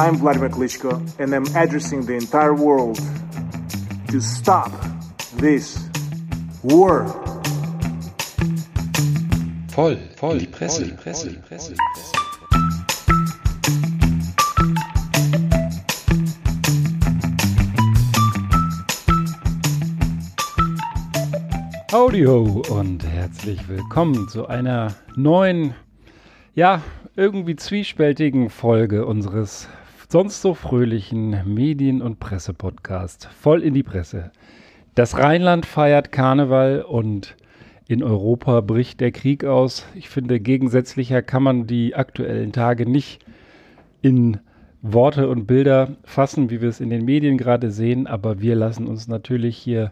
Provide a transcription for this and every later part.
I'm Vladimir Klitschko, and I'm addressing the entire world to stop this war. Voll, voll, die Presse, die Presse, die Presse, die Presse. Audio und herzlich willkommen zu einer neuen, ja, irgendwie zwiespältigen Folge unseres sonst so fröhlichen Medien- und Pressepodcast. Voll in die Presse. Das Rheinland feiert Karneval und in Europa bricht der Krieg aus. Ich finde, gegensätzlicher kann man die aktuellen Tage nicht in Worte und Bilder fassen, wie wir es in den Medien gerade sehen, aber wir lassen uns natürlich hier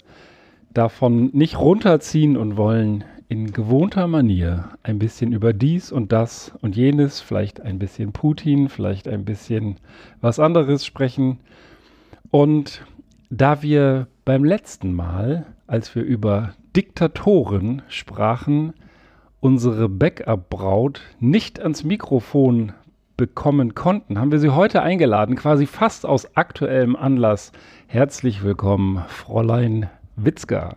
davon nicht runterziehen und wollen in gewohnter Manier ein bisschen über dies und das und jenes, vielleicht ein bisschen Putin, vielleicht ein bisschen was anderes sprechen. Und da wir beim letzten Mal, als wir über Diktatoren sprachen, unsere Backup-Braut nicht ans Mikrofon bekommen konnten, haben wir sie heute eingeladen, quasi fast aus aktuellem Anlass. Herzlich willkommen, Fräulein Witzka.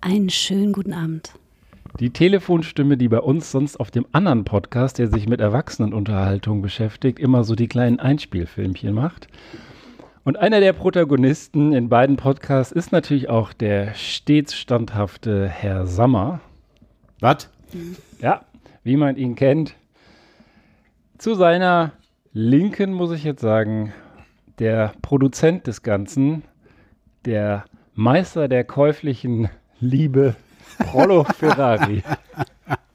Einen schönen guten Abend. Die Telefonstimme, die bei uns sonst auf dem anderen Podcast, der sich mit Erwachsenenunterhaltung beschäftigt, immer so die kleinen Einspielfilmchen macht. Und einer der Protagonisten in beiden Podcasts ist natürlich auch der stets standhafte Herr Sammer. Was? Ja, wie man ihn kennt. Zu seiner Linken muss ich jetzt sagen, der Produzent des Ganzen, der Meister der käuflichen Liebe, Prollo Ferrari.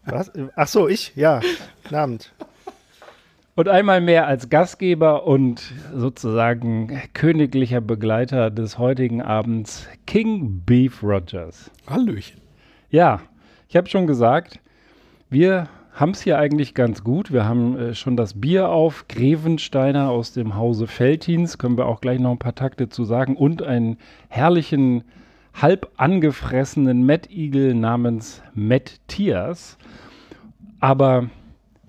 Was? Ach so, ich? Ja. Guten Abend. Und einmal mehr als Gastgeber und sozusagen königlicher Begleiter des heutigen Abends King Beef Rogers. Hallöchen. Ja, ich habe schon gesagt, wir haben es hier eigentlich ganz gut. Wir haben äh, schon das Bier auf, Grevensteiner aus dem Hause Feltins, können wir auch gleich noch ein paar Takte zu sagen, und einen herrlichen, halb angefressenen Mettigel namens Matthias. Aber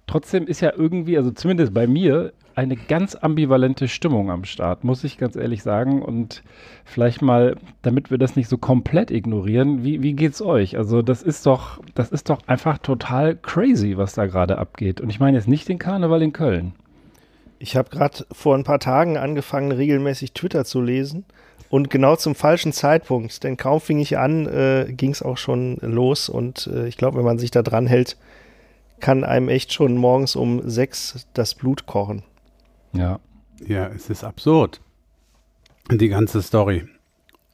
trotzdem ist ja irgendwie, also zumindest bei mir, eine ganz ambivalente Stimmung am Start, muss ich ganz ehrlich sagen. Und vielleicht mal, damit wir das nicht so komplett ignorieren, wie, wie geht's euch? Also, das ist doch, das ist doch einfach total crazy, was da gerade abgeht. Und ich meine jetzt nicht den Karneval in Köln. Ich habe gerade vor ein paar Tagen angefangen, regelmäßig Twitter zu lesen. Und genau zum falschen Zeitpunkt, denn kaum fing ich an, äh, ging es auch schon los. Und äh, ich glaube, wenn man sich da dran hält, kann einem echt schon morgens um sechs das Blut kochen. Ja. Ja, es ist absurd. Die ganze Story.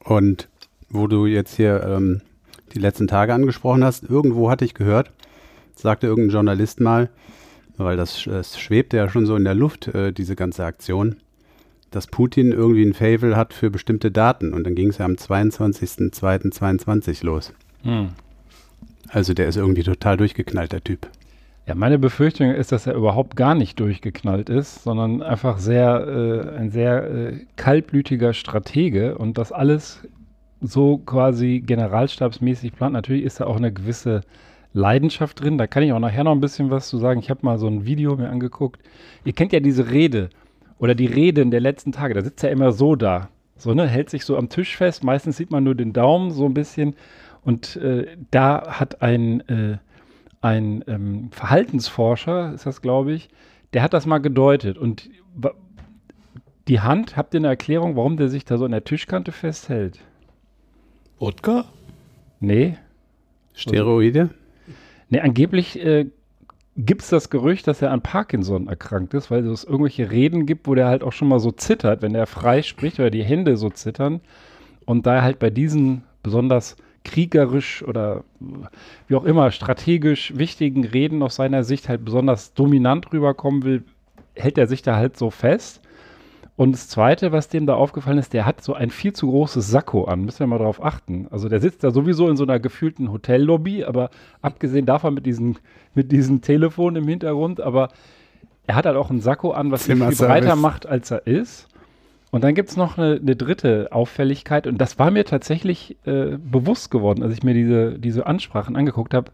Und wo du jetzt hier ähm, die letzten Tage angesprochen hast, irgendwo hatte ich gehört, sagte irgendein Journalist mal, weil das, das schwebte ja schon so in der Luft, äh, diese ganze Aktion, dass Putin irgendwie ein Favel hat für bestimmte Daten. Und dann ging es ja am 22.02.22 los. Hm. Also der ist irgendwie total durchgeknallt, der Typ. Ja, meine Befürchtung ist, dass er überhaupt gar nicht durchgeknallt ist, sondern einfach sehr, äh, ein sehr äh, kaltblütiger Stratege und das alles so quasi generalstabsmäßig plant. Natürlich ist da auch eine gewisse Leidenschaft drin. Da kann ich auch nachher noch ein bisschen was zu sagen. Ich habe mal so ein Video mir angeguckt. Ihr kennt ja diese Rede oder die Reden der letzten Tage. Da sitzt er immer so da. So, ne, hält sich so am Tisch fest. Meistens sieht man nur den Daumen so ein bisschen. Und äh, da hat ein äh, ein ähm, Verhaltensforscher, ist das, glaube ich, der hat das mal gedeutet. Und die Hand, habt ihr eine Erklärung, warum der sich da so an der Tischkante festhält? Wodka? Nee. Steroide? Nee, angeblich äh, gibt es das Gerücht, dass er an Parkinson erkrankt ist, weil es irgendwelche Reden gibt, wo der halt auch schon mal so zittert, wenn er frei spricht oder die Hände so zittern. Und da er halt bei diesen besonders kriegerisch oder wie auch immer strategisch wichtigen Reden aus seiner Sicht halt besonders dominant rüberkommen will, hält er sich da halt so fest. Und das Zweite, was dem da aufgefallen ist, der hat so ein viel zu großes Sakko an. Müssen wir mal drauf achten. Also der sitzt da sowieso in so einer gefühlten Hotellobby, aber abgesehen davon mit diesem mit diesen Telefon im Hintergrund, aber er hat halt auch ein Sakko an, was ihn viel breiter macht, als er ist. Und dann gibt es noch eine, eine, dritte Auffälligkeit, und das war mir tatsächlich äh, bewusst geworden, als ich mir diese, diese Ansprachen angeguckt habe.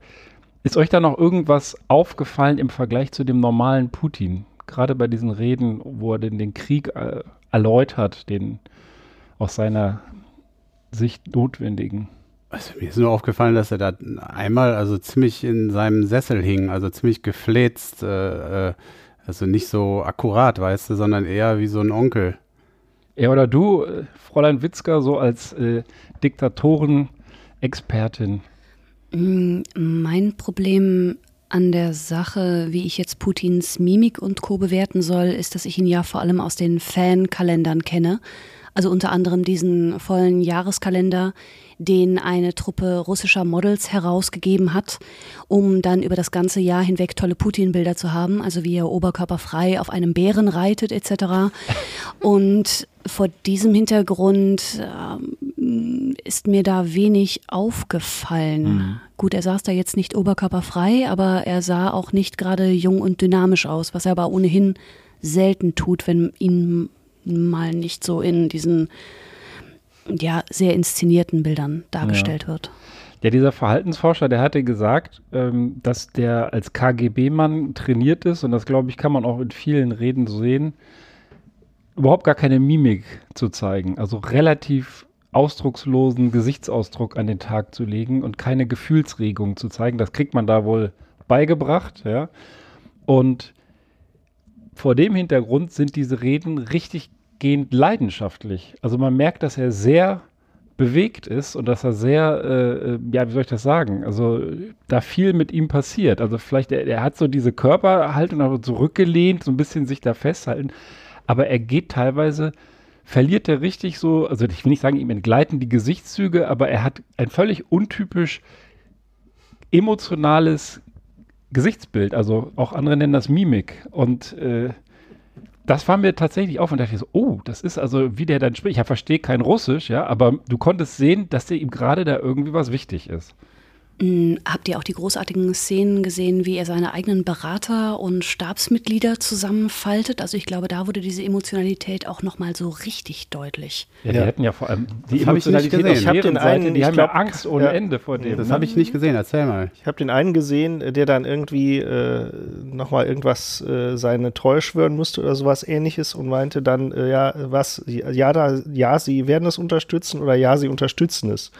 Ist euch da noch irgendwas aufgefallen im Vergleich zu dem normalen Putin? Gerade bei diesen Reden, wo er den, den Krieg äh, erläutert, den aus seiner Sicht notwendigen. Also mir ist nur aufgefallen, dass er da einmal also ziemlich in seinem Sessel hing, also ziemlich gefläzt, äh, äh, also nicht so akkurat, weißt du, sondern eher wie so ein Onkel. Ja, oder du, äh, Fräulein Witzka, so als äh, Diktatoren-Expertin. Mm, Mein Problem an der Sache, wie ich jetzt Putins Mimik und Co. bewerten soll, ist, dass ich ihn ja vor allem aus den Fankalendern kenne. Also unter anderem diesen vollen Jahreskalender, den eine Truppe russischer Models herausgegeben hat, um dann über das ganze Jahr hinweg tolle Putin-Bilder zu haben, also wie er oberkörperfrei auf einem Bären reitet etc. Und vor diesem Hintergrund ähm, ist mir da wenig aufgefallen. Gut, er saß da jetzt nicht oberkörperfrei, aber er sah auch nicht gerade jung und dynamisch aus, was er aber ohnehin selten tut, wenn ihn mal nicht so in diesen ja, sehr inszenierten Bildern dargestellt wird. Ja, dieser Verhaltensforscher, der hatte gesagt, ähm, dass der als KGB-Mann trainiert ist und das, glaube ich, kann man auch in vielen Reden so sehen, überhaupt gar keine Mimik zu zeigen. Also relativ ausdruckslosen Gesichtsausdruck an den Tag zu legen und keine Gefühlsregung zu zeigen. Das kriegt man da wohl beigebracht, ja. Und vor dem Hintergrund sind diese Reden richtig gehend leidenschaftlich. Also man merkt, dass er sehr bewegt ist und dass er sehr, äh, äh, ja, wie soll ich das sagen? Also da viel mit ihm passiert. Also vielleicht, er, er hat so diese Körperhaltung aber zurückgelehnt, so ein bisschen sich da festhalten, aber er geht teilweise, verliert er richtig so, also ich will nicht sagen, ihm entgleiten die Gesichtszüge, aber er hat ein völlig untypisch emotionales Gesichtsbild. Also auch andere nennen das Mimik. Und äh, das war mir tatsächlich auf und dachte ich so, oh, das ist also, wie der dann spricht. Ich verstehe kein Russisch, ja, aber du konntest sehen, dass dir ihm gerade da irgendwie was wichtig ist. Mm, Habt ihr auch die großartigen Szenen gesehen, wie er seine eigenen Berater und Stabsmitglieder zusammenfaltet? Also ich glaube, da wurde diese Emotionalität auch nochmal so richtig deutlich. Ja, die Ja. hätten ja vor allem die Das hab ich nicht Emotionalität gesehen. auf deren den Seite, einen- die ich haben glaub, ja Angst ohne ja. Ende vor dem. Das ne? habe ich nicht gesehen, erzähl mal. Ich habe den einen gesehen, der dann irgendwie äh, nochmal irgendwas äh, seine Treue schwören musste oder sowas ähnliches und meinte dann, äh, ja, was, ja, da, ja, sie werden es unterstützen oder ja, sie unterstützen es.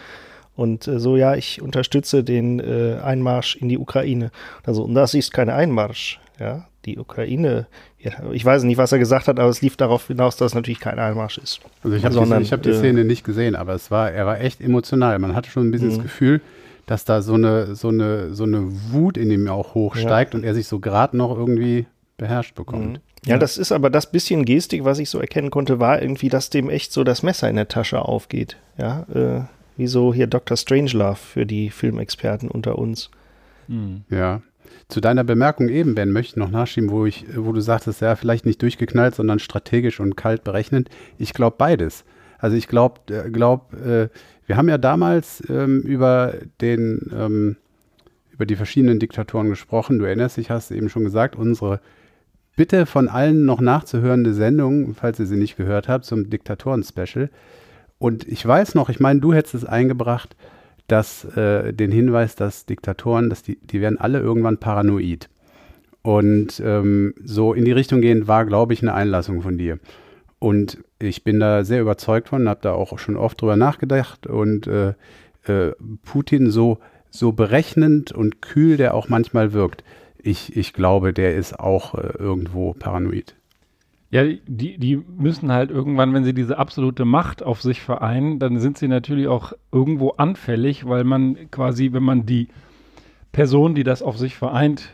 Und äh, so, ja, ich unterstütze den äh, Einmarsch in die Ukraine. Also, und das ist kein Einmarsch, ja. Die Ukraine, ja, ich weiß nicht, was er gesagt hat, aber es lief darauf hinaus, dass es natürlich kein Einmarsch ist. Also ich habe die, hab die äh, Szene nicht gesehen, aber es war, er war echt emotional. Man hatte schon ein bisschen das Gefühl, dass da so eine, so eine, so eine Wut in ihm auch hochsteigt und er sich so gerade noch irgendwie beherrscht bekommt. Ja, das ist aber das bisschen Gestik, was ich so erkennen konnte, war irgendwie, dass dem echt so das Messer in der Tasche aufgeht. Ja, äh, wie so hier Dr. Strangelove für die Filmexperten unter uns. Ja. Zu deiner Bemerkung eben, Ben, möchte ich noch nachschieben, wo, ich, wo du sagtest, ja, vielleicht nicht durchgeknallt, sondern strategisch und kalt berechnend. Ich glaube beides. Also ich glaube, äh, glaub, äh, wir haben ja damals ähm, über den, ähm, über die verschiedenen Diktatoren gesprochen. Du erinnerst dich, hast eben schon gesagt, unsere bitte von allen noch nachzuhörende Sendung, falls ihr sie nicht gehört habt, zum Diktatoren-Special. Und ich weiß noch, ich meine, du hättest es eingebracht, dass äh, den Hinweis, dass Diktatoren, dass die, die werden alle irgendwann paranoid. Und ähm, so in die Richtung gehend war, glaube ich, eine Einlassung von dir. Und ich bin da sehr überzeugt von, habe da auch schon oft drüber nachgedacht. Und äh, äh, Putin so, so berechnend und kühl, der auch manchmal wirkt, ich, ich glaube, der ist auch äh, irgendwo paranoid. Ja, die, die müssen halt irgendwann, wenn sie diese absolute Macht auf sich vereinen, dann sind sie natürlich auch irgendwo anfällig, weil man quasi, wenn man die Person, die das auf sich vereint,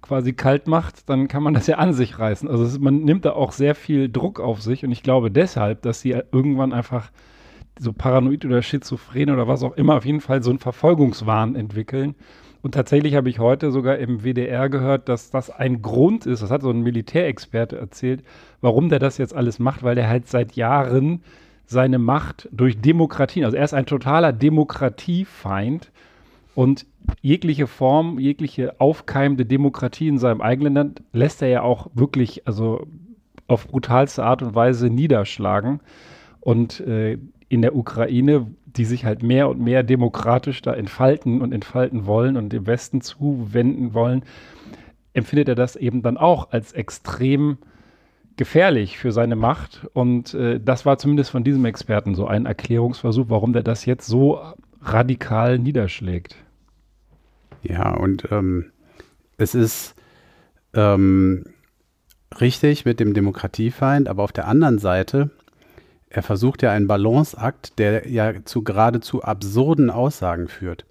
quasi kalt macht, dann kann man das ja an sich reißen. Also es, man nimmt da auch sehr viel Druck auf sich und ich glaube deshalb, dass sie irgendwann einfach so paranoid oder schizophren oder was auch immer auf jeden Fall so einen Verfolgungswahn entwickeln. Und tatsächlich habe ich heute sogar im WDR gehört, dass das ein Grund ist, das hat so ein Militärexperte erzählt, warum der das jetzt alles macht, weil der halt seit Jahren seine Macht durch Demokratien, also er ist ein totaler Demokratiefeind und jegliche Form, jegliche aufkeimende Demokratie in seinem eigenen Land lässt er ja auch wirklich, also auf brutalste Art und Weise niederschlagen. Und äh, in der Ukraine, die sich halt mehr und mehr demokratisch da entfalten und entfalten wollen und dem Westen zuwenden wollen, empfindet er das eben dann auch als extrem gefährlich für seine Macht. Und äh, das war zumindest von diesem Experten so ein Erklärungsversuch, warum der das jetzt so radikal niederschlägt. Ja, und ähm, es ist ähm, richtig mit dem Demokratiefeind, aber auf der anderen Seite, er versucht ja einen Balanceakt, der ja zu geradezu absurden Aussagen führt.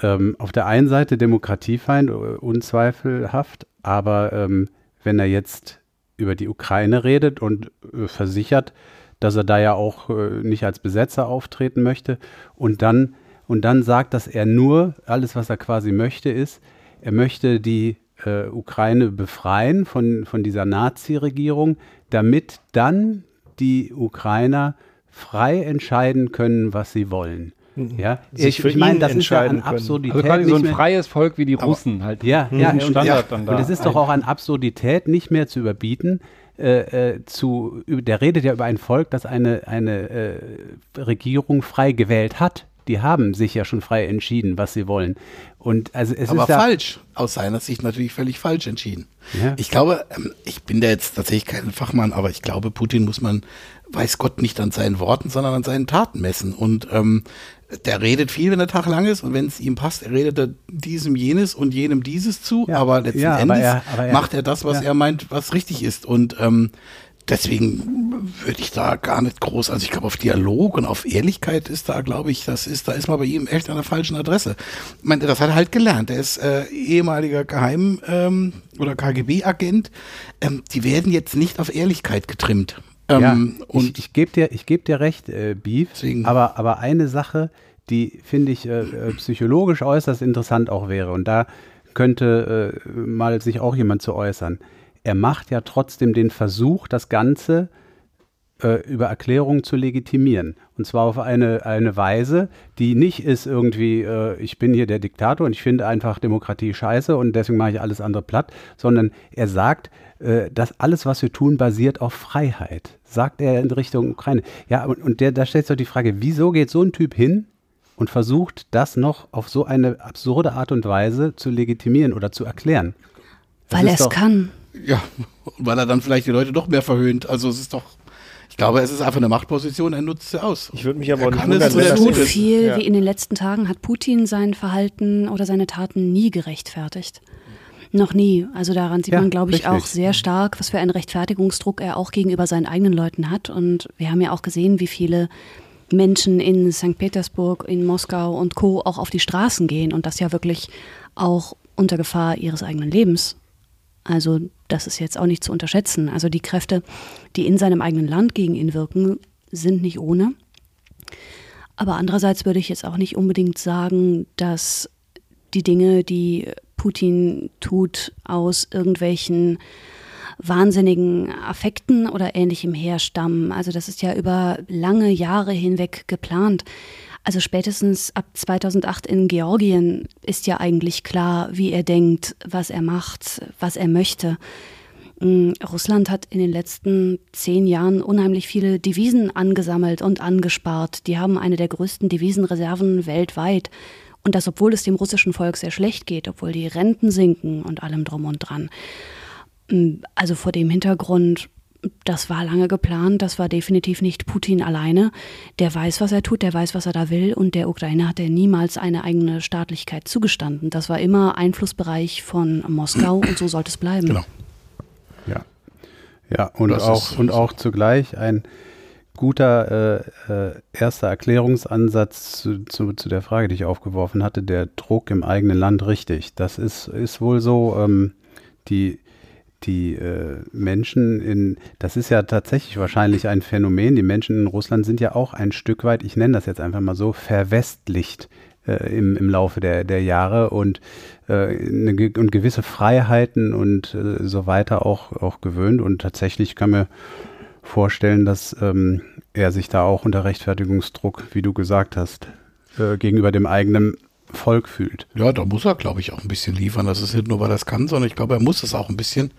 Ähm, auf der einen Seite Demokratiefeind, äh, unzweifelhaft, aber ähm, wenn er jetzt über die Ukraine redet und äh, versichert, dass er da ja auch äh, nicht als Besetzer auftreten möchte und dann und dann sagt, dass er nur alles, was er quasi möchte, ist, er möchte die äh, Ukraine befreien von, von dieser Nazi-Regierung, damit dann die Ukrainer frei entscheiden können, was sie wollen. Mhm. Ja, ich, ich meine, das ist ja an Absurdität. Also quasi so ein freies Volk wie die Russen halt. Ja, ja, und, ja, und es ist doch auch an Absurdität nicht mehr zu überbieten. Äh, äh, zu, der redet ja über ein Volk, das eine, eine äh, Regierung frei gewählt hat die haben sich ja schon frei entschieden, was sie wollen. Und also es aber ist falsch. Aus seiner Sicht natürlich völlig falsch entschieden. Ja. Ich glaube, ähm, ich bin da jetzt tatsächlich kein Fachmann, aber ich glaube, Putin muss man, weiß Gott, nicht an seinen Worten, sondern an seinen Taten messen. Und ähm, der redet viel, wenn der Tag lang ist und wenn es ihm passt, er redet er diesem jenes und jenem dieses zu, Ja, aber letzten ja, aber Endes er- aber er- macht er das, was ja. er meint, was richtig ist. Und ähm, deswegen würde ich da gar nicht groß, also ich glaube auf Dialog und auf Ehrlichkeit ist da, glaube ich, das ist, da ist man bei ihm echt an der falschen Adresse. Ich meine, das hat er halt gelernt. Er ist äh, ehemaliger Geheim- ähm, oder KGB-Agent. Ähm, die werden jetzt nicht auf Ehrlichkeit getrimmt. Ähm, ja, und ich, ich gebe dir, ich geb dir recht, äh, Beef, Deswegen- aber, aber eine Sache, die finde ich äh, äh, psychologisch äußerst interessant auch wäre, und da könnte äh, mal sich auch jemand zu äußern. Er macht ja trotzdem den Versuch, das Ganze äh, über Erklärungen zu legitimieren. Und zwar auf eine, eine Weise, die nicht ist irgendwie, äh, ich bin hier der Diktator und ich finde einfach Demokratie scheiße und deswegen mache ich alles andere platt, sondern er sagt, äh, dass alles, was wir tun, basiert auf Freiheit. Sagt er in Richtung Ukraine. Ja, und, und der, da stellt sich doch die Frage, wieso geht so ein Typ hin und versucht, das noch auf so eine absurde Art und Weise zu legitimieren oder zu erklären? Das Weil er es kann. Ja, weil er dann vielleicht die Leute doch mehr verhöhnt. Also es ist doch, ich glaube, es ist einfach eine Machtposition, er nutzt sie aus. Ich würde mich aber Er auch nicht wundern, wenn das So viel Ja. wie in den letzten Tagen hat Putin sein Verhalten oder seine Taten nie gerechtfertigt. Noch nie. Also daran sieht Ja, man, glaube ich, richtig. auch sehr stark, was für einen Rechtfertigungsdruck er auch gegenüber seinen eigenen Leuten hat. Und wir haben ja auch gesehen, wie viele Menschen in St. Petersburg, in Moskau und Co. auch auf die Straßen gehen und das ja wirklich auch unter Gefahr ihres eigenen Lebens. Also das ist jetzt auch nicht zu unterschätzen. Also die Kräfte, die in seinem eigenen Land gegen ihn wirken, sind nicht ohne. Aber andererseits würde ich jetzt auch nicht unbedingt sagen, dass die Dinge, die Putin tut, aus irgendwelchen wahnsinnigen Affekten oder ähnlichem herstammen. Also das ist ja über lange Jahre hinweg geplant. Also spätestens ab 2008 in Georgien ist ja eigentlich klar, wie er denkt, was er macht, was er möchte. Mm, Russland hat in den letzten zehn Jahren unheimlich viele Devisen angesammelt und angespart. Die haben eine der größten Devisenreserven weltweit. Und das, obwohl es dem russischen Volk sehr schlecht geht, obwohl die Renten sinken und allem drum und dran. Mm, Also vor dem Hintergrund, das war lange geplant, das war definitiv nicht Putin alleine. Der weiß, was er tut, der weiß, was er da will und der Ukraine hat er niemals eine eigene Staatlichkeit zugestanden. Das war immer Einflussbereich von Moskau und so sollte es bleiben. Genau. Ja. Ja, und Das auch, ist- und auch zugleich ein guter äh, äh, erster Erklärungsansatz zu, zu, zu der Frage, die ich aufgeworfen hatte, der Druck im eigenen Land richtig. Das ist, ist wohl so, ähm, die, die äh, Menschen in, das ist ja tatsächlich wahrscheinlich ein Phänomen, die Menschen in Russland sind ja auch ein Stück weit, ich nenne das jetzt einfach mal so, verwestlicht äh, im, im Laufe der, der Jahre und, äh, eine, und gewisse Freiheiten und äh, so weiter auch, auch gewöhnt. Und tatsächlich kann mir vorstellen, dass ähm, er sich da auch unter Rechtfertigungsdruck, wie du gesagt hast, äh, gegenüber dem eigenen Volk fühlt. Ja, da muss er, glaube ich, auch ein bisschen liefern. Das ist nicht nur, weil er es kann, sondern ich glaube, er muss es auch ein bisschen,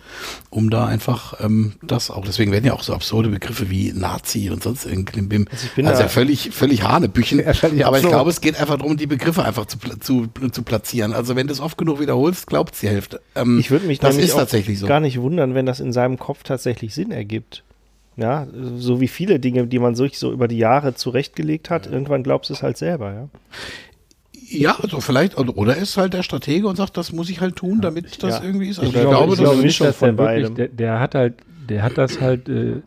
um da einfach ähm, das auch. Deswegen werden ja auch so absurde Begriffe wie Nazi und sonst irgendwie Bim. Also ich bin also ja völlig, völlig Hanebüchen. Ja, völlig aber ich glaube, es geht einfach darum, die Begriffe einfach zu, zu, zu platzieren. Also wenn du es oft genug wiederholst, glaubt es die Hälfte. Ähm, Ich würde mich das ist tatsächlich so. gar nicht wundern, wenn das in seinem Kopf tatsächlich Sinn ergibt. Ja, so wie viele Dinge, die man sich so über die Jahre zurechtgelegt hat, irgendwann glaubst du es halt selber, ja. Ja, also vielleicht, oder oder er ist halt der Stratege und sagt, das muss ich halt tun, damit das Ja. irgendwie ist. Also Ich ich, glaube- ich das glaube ist nicht, dass von der wirklich, der, der hat halt, der hat das halt, äh,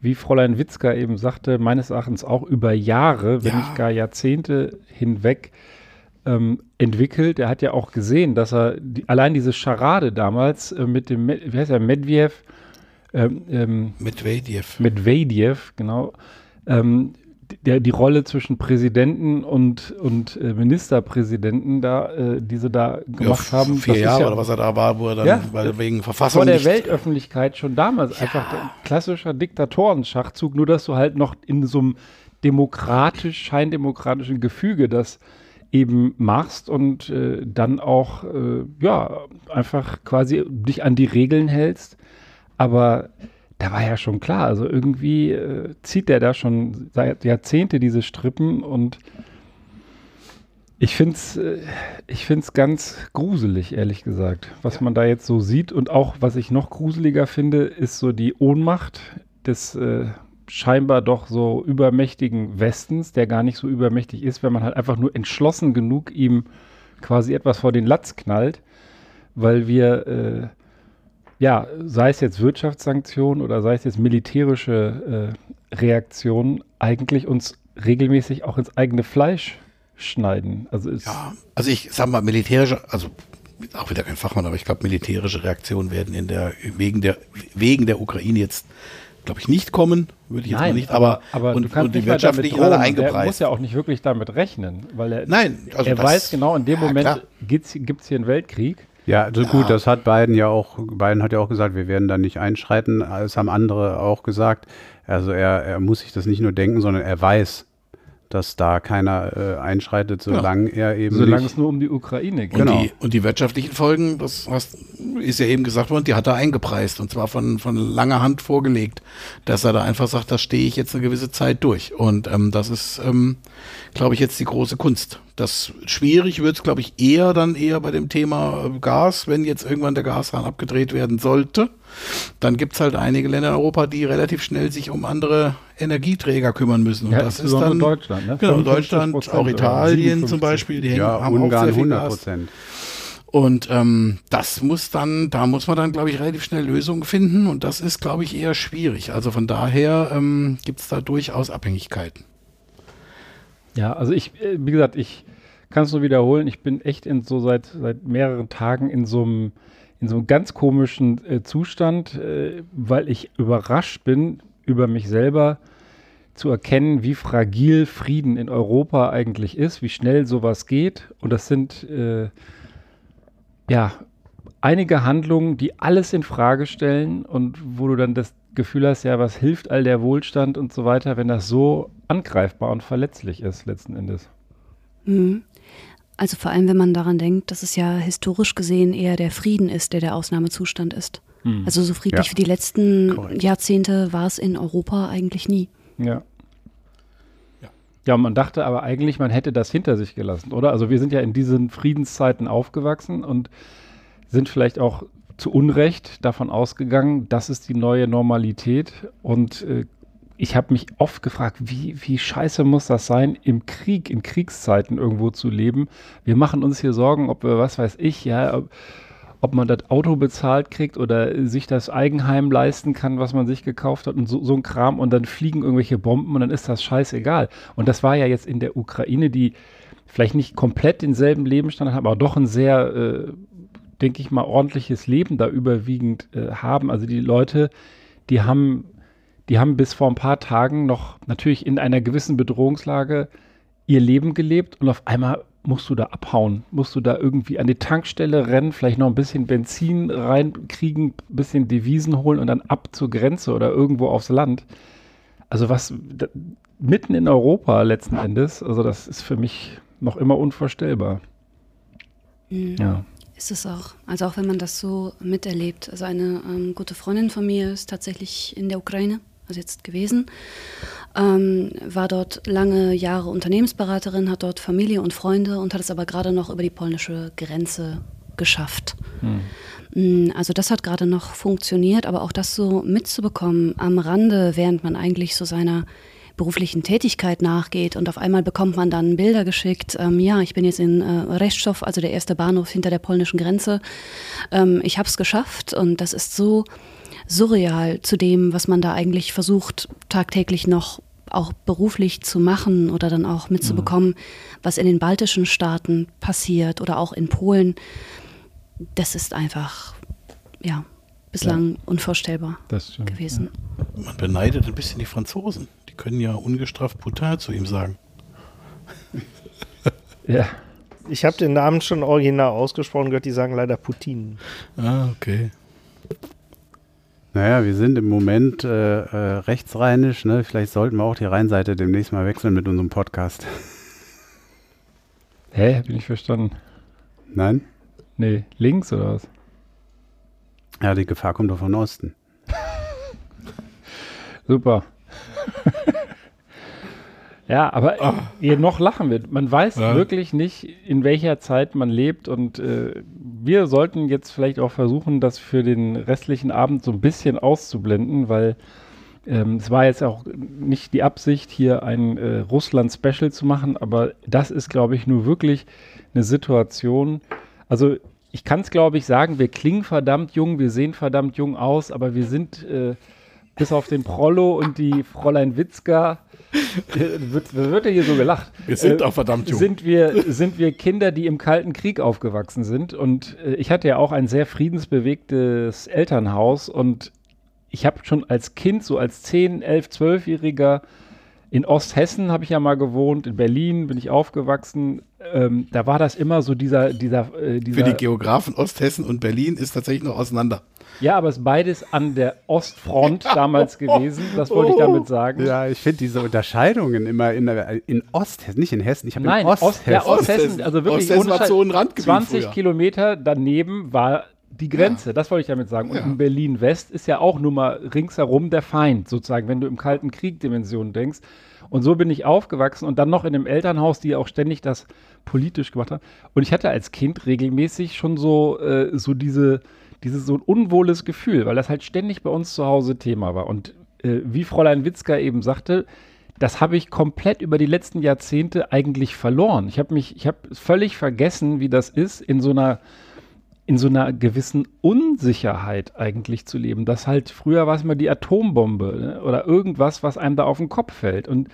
wie Fräulein Witzka eben sagte, meines Erachtens auch über Jahre, wenn Ja. nicht gar Jahrzehnte hinweg ähm, entwickelt. Er hat ja auch gesehen, dass er die, allein diese Scharade damals äh, mit dem, wie heißt er, Medvedev, ähm, ähm, Medvedev. Medvedev, genau, ähm, der, die Rolle zwischen Präsidenten und, und äh, Ministerpräsidenten da, äh, die sie da gemacht ja, haben. Vier Jahre ja oder was er da war, wo er dann Ja. weil wegen Verfassung vor der Weltöffentlichkeit schon damals einfach ein klassischer Diktatorenschachzug, nur dass du halt noch in so einem demokratisch, scheindemokratischen Gefüge das eben machst und äh, dann auch äh, ja einfach quasi dich an die Regeln hältst. Aber da war ja schon klar, also irgendwie äh, zieht der da schon seit Jahrzehnte diese Strippen und ich finde es äh, ich find's ganz gruselig, ehrlich gesagt, was man da jetzt so sieht. Und auch, was ich noch gruseliger finde, ist so die Ohnmacht des äh, scheinbar doch so übermächtigen Westens, der gar nicht so übermächtig ist, wenn man halt einfach nur entschlossen genug ihm quasi etwas vor den Latz knallt, weil wir, äh, ja, sei es jetzt Wirtschaftssanktionen oder sei es jetzt militärische äh, Reaktionen, eigentlich uns regelmäßig auch ins eigene Fleisch schneiden. Also Ja, also ich sag mal, militärische, also auch wieder kein Fachmann, aber ich glaube, militärische Reaktionen werden in der, wegen der, wegen der Ukraine jetzt, glaube ich, nicht kommen, würde ich jetzt mal nicht, aber, aber und, du kannst und die nicht damit wirtschaftlichen alle drohen. Der muss eingepreist. ja auch nicht wirklich damit rechnen, weil er, Nein, also er weiß genau, in dem Ja, Moment gibt es hier einen Weltkrieg. Ja, also gut, das hat Biden ja auch, Biden hat ja auch gesagt, wir werden da nicht einschreiten. Das haben andere auch gesagt. Also er, er muss sich das nicht nur denken, sondern er weiß, dass da keiner äh, einschreitet, solange er eben Solange nicht, es nur um die Ukraine geht. Und, Genau. die, und die wirtschaftlichen Folgen, das hast, ist ja eben gesagt worden, die hat er eingepreist und zwar von, von langer Hand vorgelegt, dass er da einfach sagt, da stehe ich jetzt eine gewisse Zeit durch. Und ähm, das ist, ähm, glaube ich, jetzt die große Kunst. Das schwierig wird es, glaube ich, eher dann eher bei dem Thema Gas, wenn jetzt irgendwann der Gashahn abgedreht werden sollte. Dann gibt es halt einige Länder in Europa, die relativ schnell sich um andere Energieträger kümmern müssen. Und Ja, das ist dann Deutschland, ne? Genau, 55 Deutschland, auch Italien 57. zum Beispiel, die ja, haben auch Ungarn sehr viel 100 Gas. Prozent. Und ähm, das muss dann, da muss man dann, glaube ich, relativ schnell Lösungen finden und das ist, glaube ich, eher schwierig. Also von daher ähm, gibt es da durchaus Abhängigkeiten. Ja, also ich, äh, wie gesagt, ich kann es nur wiederholen, ich bin echt in so seit, seit mehreren Tagen in so einem in so einem ganz komischen äh, Zustand, äh, weil ich überrascht bin über mich selber zu erkennen, wie fragil Frieden in Europa eigentlich ist, wie schnell sowas geht. Und das sind äh, ja einige Handlungen, die alles in Frage stellen und wo du dann das Gefühl hast, ja, was hilft all der Wohlstand und so weiter, wenn das so angreifbar und verletzlich ist letzten Endes. Mhm. Also vor allem, wenn man daran denkt, dass es ja historisch gesehen eher der Frieden ist, der der Ausnahmezustand ist. Also so friedlich Ja. wie die letzten Korrekt. Jahrzehnte war es in Europa eigentlich nie. Ja. Ja, man dachte aber eigentlich, man hätte das hinter sich gelassen, oder? Also wir sind ja in diesen Friedenszeiten aufgewachsen und sind vielleicht auch zu Unrecht davon ausgegangen, das ist die neue Normalität. Und äh, ich habe mich oft gefragt, wie, wie scheiße muss das sein, im Krieg, in Kriegszeiten irgendwo zu leben. Wir machen uns hier Sorgen, ob wir, was weiß ich, ja, ob, ob man das Auto bezahlt kriegt oder sich das Eigenheim leisten kann, was man sich gekauft hat und so, so ein Kram und dann fliegen irgendwelche Bomben und dann ist das scheißegal. Und das war ja jetzt in der Ukraine, die vielleicht nicht komplett denselben Lebensstandard haben, aber doch ein sehr, äh, denke ich mal, ordentliches Leben da überwiegend äh, haben. Also die Leute, die haben, die haben bis vor ein paar Tagen noch natürlich in einer gewissen Bedrohungslage ihr Leben gelebt und auf einmal musst du da abhauen, musst du da irgendwie an die Tankstelle rennen, vielleicht noch ein bisschen Benzin reinkriegen, ein bisschen Devisen holen und dann ab zur Grenze oder irgendwo aufs Land. Also was da, mitten in Europa letzten Endes, also das ist für mich noch immer unvorstellbar. Ja. Ist es auch. Also auch wenn man das so miterlebt. Also eine ähm, gute Freundin von mir ist tatsächlich in der Ukraine, also jetzt gewesen, ähm, war dort lange Jahre Unternehmensberaterin, hat dort Familie und Freunde und hat es aber gerade noch über die polnische Grenze geschafft. Mm, Also das hat gerade noch funktioniert, aber auch das so mitzubekommen am Rande, während man eigentlich so seiner beruflichen Tätigkeit nachgeht und auf einmal bekommt man dann Bilder geschickt. Ähm, ja, ich bin jetzt in äh, Reszczów, also der erste Bahnhof hinter der polnischen Grenze. Ähm, ich habe es geschafft und das ist so surreal zu dem, was man da eigentlich versucht tagtäglich noch auch beruflich zu machen oder dann auch mitzubekommen, was in den baltischen Staaten passiert oder auch in Polen. Das ist einfach, ja, bislang unvorstellbar Das stimmt. gewesen. Man beneidet ein bisschen die Franzosen. Die können ja ungestraft brutal zu ihm sagen. Ja. Ich habe den Namen schon original ausgesprochen gehört, die sagen leider Putin. Ah, okay. Naja, wir sind im Moment äh, äh, rechtsrheinisch. Ne? Vielleicht sollten wir auch die Rheinseite demnächst mal wechseln mit unserem Podcast. Hä? Bin ich verstanden? Nein? Nee, links oder was? Ja, die Gefahr kommt doch von Osten. Super. ja, aber hier noch lachen wir. Man weiß Ja. wirklich nicht, in welcher Zeit man lebt und äh, wir sollten jetzt vielleicht auch versuchen, das für den restlichen Abend so ein bisschen auszublenden, weil ähm, es war jetzt auch nicht die Absicht, hier ein äh, Russland-Special zu machen, aber das ist, glaube ich, nur wirklich eine Situation. Also ich kann es, glaube ich, sagen, wir klingen verdammt jung, wir sehen verdammt jung aus, aber wir sind äh, bis auf den Prollo und die Fräulein Witzka, wird, wird ja hier so gelacht. Wir sind Äh, auch verdammt jung. Sind wir, sind wir Kinder, die im Kalten Krieg aufgewachsen sind. Und äh, ich hatte ja auch ein sehr friedensbewegtes Elternhaus. Und ich habe schon als Kind, so als 10, 11, 12-Jähriger, in Osthessen habe ich ja mal gewohnt, in Berlin bin ich aufgewachsen. Ähm, da war das immer so dieser, dieser, äh, Für dieser die Geografen Osthessen und Berlin ist tatsächlich noch auseinander. Ja, aber es ist beides an der Ostfront damals gewesen. Das wollte ich damit sagen. Ja, ich finde diese Unterscheidungen immer in, der- in Osthessen, nicht in Hessen. Ich habe Nein, in Ost, Osthessen. ja, Osthessen, also wirklich Osthessen war so ein Randgebiet 20 früher. Kilometer daneben war die Grenze, das wollte ich damit sagen. Und in Berlin-West ist ja auch nur mal ringsherum der Feind, sozusagen, wenn du im Kalten Krieg-Dimensionen denkst. Und so bin ich aufgewachsen und dann noch in einem Elternhaus, die ja auch ständig das politisch gemacht haben. Und ich hatte als Kind regelmäßig schon so, äh, so diese, dieses so ein unwohles Gefühl, weil das halt ständig bei uns zu Hause Thema war. Und äh, wie Fräulein Witzka eben sagte, das habe ich komplett über die letzten Jahrzehnte eigentlich verloren. Ich habe mich, ich habe völlig vergessen, wie das ist, in so einer in so einer gewissen Unsicherheit eigentlich zu leben. Das halt, früher war es mal die Atombombe ne? oder irgendwas, was einem da auf den Kopf fällt. Und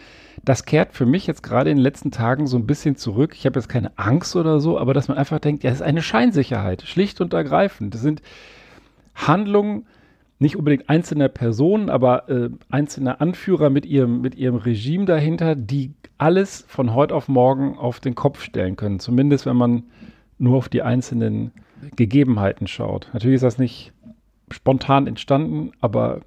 das kehrt für mich jetzt gerade in den letzten Tagen so ein bisschen zurück. Ich habe jetzt keine Angst oder so, aber dass man einfach denkt, ja, es ist eine Scheinsicherheit, schlicht und ergreifend. Das sind Handlungen, nicht unbedingt einzelner Personen, aber äh, einzelner Anführer mit ihrem, mit ihrem Regime dahinter, die alles von heute auf morgen auf den Kopf stellen können. Zumindest wenn man nur auf die einzelnen Gegebenheiten schaut. Natürlich ist das nicht spontan entstanden, aber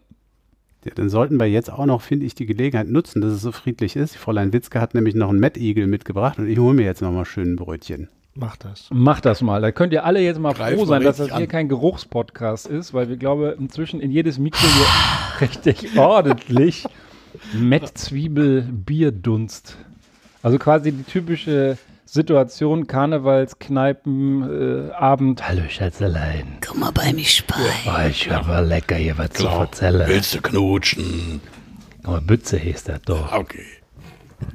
Ja, dann sollten wir jetzt auch noch, finde ich, die Gelegenheit nutzen, dass es so friedlich ist. Fräulein Witzke hat nämlich noch einen Mettigel mitgebracht und ich hole mir jetzt noch mal schön ein Brötchen. Mach das. macht das mal. Da könnt ihr alle jetzt mal Greif froh sein, dass das richtig hier an. kein Geruchspodcast ist, weil wir, glaube inzwischen in jedes Mikro hier richtig ordentlich Mettzwiebel-Bierdunst. Also quasi die typische Situation, Karnevalskneipen, äh, Abend. Hallo Schätzelein. Komm mal bei mich speien. Oh, ich habe lecker hier was zu erzählen. Willst du knutschen? Aber Bütze hieß das doch. Okay.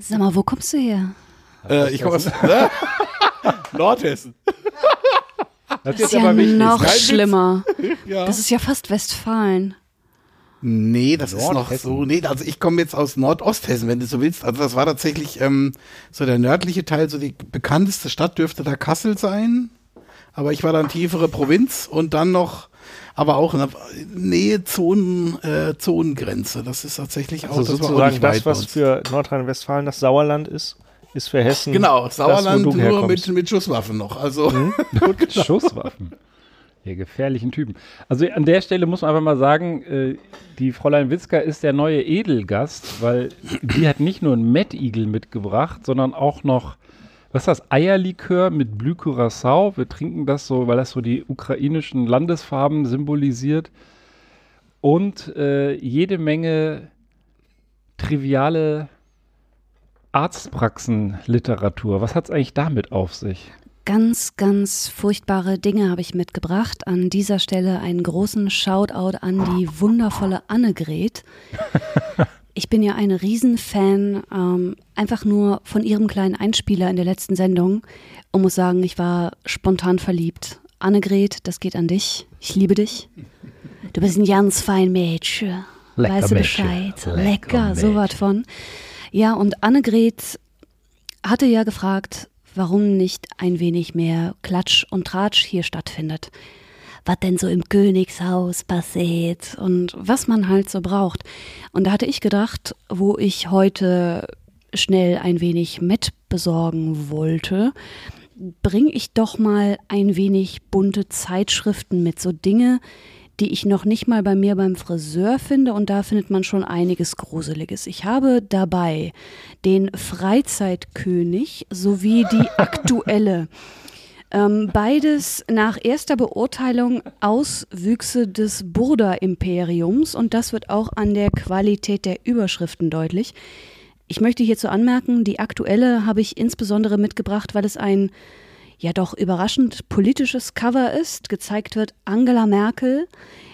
Sag mal, wo kommst du her? Äh, ich komme aus Nordhessen. Das Das ist ja noch schlimmer. Ja. Das ist ja fast Westfalen. Nee, das ist noch so. Nee, also ich komme jetzt aus Nordosthessen, wenn du so willst. Also das war tatsächlich ähm, so der nördliche Teil, so die bekannteste Stadt dürfte da Kassel sein. Aber ich war dann tiefere Provinz und dann noch, aber auch in der Nähe Zonen, äh, Zonengrenze. Das ist tatsächlich auch, Also das war auch sozusagen nicht weit das, was für Nordrhein-Westfalen das Sauerland ist, ist für Hessen. Genau, das, Sauerland wo du nur herkommst. mit, mit Schusswaffen noch. Also Schusswaffen. Ihr gefährlichen Typen. Also an der Stelle muss man einfach mal sagen, äh, die Fräulein Witzka ist der neue Edelgast, weil die hat nicht nur einen Mettigel mitgebracht, sondern auch noch was ist das? Eierlikör mit Blü Curacao. Wir trinken das so, weil das so die ukrainischen Landesfarben symbolisiert. Und äh, jede Menge triviale Arztpraxenliteratur. Was hat es eigentlich damit auf sich? Ganz, ganz furchtbare Dinge habe ich mitgebracht. An dieser Stelle einen großen Shoutout an die wundervolle Annegret. Ich bin ja ein Riesenfan, ähm, einfach nur von ihrem kleinen Einspieler in der letzten Sendung und muss sagen, ich war spontan verliebt. Annegret, das geht an dich. Ich liebe dich. Du bist ein ganz fein Mädchen. Lecker weißt du Mädchen. Bescheid? Lecker Lecker, so was von. Ja, und Annegret hatte ja gefragt, warum nicht ein wenig mehr Klatsch und Tratsch hier stattfindet. Was denn so im Königshaus passiert und was man halt so braucht. Und da hatte ich gedacht, wo ich heute schnell ein wenig Met besorgen wollte, bringe ich doch mal ein wenig bunte Zeitschriften mit, so Dinge, die ich noch nicht mal bei mir beim Friseur finde und da findet man schon einiges Gruseliges. Ich habe dabei den Freizeitkönig sowie die aktuelle. Ähm, beides nach erster Beurteilung Auswüchse des Burda-Imperiums und das wird auch an der Qualität der Überschriften deutlich. Ich möchte hierzu anmerken, die aktuelle habe ich insbesondere mitgebracht, weil es ein ja doch überraschend politisches Cover ist. Gezeigt wird Angela Merkel,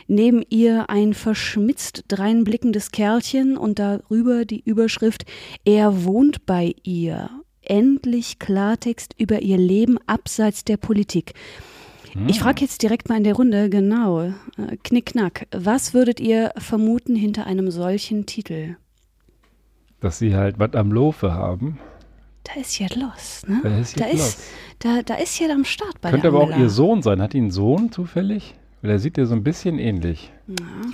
neben ihr ein verschmitzt dreinblickendes Kerlchen und darüber die Überschrift Er wohnt bei ihr. Endlich Klartext über ihr Leben abseits der Politik. Ich frage jetzt direkt mal in der Runde, genau, äh, knickknack, was würdet ihr vermuten hinter einem solchen Titel? Dass sie halt was am Lofe haben. Da ist ja los, ne? Da ist ja da, los. ist, da, da ist ja am Start bei Könnte der aber auch ihr Sohn sein. Hat die einen Sohn zufällig? Weil er sieht ja so ein bisschen ähnlich.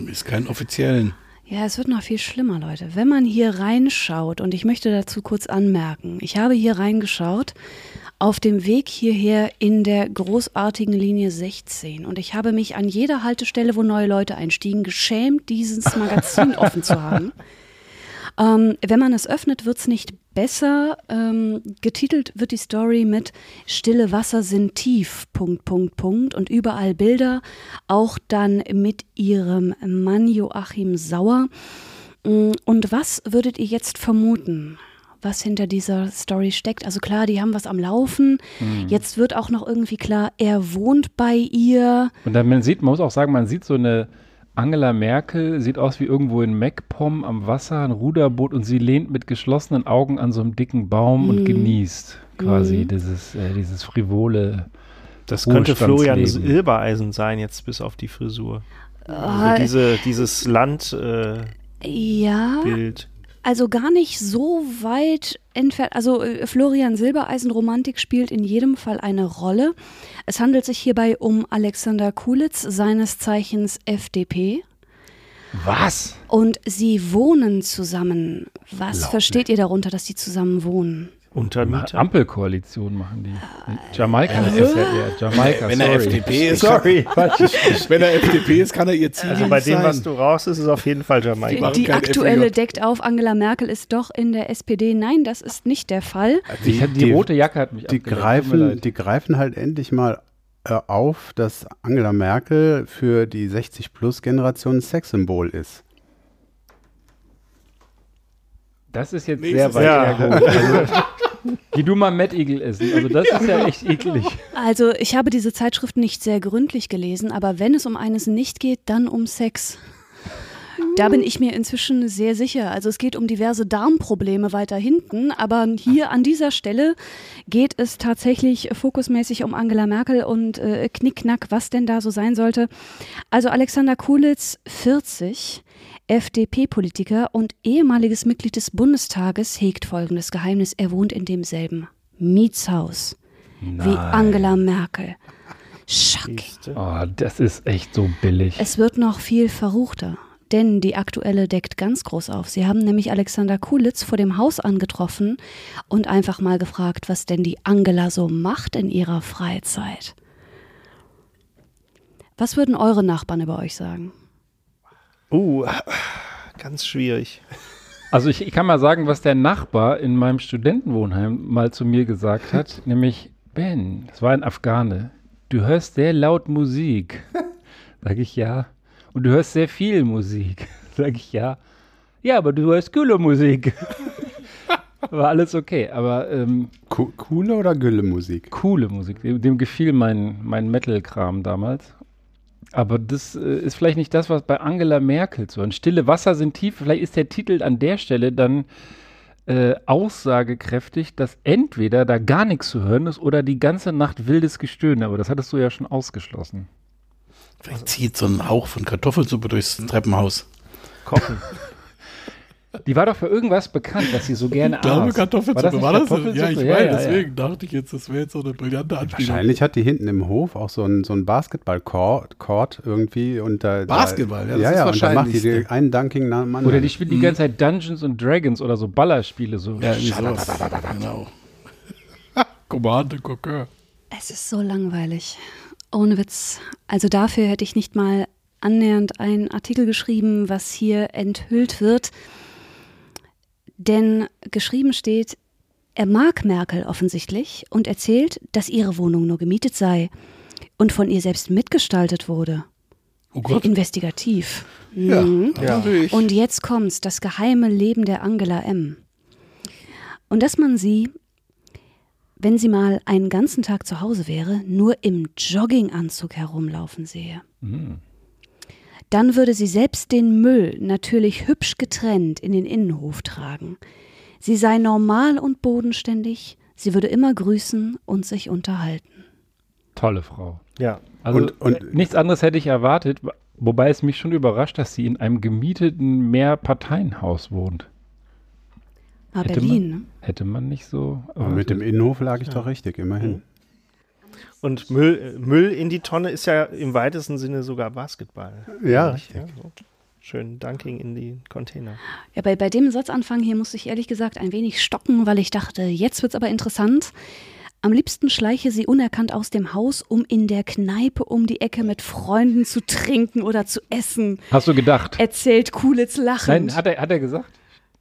Ist keinen offiziellen. Ja, es wird noch viel schlimmer, Leute. Wenn man hier reinschaut, und ich möchte dazu kurz anmerken, ich habe hier reingeschaut auf dem Weg hierher in der großartigen Linie 16 und ich habe mich an jeder Haltestelle, wo neue Leute einstiegen, geschämt, dieses Magazin offen zu haben. Ähm, wenn man es öffnet, wird es nicht besser. Ähm, getitelt wird die Story mit Stille Wasser sind tief, Punkt, Punkt, Punkt. Und überall Bilder, auch dann mit ihrem Mann Joachim Sauer. Mm, Und was würdet ihr jetzt vermuten? Was hinter dieser Story steckt. Also klar, die haben was am Laufen. Jetzt wird auch noch irgendwie klar, er wohnt bei ihr. Und dann man sieht, man muss auch sagen, man sieht so eine Angela Merkel, sieht aus wie irgendwo in MacPom am Wasser, ein Ruderboot und sie lehnt mit geschlossenen Augen an so einem dicken Baum und genießt quasi dieses, äh, dieses frivole. Das könnte Florian. Silbereisen sein, jetzt bis auf die Frisur. Also diese, dieses Landbild. ja. Also gar nicht so weit entfernt. Also äh, Florian Silbereisen Romantik spielt in jedem Fall eine Rolle. Es handelt sich hierbei um Alexander Kulitz, seines Zeichens FDP. Was? Und sie wohnen zusammen. Was Glaub versteht ihr darunter, dass die zusammen wohnen? Untermieter. Ampelkoalition machen die. Jamaika ist ja eher Jamaika, Wenn sorry. er FDP ist, Sorry. wenn er FDP ist, kann er ihr Ziel Also bei dem, sein. was du raus ist, ist auf jeden Fall Die, Jamaika. die kein aktuelle FDJ. deckt auf, Angela Merkel ist doch in der SPD. Nein, das ist nicht der Fall. Ich hab, die, rote Jacke hat mich die abgelenkt, greifen, die greifen halt endlich mal äh, auf, dass Angela Merkel für die 60-Plus-Generation Sexsymbol ist. Das ist jetzt Nächstes sehr weit hergeholt. Also, geh du mal Mad Eagle essen. Also das ist ja echt eklig. Also ich habe diese Zeitschrift nicht sehr gründlich gelesen, aber wenn es um eines nicht geht, dann um Sex. Da bin ich mir inzwischen sehr sicher. Also es geht um diverse Darmprobleme weiter hinten, aber hier an dieser Stelle geht es tatsächlich fokusmäßig um Angela Merkel und äh, Knickknack, was denn da so sein sollte. Also Alexander Kulitz, 40, FDP-Politiker und ehemaliges Mitglied des Bundestages, hegt folgendes Geheimnis. Er wohnt in demselben Mietshaus wie Angela Merkel. Schock. Oh, das ist echt so billig. Es wird noch viel verruchter. Denn die aktuelle deckt ganz groß auf. Sie haben nämlich Alexander Kulitz vor dem Haus angetroffen und einfach mal gefragt, was denn die Angela so macht in ihrer Freizeit. Was würden eure Nachbarn über euch sagen? Uh, ganz schwierig. Also ich, ich kann mal sagen, was der Nachbar in meinem Studentenwohnheim mal zu mir gesagt hat, nämlich Ben, das war ein Afghane, du hörst sehr laut Musik. Sag ich ja. Und du hörst sehr viel Musik. Sag ich ja. Ja, aber du hörst coole Musik. War alles okay, aber ähm, Co coole oder Gülle Musik? coole Musik. Dem, dem gefiel mein, mein Metal-Kram damals. Aber das äh, ist vielleicht nicht das, was bei Angela Merkel so ein Stille Wasser sind tief. Vielleicht ist der Titel an der Stelle dann äh, aussagekräftig, dass entweder da gar nichts zu hören ist oder die ganze Nacht wildes Gestöhne. Aber das hattest du ja schon ausgeschlossen. Vielleicht zieht so ein Hauch von Kartoffelsuppe durchs Treppenhaus. Kochen. Die war doch für irgendwas bekannt, was sie so gerne Ich glaube, aß. Kartoffelsuppe war das? Kartoffelsuppe? Ja, ich Ja, meine, ja, ja. deswegen dachte ich jetzt, das wäre jetzt so eine brillante Anspielung. Wahrscheinlich hat die hinten im Hof auch so ein, so ein Basketball-Court irgendwie. Und da, Basketball, ja, ja, das ja, ist und dann macht die wahrscheinlich. einen Dunking nach dem anderen. Oder die spielt die ganze Zeit Dungeons and Dragons oder so Ballerspiele. So. Ja, sowas. Genau. Commande Coqueur. Es ist so langweilig. Ohne Witz. Also dafür hätte ich nicht mal annähernd einen Artikel geschrieben, was hier enthüllt wird. Denn geschrieben steht, er mag Merkel offensichtlich und erzählt, dass ihre Wohnung nur gemietet sei und von ihr selbst mitgestaltet wurde. Oh Gott. investigativ. Ja, Mhm. Ja. natürlich. Und jetzt kommt's, das geheime Leben der Angela M. Und dass man sie, wenn sie mal einen ganzen Tag zu Hause wäre, nur im Jogginganzug herumlaufen sehe. Dann würde sie selbst den Müll natürlich hübsch getrennt in den Innenhof tragen. Sie sei normal und bodenständig, sie würde immer grüßen und sich unterhalten. Tolle Frau. Ja. Also Und- und- äh, nichts anderes hätte ich erwartet, wobei es mich schon überrascht, dass sie in einem gemieteten Mehrparteienhaus wohnt. Ah, Hätte Berlin, ne? Hätte man nicht so. Aber mit dem Innenhof lag ich doch richtig, immerhin. Und Müll, Müll in die Tonne ist ja im weitesten Sinne sogar Basketball. Ja, richtig. so. Schön Dunking in die Container. Ja, bei, bei dem Satzanfang hier musste ich ehrlich gesagt ein wenig stocken, weil ich dachte, jetzt wird's aber interessant. Am liebsten schleiche sie unerkannt aus dem Haus, um in der Kneipe um die Ecke mit Freunden zu trinken oder zu essen. Hast du gedacht? Erzählt Kulitz lachend. Nein, hat er, hat er gesagt?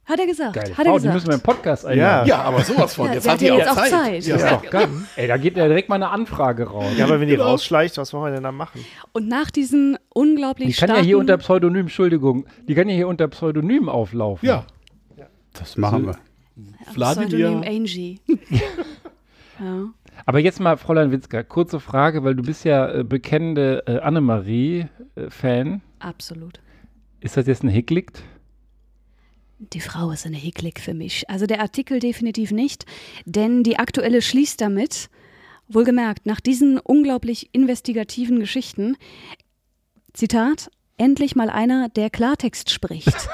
Hat er gesagt. Geile hat er Frau, die gesagt. müssen wir im Podcast einladen. Ja, aber sowas von. Ja, jetzt hat die ja auch jetzt auch Zeit. Zeit. Ja. Das ist doch geil. Ey, da geht ja direkt mal eine Anfrage raus. Ja, aber wenn die Genau. rausschleicht, was wollen wir denn da machen? Und nach diesen unglaublich Die kann ja hier unter Pseudonym, Entschuldigung, die kann ja hier unter Pseudonym auflaufen. ja. Das machen wir. Pseudonym Wladimir. Angie. ja. Aber jetzt mal, Fräulein Witzka, kurze Frage, weil du bist ja äh, bekennende äh, Annemarie-Fan. Absolut. Ist das jetzt ein Hicklicht? Die Frau ist eine Hicklig für mich. Also der Artikel definitiv nicht, denn die aktuelle schließt damit, wohlgemerkt, nach diesen unglaublich investigativen Geschichten, Zitat, endlich mal einer, der Klartext spricht.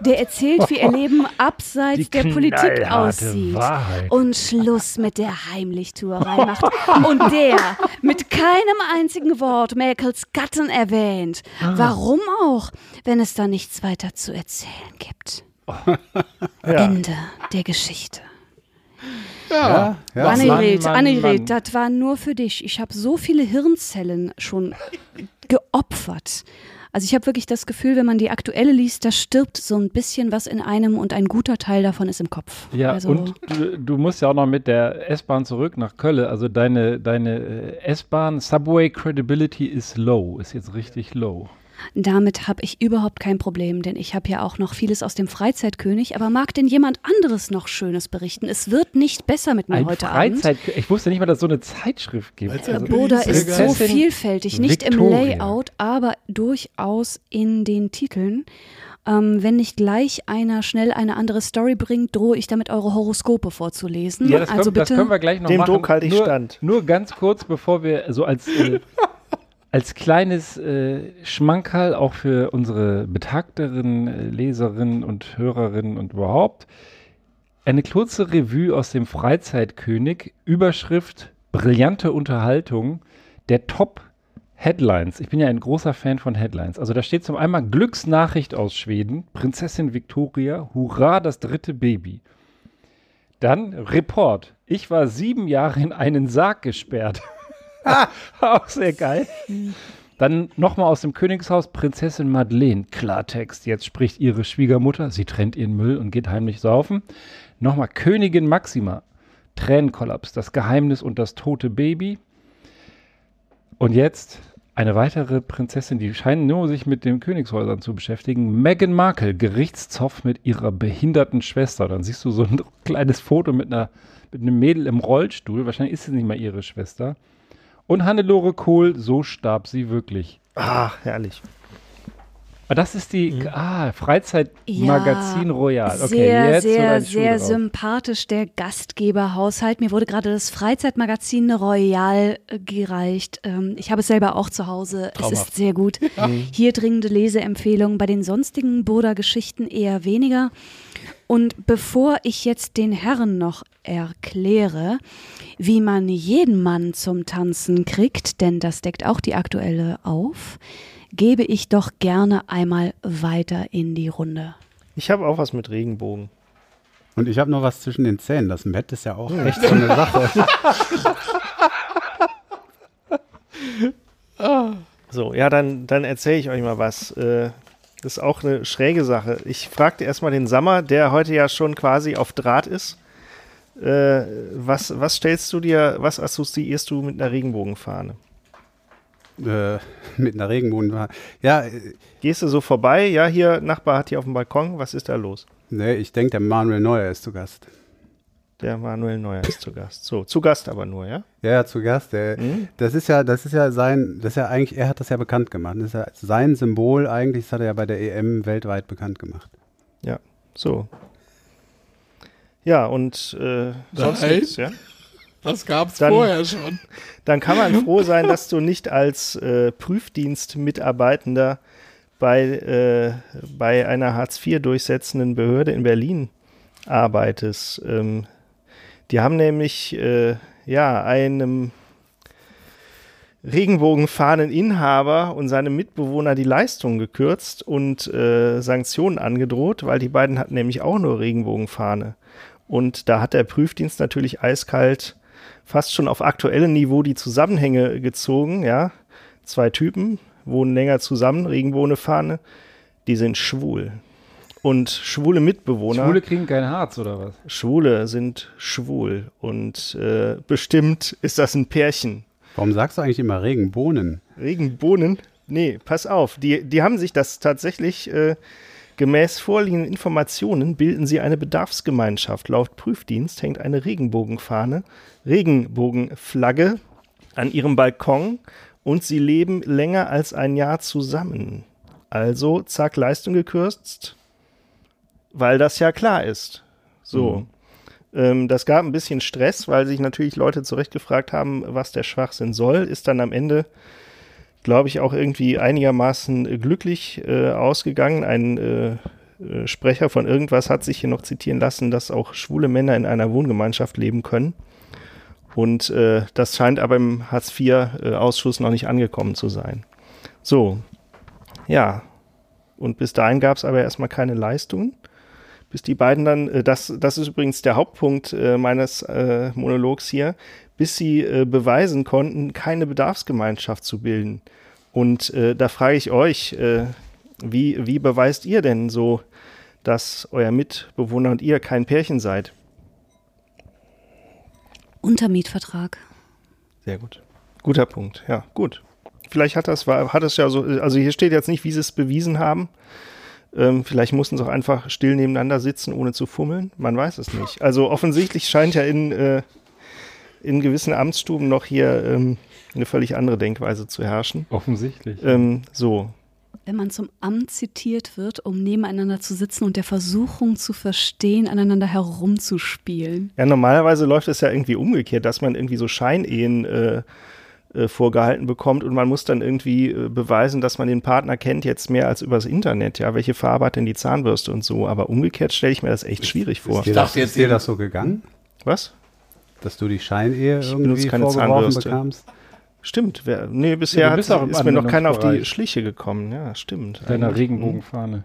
Der erzählt, wie ihr Leben abseits der Politik aussieht. Wahrheit. Und Schluss mit der Heimlichtuerei macht. Und der mit keinem einzigen Wort Merkels Gatten erwähnt. Warum auch, wenn es da nichts weiter zu erzählen gibt. Ende der Geschichte. Ja. Ja, Annegret, Mann, Mann, Annegret, Mann. das war nur für dich. Ich habe so viele Hirnzellen schon geopfert. Also ich habe wirklich das Gefühl, wenn man die aktuelle liest, da stirbt so ein bisschen was in einem und ein guter Teil davon ist im Kopf. Ja, also, und du, du musst ja auch noch mit der S-Bahn zurück nach Köln. Also deine, deine äh, S-Bahn Subway Credibility ist low, ist jetzt richtig low. Damit habe ich überhaupt kein Problem, denn ich habe ja auch noch vieles aus dem Freizeitkönig. Aber mag denn jemand anderes noch Schönes berichten? Es wird nicht besser mit mir Ein heute Abend. Freizeit, ich wusste nicht mal, dass es so eine Zeitschrift gibt. Äh, Boda ist so vielfältig, nicht Victoria. im Layout, aber durchaus in den Titeln. Ähm, wenn nicht gleich einer schnell eine andere Story bringt, drohe ich damit eure Horoskope vorzulesen. Ja, das, also können, das bitte. können wir gleich noch Dem machen. Druck halte ich nur, stand. Nur ganz kurz, bevor wir so als, äh, als kleines äh, Schmankerl auch für unsere betagteren äh, Leserinnen und Hörerinnen und überhaupt eine kurze Revue aus dem Freizeitkönig, Überschrift Brillante Unterhaltung der Top Headlines. Ich bin ja ein großer Fan von Headlines. Also da steht zum einen Glücksnachricht aus Schweden, Prinzessin Victoria, hurra, das dritte Baby. Dann Report. Ich war sieben Jahre in einen Sarg gesperrt. Auch sehr geil. Dann nochmal aus dem Königshaus Prinzessin Madeleine. Klartext. Jetzt spricht ihre Schwiegermutter. Sie trennt ihren Müll und geht heimlich saufen. Nochmal Königin Maxima. Tränenkollaps. Das Geheimnis und das tote Baby. Und jetzt eine weitere Prinzessin, die scheinen nur sich mit den Königshäusern zu beschäftigen. Meghan Markle, Gerichtszoff mit ihrer behinderten Schwester. Dann siehst du so ein kleines Foto mit, einer, mit einem Mädel im Rollstuhl. Wahrscheinlich ist es nicht mal ihre Schwester. Und Hannelore Kohl, so starb sie wirklich. Ach, herrlich. Ah, das ist die Mhm. ah, Freizeitmagazin Ja, Royal. Okay, sehr, jetzt sehr, Schuh sehr drauf. sympathisch der Gastgeberhaushalt. Mir wurde gerade das Freizeitmagazin Royal gereicht. Ähm, ich habe es selber auch zu Hause. Es Traumhaft. ist sehr gut. Hier dringende Leseempfehlungen. Bei den sonstigen Burda-Geschichten eher weniger. Und bevor ich jetzt den Herren noch erkläre, wie man jeden Mann zum Tanzen kriegt, denn das deckt auch die aktuelle auf, gebe ich doch gerne einmal weiter in die Runde. Ich habe auch was mit Regenbogen. Und ich habe noch was zwischen den Zähnen. Das Bett ist ja auch echt so eine Sache. So, ja, dann, dann erzähle ich euch mal was. Äh, das ist auch eine schräge Sache. Ich fragte erstmal den Sammer, der heute ja schon quasi auf Draht ist. Äh, was, was stellst du dir, was assoziierst du mit einer Regenbogenfahne? äh, mit einer Regenbogen. Ja, äh, Gehst du so vorbei? Ja, hier, Nachbar hat hier auf dem Balkon. Was ist da los? nee, ich denke, der Manuel Neuer ist zu Gast. Der Manuel Neuer ist zu Gast. So, zu Gast aber nur, ja? Ja, ja, zu Gast. Der, Mhm. Das ist ja, das ist ja sein, das ist ja eigentlich, er hat das ja bekannt gemacht. Das ist ja sein Symbol eigentlich, das hat er ja bei der EM weltweit bekannt gemacht. Ja, so. Ja, und äh, sonst Nein. nichts, ja? Das gab's Dann- vorher schon. Dann kann man froh sein, dass du nicht als äh, Prüfdienstmitarbeitender bei, äh, bei einer Hartz IV durchsetzenden Behörde in Berlin arbeitest. Ähm, die haben nämlich äh, ja einem Regenbogenfahneninhaber und seinem Mitbewohner die Leistung gekürzt und äh, Sanktionen angedroht, weil die beiden hatten nämlich auch nur Regenbogenfahne. Und da hat der Prüfdienst natürlich eiskalt fast schon auf aktuellem Niveau die Zusammenhänge gezogen, ja. Zwei Typen wohnen länger zusammen, Regenbogenfahne, die sind schwul. Und schwule Mitbewohner. Schwule kriegen kein Harz oder was? Schwule sind schwul. Und äh, bestimmt ist das ein Pärchen. Warum sagst du eigentlich immer Regenbohnen? Regenbohnen? Nee, pass auf. Die, die haben sich das tatsächlich äh, gemäß vorliegenden Informationen bilden sie eine Bedarfsgemeinschaft. Laut Prüfdienst hängt eine Regenbogenfahne, Regenbogenflagge an ihrem Balkon und sie leben länger als ein Jahr zusammen. Also, zack, Leistung gekürzt, weil das ja klar ist. So. Ähm, das gab ein bisschen Stress, weil sich natürlich Leute zurechtgefragt haben, was der Schwachsinn soll. Ist dann am Ende, glaube ich, auch irgendwie einigermaßen äh, glücklich äh, ausgegangen. Ein äh, äh, Sprecher von irgendwas hat sich hier noch zitieren lassen, dass auch schwule Männer in einer Wohngemeinschaft leben können. Und äh, das scheint aber im Hartz-IV-Ausschuss noch nicht angekommen zu sein. So, ja. Und bis dahin gab es aber erstmal keine Leistungen bis die beiden dann, äh, das, das ist übrigens der Hauptpunkt äh, meines äh, Monologs hier, bis sie äh, beweisen konnten, keine Bedarfsgemeinschaft zu bilden. Und äh, da frage ich euch, äh, wie, wie beweist ihr denn so, dass euer Mitbewohner und ihr kein Pärchen seid? Untermietvertrag. Sehr gut. Guter Punkt, ja, gut. Vielleicht hat das, war, hat es ja so, also hier steht jetzt nicht, wie sie es bewiesen haben. Ähm, vielleicht mussten sie auch einfach still nebeneinander sitzen, ohne zu fummeln. Man weiß es nicht. Also offensichtlich scheint ja in, äh, in gewissen Amtsstuben noch hier ähm, eine völlig andere Denkweise zu herrschen. Offensichtlich. Ähm, so, Wenn man zum Amt zitiert wird, um nebeneinander zu sitzen und der Versuchung zu verstehen, aneinander herumzuspielen. Ja, normalerweise läuft es ja irgendwie umgekehrt, dass man irgendwie so Scheinehen äh, äh, vorgehalten bekommt und man muss dann irgendwie äh, beweisen, dass man den Partner kennt, jetzt mehr als übers Internet. Ja, welche Farbe hat denn die Zahnbürste und so? Aber umgekehrt stelle ich mir das echt schwierig vor. Ist dir, dachte das, jetzt ist dir das so gegangen, Was? Dass du die Scheinehe Ich irgendwie keine vorgeworfen Zahnbürste. bekamst? Stimmt. Wer, nee, bisher Ja, du hat, ist mir noch keiner auf die. Schliche gekommen. Ja, stimmt. Deiner Eigentlich. Regenbogenfahne.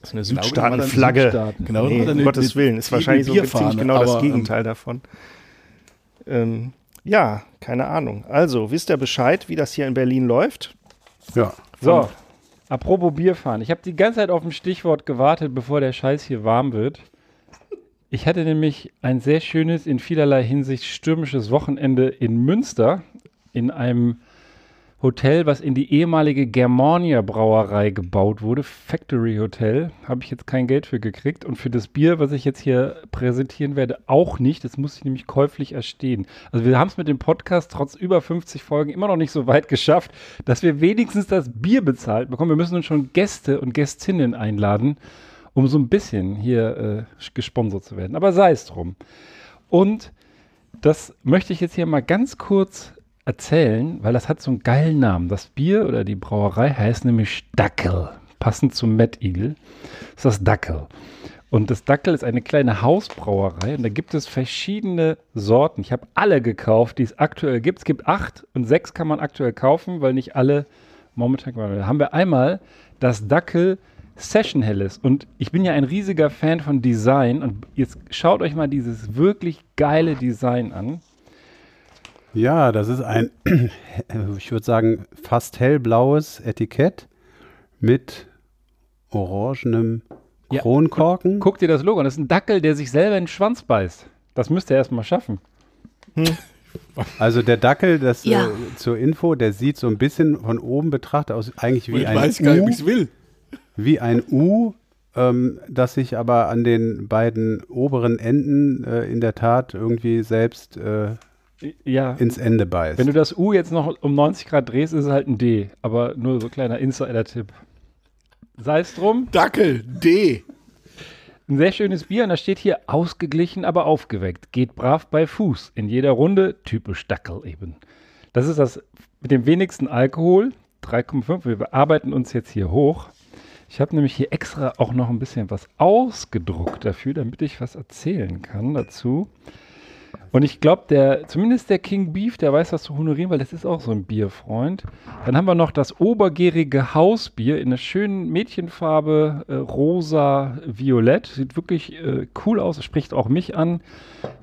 Das ist eine Südstaatenflagge. Südstaaten. Genau, Nee, um Gottes Willen. Ist wahrscheinlich so Bierfahne, ziemlich genau das aber, Gegenteil davon. Ähm, Ja, keine Ahnung. Also, wisst ihr Bescheid, wie das hier in Berlin läuft? Ja. So, apropos Bierfahren. Ich habe die ganze Zeit auf ein Stichwort gewartet, bevor der Scheiß hier warm wird. Ich hatte nämlich ein sehr schönes, in vielerlei Hinsicht stürmisches Wochenende in Münster in einem Hotel, was in die ehemalige Germania Brauerei gebaut wurde, Factory Hotel, habe ich jetzt kein Geld für gekriegt und für das Bier, was ich jetzt hier präsentieren werde, auch nicht. Das muss ich nämlich käuflich erstehen. Also wir haben es mit dem Podcast trotz über 50 Folgen immer noch nicht so weit geschafft, dass wir wenigstens das Bier bezahlt bekommen. Wir müssen uns schon Gäste und Gästinnen einladen, um so ein bisschen hier äh, gesponsert zu werden. Aber sei es drum. Und das möchte ich jetzt hier mal ganz kurz erzählen, weil das hat so einen geilen Namen. Das Bier oder die Brauerei heißt nämlich Dackel, passend zum Mad Eagle. Das ist das Dackel. Und das Dackel ist eine kleine Hausbrauerei und da gibt es verschiedene Sorten. Ich habe alle gekauft, die es aktuell gibt. Es gibt acht und sechs kann man aktuell kaufen, weil nicht alle momentan. Da haben wir einmal das Dackel Session Helles und ich bin ja ein riesiger Fan von Design und jetzt schaut euch mal dieses wirklich geile Design an. Ja, das ist ein, ich würde sagen, fast hellblaues Etikett mit orangenem Ja, Kronkorken. Guck dir das Logo an. Das ist ein Dackel, der sich selber in den Schwanz beißt. Das müsst ihr erstmal schaffen. Also der Dackel, das Ja. äh, zur Info, der sieht so ein bisschen von oben betrachtet aus, eigentlich wie ich ein weiß gar nicht, ob ich es will. Wie ein U, ähm, das sich aber an den beiden oberen Enden äh, in der Tat irgendwie selbst äh, Ja. ins Ende beißt. Wenn du das U jetzt noch um 90 Grad drehst, ist es halt ein D. Aber nur so kleiner Insider-Tipp. Sei es drum. Dackel, D. Ein sehr schönes Bier und da steht hier ausgeglichen, aber aufgeweckt. Geht brav bei Fuß. In jeder Runde typisch Dackel eben. Das ist das mit dem wenigsten Alkohol. 3,5. Wir bearbeiten uns jetzt hier hoch. Ich habe nämlich hier extra auch noch ein bisschen was ausgedruckt dafür, damit ich was erzählen kann dazu. Und ich glaube, der, zumindest der King Beef, der weiß das zu honorieren, weil das ist auch so ein Bierfreund. Dann haben wir noch das obergärige Hausbier in einer schönen Mädchenfarbe, äh, rosa, violett. Sieht wirklich äh, cool aus, spricht auch mich an.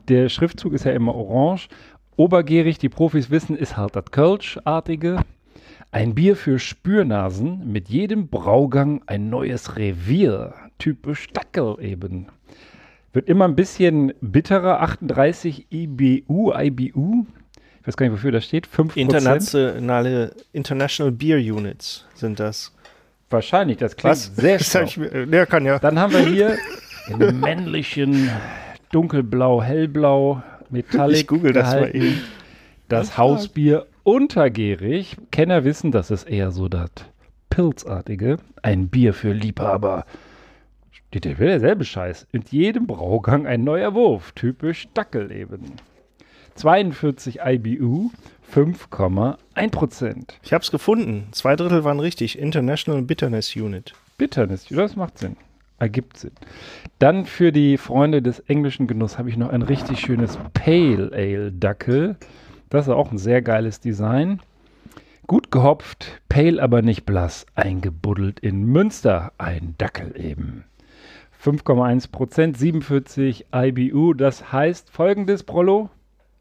Der Schriftzug ist ja immer orange. Obergärig, die Profis wissen, ist halt das Kölsch-artige. Ein Bier für Spürnasen, mit jedem Braugang ein neues Revier. Typisch Dackel eben. Wird immer ein bisschen bitterer, 38 IBU, IBU. Ich weiß gar nicht, wofür das steht. 5%. Internationale International Beer Units sind das. Wahrscheinlich, das klingt sehr schlau. ich mir, der kann ja. Dann haben wir hier in männlichen dunkelblau, hellblau, Metallic Ich google das mal eben. Das Hausbier untergärig. Kenner wissen, das ist eher so das Pilzartige. Ein Bier für Liebhaber. Steht ja wieder derselbe Scheiß. In jedem Braugang ein neuer Wurf. Typisch Dackel eben. 42 IBU, 5,1%. Ich habe es gefunden. Zwei Drittel waren richtig. International Bitterness Unit. Bitterness, das macht Sinn. Ergibt Sinn. Dann für die Freunde des englischen Genuss habe ich noch ein richtig schönes Pale Ale Dackel. Das ist auch ein sehr geiles Design. Gut gehopft, pale aber nicht blass, eingebuddelt in Münster, ein Dackel eben. 5,1 Prozent, 47 IBU, das heißt folgendes, Prollo,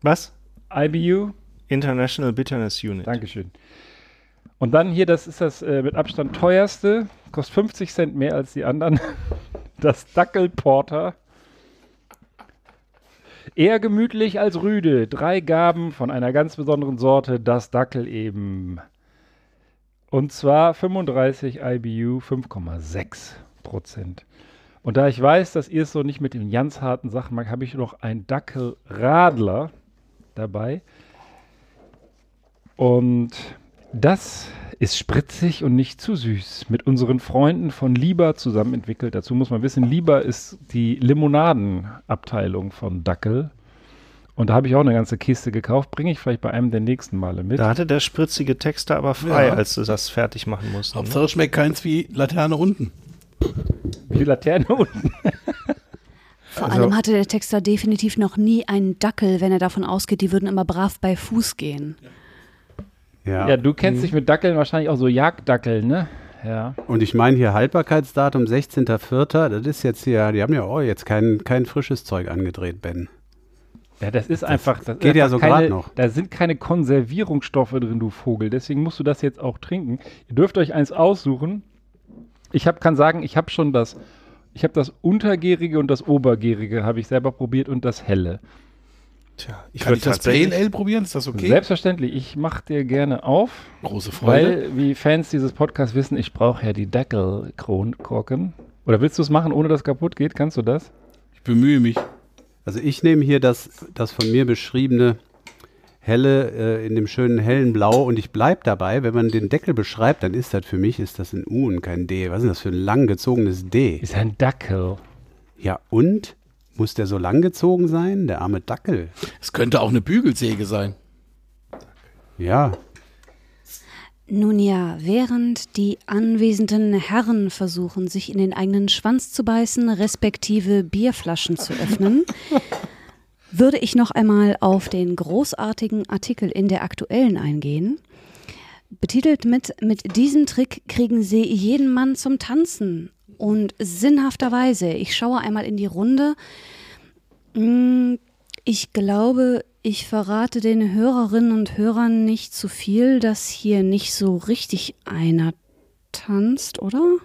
Was? IBU, International Bitterness Unit. Dankeschön. Und dann hier, das ist das äh, mit Abstand teuerste, kostet 50 Cent mehr als die anderen. Das Dackelporter. Eher gemütlich als rüde. Drei Gaben von einer ganz besonderen Sorte, das Dackel eben. Und zwar 35 IBU, 5,6 Prozent. Und da ich weiß, dass ihr es so nicht mit den ganz harten Sachen mag, habe ich noch ein Dackelradler dabei. Und das ist spritzig und nicht zu süß. Mit unseren Freunden von Lieber zusammen entwickelt. Dazu muss man wissen, Lieber ist die Limonadenabteilung von Dackel. Und da habe ich auch eine ganze Kiste gekauft. Bringe ich vielleicht bei einem der nächsten Male mit. Da hatte der spritzige Texter aber frei, Ja. als du das fertig machen musst. Ne? Hauptsache schmeckt keins wie Laterne unten. Wie Laterne unten. Vor Also- allem hatte der Texter definitiv noch nie einen Dackel, wenn er davon ausgeht, die würden immer brav bei Fuß gehen. Ja. Ja, du kennst dich mit Dackeln wahrscheinlich auch so Jagddackeln, ne? Ja. Und ich meine hier Haltbarkeitsdatum 16.04. Das ist jetzt hier, die haben ja auch jetzt kein, kein frisches Zeug angedreht, Ben. Ja, das ist einfach. Das geht ist ja so keine, noch. Da sind keine Konservierungsstoffe drin, du Vogel. Deswegen musst du das jetzt auch trinken. Ihr dürft euch eins aussuchen. Ich hab, kann sagen, ich habe schon das. Ich habe das Untergärige und das Obergärige habe ich selber probiert und das Helle. Tja, ich Kann würd ich das Ale probieren? Ist das okay? Selbstverständlich, ich mache dir gerne auf, Große Freude. weil, wie Fans dieses Podcasts wissen, ich brauche ja die Dackelkorken. Oder willst du es machen, ohne dass es kaputt geht? Kannst du das? ich bemühe mich. Also ich nehme hier das, das von mir beschriebene helle äh, in dem schönen hellen Blau und ich bleib dabei, wenn man den Deckel beschreibt, dann ist das für mich ist das ein U und kein D. Was ist denn das für ein langgezogenes D? Ist ein Dackel. Ja und muss der so lang gezogen sein, der arme Dackel? Es könnte auch eine Bügelsäge sein. Ja, Nun ja, während die anwesenden Herren versuchen, sich in den eigenen Schwanz zu beißen, respektive Bierflaschen zu öffnen, würde ich noch einmal auf den großartigen Artikel in der aktuellen eingehen. Betitelt mit Mit diesem Trick kriegen Sie jeden Mann zum Tanzen. Und sinnhafterweise, ich schaue einmal in die Runde. Mm, Ich glaube, ich verrate den Hörerinnen und Hörern nicht zu viel, dass hier nicht so richtig einer tanzt, oder?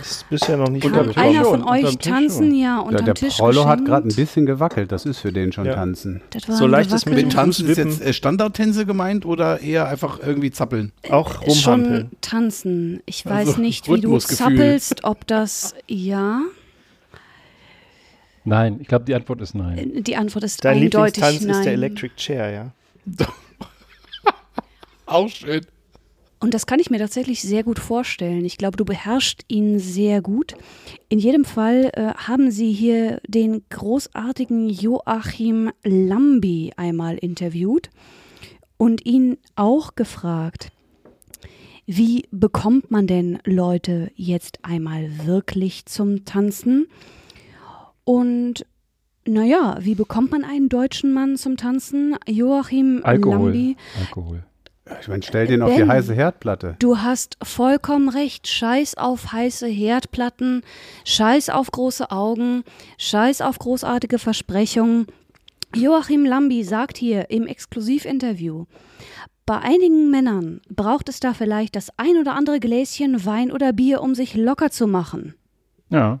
Ist bisher noch nicht Kann einer schon, von euch tanzen? schon. Ja, ja unterm der Tisch Prollo hat gerade ein bisschen gewackelt, das ist für den schon Ja. tanzen. Das So leichtes Gewackel. Mit Tanzen ist jetzt äh, Standardtänze gemeint oder eher einfach irgendwie zappeln? auch Schon rumhampeln. tanzen. Ich Also weiß nicht, wie du zappelst, ob das ja. Nein, ich glaube, die Antwort ist nein. Die Antwort ist Dein eindeutig Lieblingstanz nein. ist der Electric Chair, ja. Auch schön. Und das kann ich mir tatsächlich sehr gut vorstellen. Ich glaube, du beherrschst ihn sehr gut. In jedem Fall äh, haben sie hier den großartigen Joachim Lambi einmal interviewt und ihn auch gefragt, wie bekommt man denn Leute jetzt einmal wirklich zum Tanzen? Und naja, wie bekommt man einen deutschen Mann zum Tanzen? Joachim Alkohol. Lambi Alkohol. Ich meine, stell den auf die Ben. heiße Herdplatte. Du hast vollkommen recht. Scheiß auf heiße Herdplatten, scheiß auf große Augen, scheiß auf großartige Versprechungen. Joachim Lambi sagt hier im Exklusivinterview, bei einigen Männern braucht es da vielleicht das ein oder andere Gläschen Wein oder Bier, um sich locker zu machen. Ja,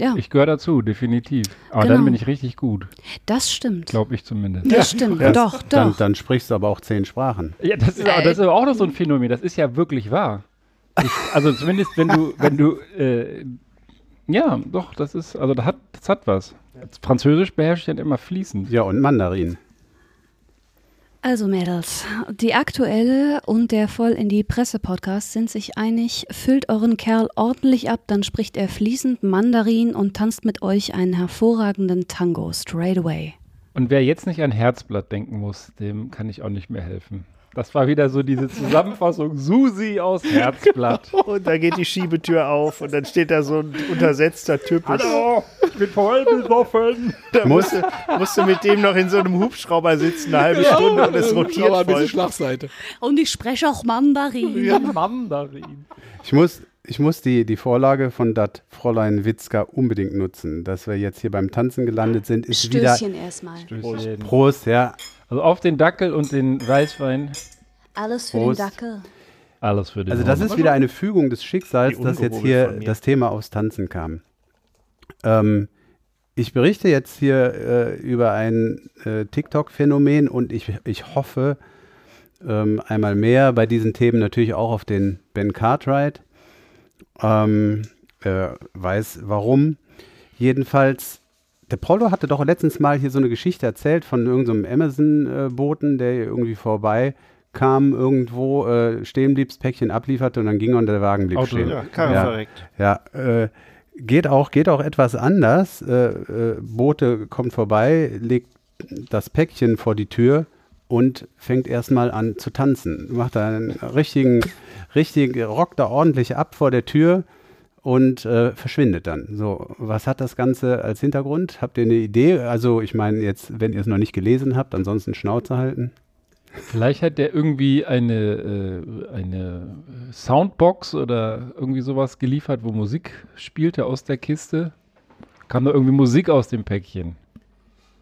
Ja, ich gehöre dazu, definitiv. Aber Genau. dann bin ich richtig gut, das stimmt. glaube ich zumindest. Das stimmt. Ja. Doch, Dann, doch. dann sprichst du aber auch zehn Sprachen. Ja, das ist, aber, das ist aber auch noch so ein Phänomen. Das ist ja wirklich wahr. Ich, also zumindest wenn du, wenn du, äh, ja, doch, das ist, also das hat, das hat was. Französisch beherrsche ich dann immer fließend. Ja, und Mandarin. Also Mädels, die aktuelle und der voll in die Presse-Podcast sind sich einig, füllt euren Kerl ordentlich ab, dann spricht er fließend Mandarin und tanzt mit euch einen hervorragenden Tango straight away. Und wer jetzt nicht an Herzblatt denken muss, dem kann ich auch nicht mehr helfen. Das war wieder so diese Zusammenfassung Susi aus Herzblatt. Und da geht die Schiebetür auf und dann steht da so ein untersetzter Typ. Hallo, ich bin voll besoffen. Da musst du, musst du mit dem noch in so einem Hubschrauber sitzen, eine halbe Stunde und es rotiert Aber ein bisschen voll. Schlagseite. Und ich spreche auch Mandarin. Mandarin. Ich muss, ich muss die, die Vorlage von dat Fräulein Witzka unbedingt nutzen. Dass wir jetzt hier beim Tanzen gelandet sind, ist wieder. Stößchen erstmal. Stößchen. Prost, ja. Also auf den Dackel und den Weißwein. Alles für Prost. den Dackel. Alles für den Also das Horn. ist wieder eine Fügung des Schicksals, dass jetzt hier das Thema aufs Tanzen kam. Ähm, ich berichte jetzt hier äh, über ein äh, TikTok-Phänomen und ich, ich hoffe ähm, einmal mehr bei diesen Themen natürlich auch auf den Ben Cartwright. Ähm, äh, weiß warum. Jedenfalls, der Prollo hatte doch letztens mal hier so eine Geschichte erzählt von irgendeinem Amazon-Boten, der hier irgendwie vorbei kam, irgendwo äh, stehen blieb, das Päckchen ablieferte und dann ging er und der Wagen blieb Auto. stehen. Ja, Karre Ja. verreckt. Ja, äh, geht auch, geht auch etwas anders. Äh, äh, Bote kommt vorbei, legt das Päckchen vor die Tür und fängt erstmal an zu tanzen. Macht da einen richtigen, richtig, rockt da ordentlich ab vor der Tür und äh, verschwindet dann. So, was hat das Ganze als Hintergrund? Habt ihr eine Idee? Also, ich meine, jetzt, wenn ihr es noch nicht gelesen habt, ansonsten Schnauze halten. Vielleicht hat der irgendwie eine, äh, eine Soundbox oder irgendwie sowas geliefert, wo Musik spielte aus der Kiste. Kam da irgendwie Musik aus dem Päckchen.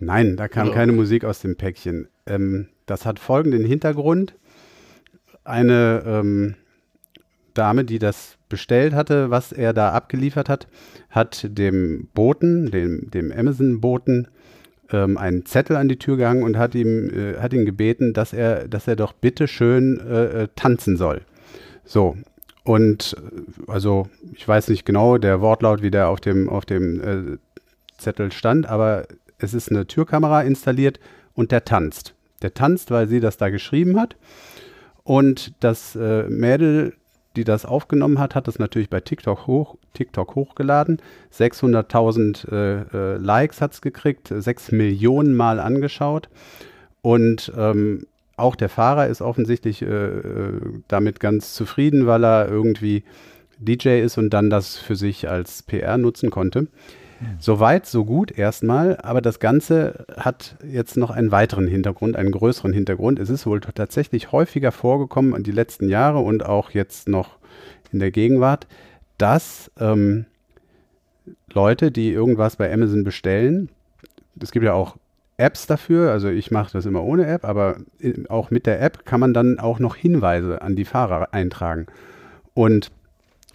Nein, da kam Oder? keine Musik aus dem Päckchen. Ähm, das hat folgenden Hintergrund. Eine ähm, Dame, die das bestellt hatte, was er da abgeliefert hat, hat dem Boten, dem, dem Amazon-Boten, ähm, einen Zettel an die Tür gehangen und hat ihm, äh, hat ihn gebeten, dass er, dass er doch bitte schön äh, äh, tanzen soll. So. Und äh, also, ich weiß nicht genau der Wortlaut, wie der auf dem, auf dem äh, Zettel stand, aber es ist eine Türkamera installiert und der tanzt. Der tanzt, weil sie das da geschrieben hat. Und das äh, Mädel, die das aufgenommen hat, hat das natürlich bei TikTok, hoch, TikTok hochgeladen. 600.000 äh, äh, Likes hat es gekriegt, 6 Millionen Mal angeschaut. Und ähm, auch der Fahrer ist offensichtlich äh, äh, damit ganz zufrieden, weil er irgendwie DJ ist und dann das für sich als PR nutzen konnte. Soweit, so gut erstmal, aber das Ganze hat jetzt noch einen weiteren Hintergrund, einen größeren Hintergrund. Es ist wohl tatsächlich häufiger vorgekommen in die letzten Jahre und auch jetzt noch in der Gegenwart, dass ähm, Leute, die irgendwas bei Amazon bestellen, es gibt ja auch Apps dafür, also ich mache das immer ohne App, aber auch mit der App kann man dann auch noch Hinweise an die Fahrer eintragen. Und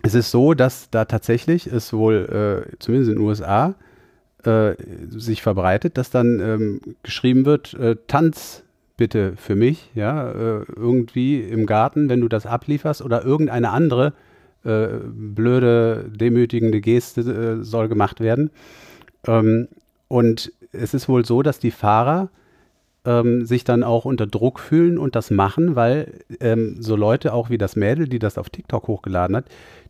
es ist so, dass da tatsächlich es wohl, äh, zumindest in den USA, äh, sich verbreitet, dass dann ähm, geschrieben wird, äh, tanz bitte für mich, ja, äh, irgendwie im Garten, wenn du das ablieferst oder irgendeine andere äh, blöde, demütigende Geste äh, soll gemacht werden. Ähm, und es ist wohl so, dass die Fahrer ähm, sich dann auch unter Druck fühlen und das machen, weil ähm, so Leute auch wie das Mädel, die das auf TikTok hochgeladen hat,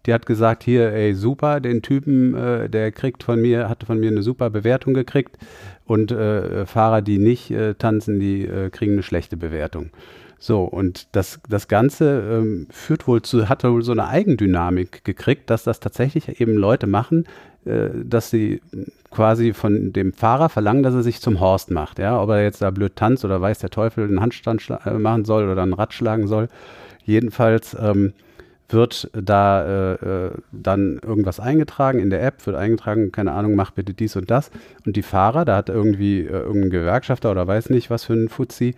die hat gesagt, hier, ey, super, den Typen, äh, der kriegt von mir, hatte von mir eine super Bewertung gekriegt und äh, Fahrer, die nicht äh, tanzen, die äh, kriegen eine schlechte Bewertung. So, und das, das Ganze ähm, führt wohl zu, hat wohl so eine Eigendynamik gekriegt, dass das tatsächlich eben Leute machen, äh, dass sie quasi von dem Fahrer verlangen, dass er sich zum Horst macht. Ja, ob er jetzt da blöd tanzt oder weiß der Teufel einen Handstand äh, machen soll oder einen Rad schlagen soll. Jedenfalls ähm, wird da äh, äh, dann irgendwas eingetragen in der App, wird eingetragen, keine Ahnung, mach bitte dies und das. Und die Fahrer, da hat irgendwie äh, irgendein Gewerkschafter oder weiß nicht was für ein Fuzzi,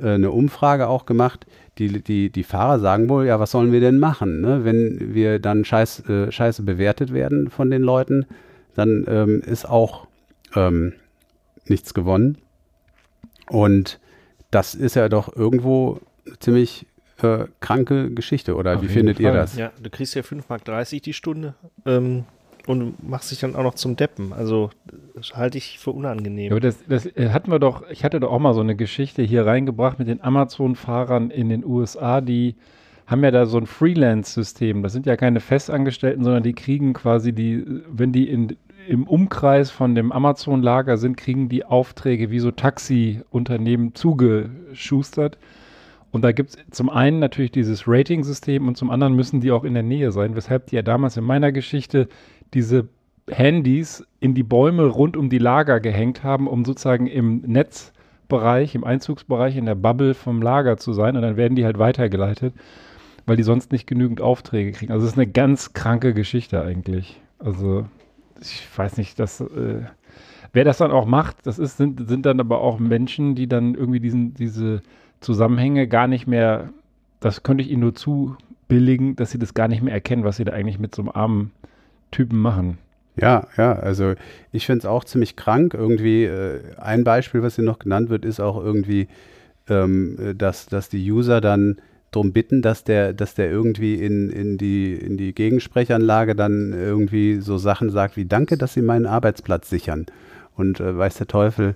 äh, eine Umfrage auch gemacht. Die, die, die Fahrer sagen wohl, ja, was sollen wir denn machen, ne? wenn wir dann scheiß, äh, scheiße bewertet werden von den Leuten, dann ähm, ist auch ähm, nichts gewonnen. Und das ist ja doch irgendwo ziemlich äh, kranke Geschichte, oder Auf wie findet ihr Fall. das? Ja, du kriegst ja 5,30 Mark die Stunde ähm, und machst dich dann auch noch zum Deppen. Also das halte ich für unangenehm. Ja, aber das, das äh, hatten wir doch, ich hatte doch auch mal so eine Geschichte hier reingebracht mit den Amazon-Fahrern in den USA, die haben ja da so ein Freelance-System. Das sind ja keine Festangestellten, sondern die kriegen quasi die, wenn die in, im Umkreis von dem Amazon-Lager sind, kriegen die Aufträge wie so Taxi-Unternehmen zugeschustert. Und da gibt es zum einen natürlich dieses Rating-System und zum anderen müssen die auch in der Nähe sein, weshalb die ja damals in meiner Geschichte diese Handys in die Bäume rund um die Lager gehängt haben, um sozusagen im Netzbereich, im Einzugsbereich, in der Bubble vom Lager zu sein. Und dann werden die halt weitergeleitet, weil die sonst nicht genügend Aufträge kriegen. Also es ist eine ganz kranke Geschichte eigentlich. Also ich weiß nicht, dass äh, wer das dann auch macht, das ist, sind, sind dann aber auch Menschen, die dann irgendwie diesen, diese Zusammenhänge gar nicht mehr, das könnte ich ihnen nur zubilligen, dass sie das gar nicht mehr erkennen, was sie da eigentlich mit so einem armen Typen machen. Ja, ja, also ich finde es auch ziemlich krank. Irgendwie äh, ein Beispiel, was hier noch genannt wird, ist auch irgendwie, ähm, äh, dass, dass die User dann darum bitten, dass der, dass der irgendwie in, in, die, in die Gegensprechanlage dann irgendwie so Sachen sagt wie Danke, dass Sie meinen Arbeitsplatz sichern. Und äh, weiß der Teufel,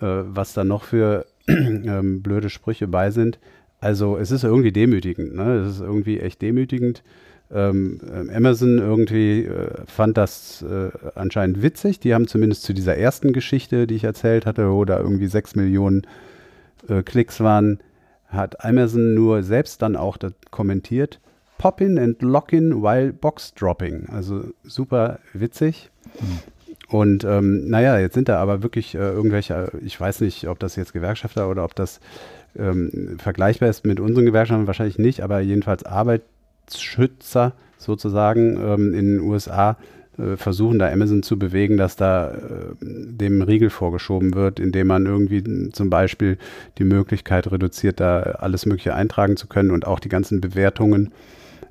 äh, was da noch für ähm, blöde Sprüche bei sind. Also es ist irgendwie demütigend, ne? Es ist irgendwie echt demütigend. Ähm, ähm, Amazon irgendwie äh, fand das äh, anscheinend witzig. Die haben zumindest zu dieser ersten Geschichte, die ich erzählt hatte, wo da irgendwie sechs Millionen äh, Klicks waren, hat Amazon nur selbst dann auch kommentiert. Pop in and lock in while box dropping. Also super witzig. Und ähm, naja, jetzt sind da aber wirklich äh, irgendwelche, ich weiß nicht, ob das jetzt Gewerkschafter oder ob das ähm, vergleichbar ist mit unseren Gewerkschaften, wahrscheinlich nicht, aber jedenfalls Arbeitsschützer sozusagen ähm, in den USA äh, versuchen da Amazon zu bewegen, dass da äh, dem Riegel vorgeschoben wird, indem man irgendwie zum Beispiel die Möglichkeit reduziert, da alles Mögliche eintragen zu können. Und auch die ganzen Bewertungen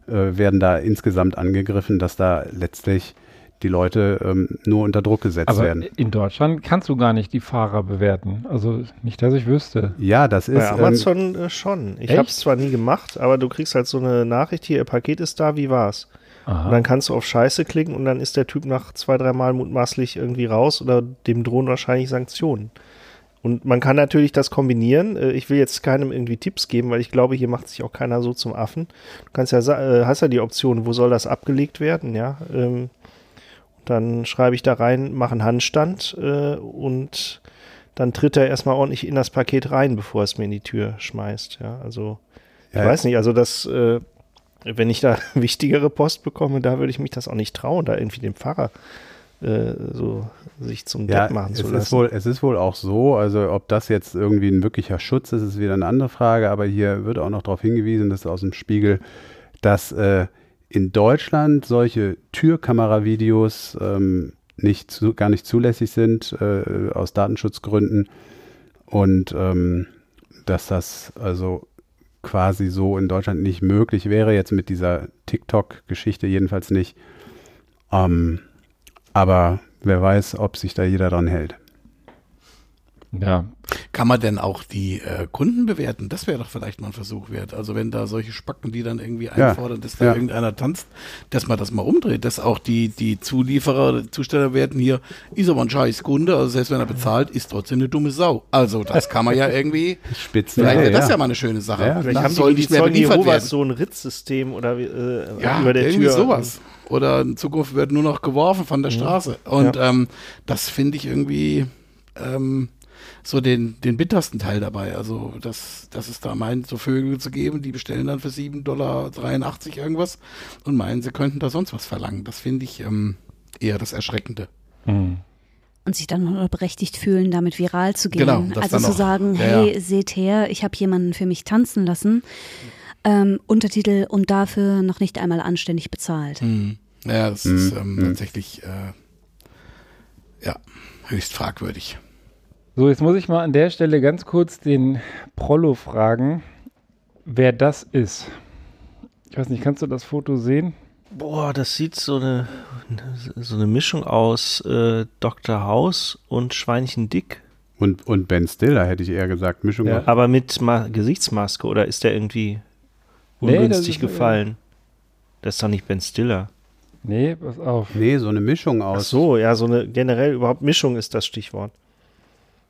äh, werden da insgesamt angegriffen, dass da letztlich die Leute ähm, nur unter Druck gesetzt Aber werden. in Deutschland kannst du gar nicht die Fahrer bewerten. Also nicht, dass ich wüsste. Ja, das ist. Bei ähm, Amazon äh, schon. Ich habe es zwar nie gemacht, aber du kriegst halt so eine Nachricht hier, ihr Paket ist da, wie war's? Und Aha. dann kannst du auf Scheiße klicken und dann ist der Typ nach zwei, dreimal mutmaßlich irgendwie raus oder dem drohen wahrscheinlich Sanktionen. Und man kann natürlich das kombinieren. Äh, Ich will jetzt keinem irgendwie Tipps geben, weil ich glaube, hier macht sich auch keiner so zum Affen. Du kannst ja, äh, hast ja die Option, wo soll das abgelegt werden, ja. Dann schreibe ich da rein, mache einen Handstand äh, und dann tritt er erstmal ordentlich in das Paket rein, bevor er es mir in die Tür schmeißt. Ja, also ich Ja. weiß nicht, also das, äh, wenn ich da wichtigere Post bekomme, da würde ich mich das auch nicht trauen, da irgendwie dem Pfarrer äh, so sich zum Ja, Depp machen es zu ist, lassen. wohl, es ist wohl auch so, also ob das jetzt irgendwie ein wirklicher Schutz ist, ist wieder eine andere Frage, aber hier wird auch noch darauf hingewiesen, das ist aus dem Spiegel, dass äh, in Deutschland solche Türkameravideos ähm, nicht zu, gar nicht zulässig sind, äh, aus Datenschutzgründen und ähm, dass das also quasi so in Deutschland nicht möglich wäre, jetzt mit dieser TikTok-Geschichte jedenfalls nicht. Ähm, aber wer weiß, ob sich da jeder dran hält. Ja, Kann man denn auch die äh, Kunden bewerten? Das wäre doch vielleicht mal ein Versuch wert. Also wenn da solche Spacken, die dann irgendwie Ja, einfordern, dass da ja. irgendeiner tanzt, dass man das mal umdreht, dass auch die, die Zulieferer oder Zusteller werden hier, ist aber ein scheiß Kunde, also selbst wenn er bezahlt, ist trotzdem eine dumme Sau. Also das kann man ja irgendwie, Spitze. vielleicht wäre das ja mal eine schöne Sache. Ja, Vielleicht haben soll die, nicht die mehr Zeugen beliefert Jehovas werden. so ein Ritzsystem oder äh, Ja, über der irgendwie Tür. sowas. Oder in Zukunft wird nur noch geworfen von der Straße. Und ähm, das finde ich irgendwie ähm, so den, den bittersten Teil dabei. Also, dass, dass es da meint, so Vögel zu geben, die bestellen dann für 7,83 Dollar irgendwas und meinen, sie könnten da sonst was verlangen. Das finde ich ähm, eher das Erschreckende. hm. Und sich dann noch berechtigt fühlen, damit viral zu gehen. Genau, also zu sagen, Ja, hey, ja. seht her, ich habe jemanden für mich tanzen lassen. Ähm, Untertitel und dafür noch nicht einmal anständig bezahlt. Ja, das Mhm. ist ähm, Mhm. tatsächlich äh, ja, höchst fragwürdig. So, jetzt muss ich mal an der Stelle ganz kurz den Prollo fragen, wer das ist. Ich weiß nicht, kannst du das Foto sehen? Boah, das sieht so eine, so eine Mischung aus äh, Dr. House und Schweinchen Dick. Und, und Ben Stiller hätte ich eher gesagt, Mischung Ja. aus- Aber mit Ma Gesichtsmaske oder ist der irgendwie Nee, das ungünstig ist- gefallen? Das ist doch nicht Ben Stiller. Nee, pass auf. Nee, so eine Mischung Ach aus. so, ja, so eine generell überhaupt Mischung ist das Stichwort.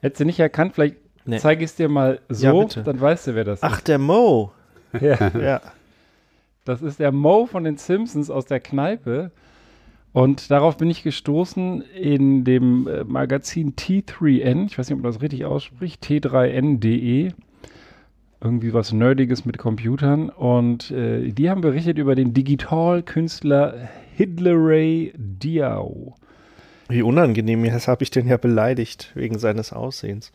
Hättest du nicht erkannt, vielleicht Nee. zeige ich es dir mal Ja, so, bitte. dann weißt du, wer das Ach, der Mo. ist. Ja. Ja. Das ist der Mo von den Simpsons aus der Kneipe. Und darauf bin ich gestoßen in dem äh, Magazin T3N. Ich weiß nicht, ob man das richtig ausspricht. T3N.de. Irgendwie was Nerdiges mit Computern. Und äh, die haben berichtet über den Digitalkünstler Hidley Diao. Wie unangenehm, jetzt habe ich den ja beleidigt wegen seines Aussehens.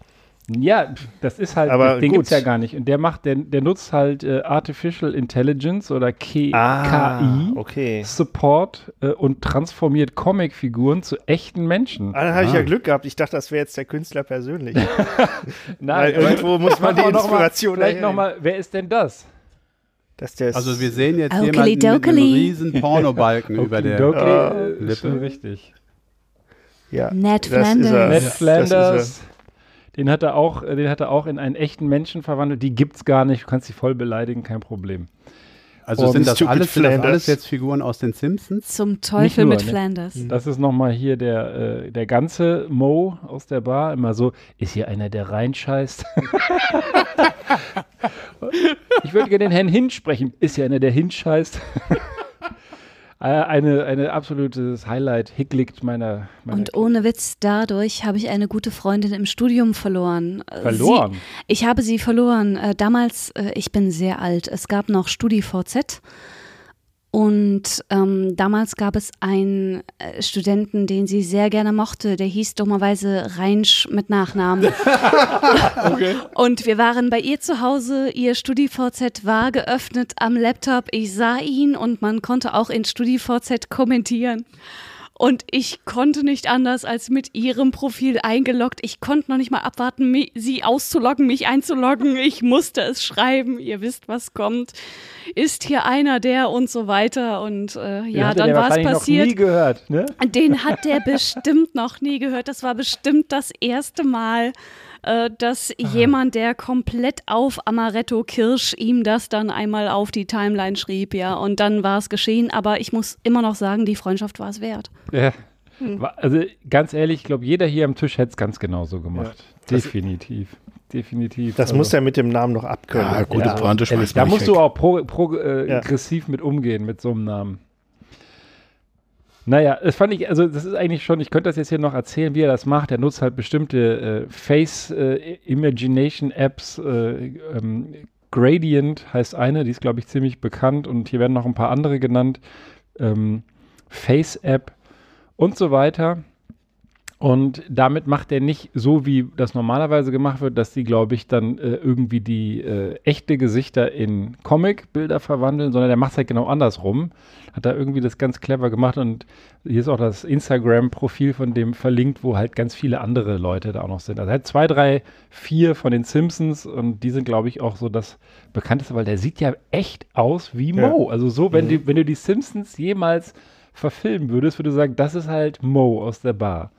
Ja, das ist halt, Aber den gut. gibt's ja gar nicht. Und der macht, der, der nutzt halt äh, Artificial Intelligence oder K KI. okay. Support äh, und transformiert Comicfiguren zu echten Menschen. Ah, dann habe ich Ah. ja Glück gehabt. Ich dachte, das wäre jetzt der Künstler persönlich. Nein, Weil irgendwo muss man die wir noch Inspiration Mal, vielleicht nochmal, wer ist denn das? Dass der Also wir sehen jetzt Okeli jemanden mit einem dokeli. riesen Pornobalken über der Okidoki, Ah, äh, Lippe. ist richtig. Ja, Ned Flanders. er. Ned Flanders, den hat er auch, äh, den hat er auch in einen echten Menschen verwandelt. Die gibt's gar nicht. Du kannst sie voll beleidigen, kein Problem. Also Oh, sind das, alles, sind das Flanders. alles jetzt Figuren aus den Simpsons? Zum Teufel nur, mit ne? Flanders. Das ist nochmal hier der, äh, der ganze Mo aus der Bar. Immer so, ist hier einer, der reinscheißt? ich würde gerne den Herrn Hinsch sprechen. Ist hier einer, der hinscheißt? Äh, eine, eine absolutes Highlight, Hicklicht meiner, meiner Und ohne Witz, dadurch habe ich eine gute Freundin im Studium verloren. Äh, Verloren? Sie, ich habe sie verloren. Äh, damals, ich bin sehr alt, es gab noch StudiVZ. Und ähm, damals gab es einen äh, Studenten, den sie sehr gerne mochte. Der hieß dummerweise Reinsch mit Nachnamen. Und wir waren bei ihr zu Hause. Ihr StudiVZ war geöffnet am Laptop. Ich sah ihn und man konnte auch in StudiVZ kommentieren. Und ich konnte nicht anders als mit ihrem Profil eingeloggt. Ich konnte noch nicht mal abwarten, sie auszuloggen, mich einzuloggen. Ich musste es schreiben. Ihr wisst, was kommt. Ist hier einer der und so weiter. Und äh, ja, dann war es passiert. noch nie gehört, ne? Den hat der bestimmt noch nie gehört. Das war bestimmt das erste Mal, äh, dass jemand, der komplett auf Amaretto Kirsch ihm das dann einmal auf die Timeline schrieb, ja. Und dann war es geschehen. Aber ich muss immer noch sagen, die Freundschaft war es wert. Ja. Hm. Also ganz ehrlich, ich glaube, jeder hier am Tisch hätte es ganz genauso gemacht. Definitiv. Definitiv. Das also, muss er mit dem Namen noch abkönnen. Ja, gute ja, Pointe Da musst du weg. auch pro, pro, äh, Ja. aggressiv mit umgehen, mit so einem Namen. Naja, das fand ich, also das ist eigentlich schon, ich könnte das jetzt hier noch erzählen, wie er das macht. Er nutzt halt bestimmte äh, Face äh, Imagination Apps. Äh, ähm, Gradient heißt eine, die ist, glaube ich, ziemlich bekannt und hier werden noch ein paar andere genannt. Ähm, Face App und so weiter. Und damit macht er nicht so, wie das normalerweise gemacht wird, dass die, glaube ich, dann äh, irgendwie die äh, echte Gesichter in Comic-Bilder verwandeln, sondern er macht es halt genau andersrum. Hat da irgendwie das ganz clever gemacht und hier ist auch das Instagram-Profil von dem verlinkt, wo halt ganz viele andere Leute da auch noch sind. Also er hat zwei, drei, vier von den Simpsons und die sind, glaube ich, auch so das bekannteste, weil der sieht ja echt aus wie Ja. Mo. Also so, wenn, die, wenn du die Simpsons jemals verfilmen würdest, würdest du sagen, das ist halt Mo aus der Bar.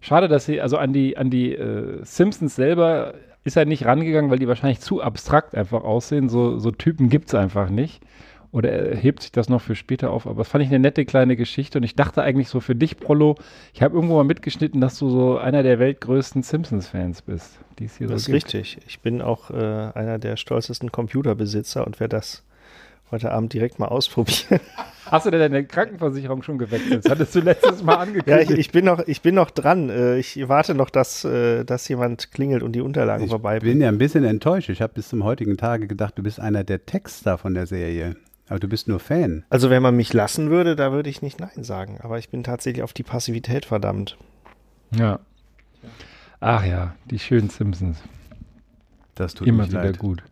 Schade, dass sie, also an die, an die äh, Simpsons selber ist er nicht rangegangen, weil die wahrscheinlich zu abstrakt einfach aussehen. So, so Typen gibt es einfach nicht. Oder er hebt sich das noch für später auf. Aber das fand ich eine nette kleine Geschichte. Und ich dachte eigentlich so für dich, Prollo, ich habe irgendwo mal mitgeschnitten, dass du so einer der weltgrößten Simpsons-Fans bist, die es hier Das ist so gibt. richtig. Ich bin auch äh, einer der stolzesten Computerbesitzer und werde das heute Abend direkt mal ausprobieren. Hast du denn deine Krankenversicherung schon gewechselt? Das hattest du letztes Mal ja, angekündigt. ich, ich, bin noch, ich bin noch dran. Äh, Ich warte noch, dass, äh, dass jemand klingelt und die Unterlagen Ich vorbei bin ja ein bisschen enttäuscht. Ich habe bis zum heutigen Tage gedacht, du bist einer der Texter von der Serie. Aber du bist nur Fan. Also wenn man mich lassen würde, da würde ich nicht Nein sagen. Aber ich bin tatsächlich auf die Passivität verdammt. ja. Ach ja, die schönen Simpsons. Das tut Immer wieder leid. gut.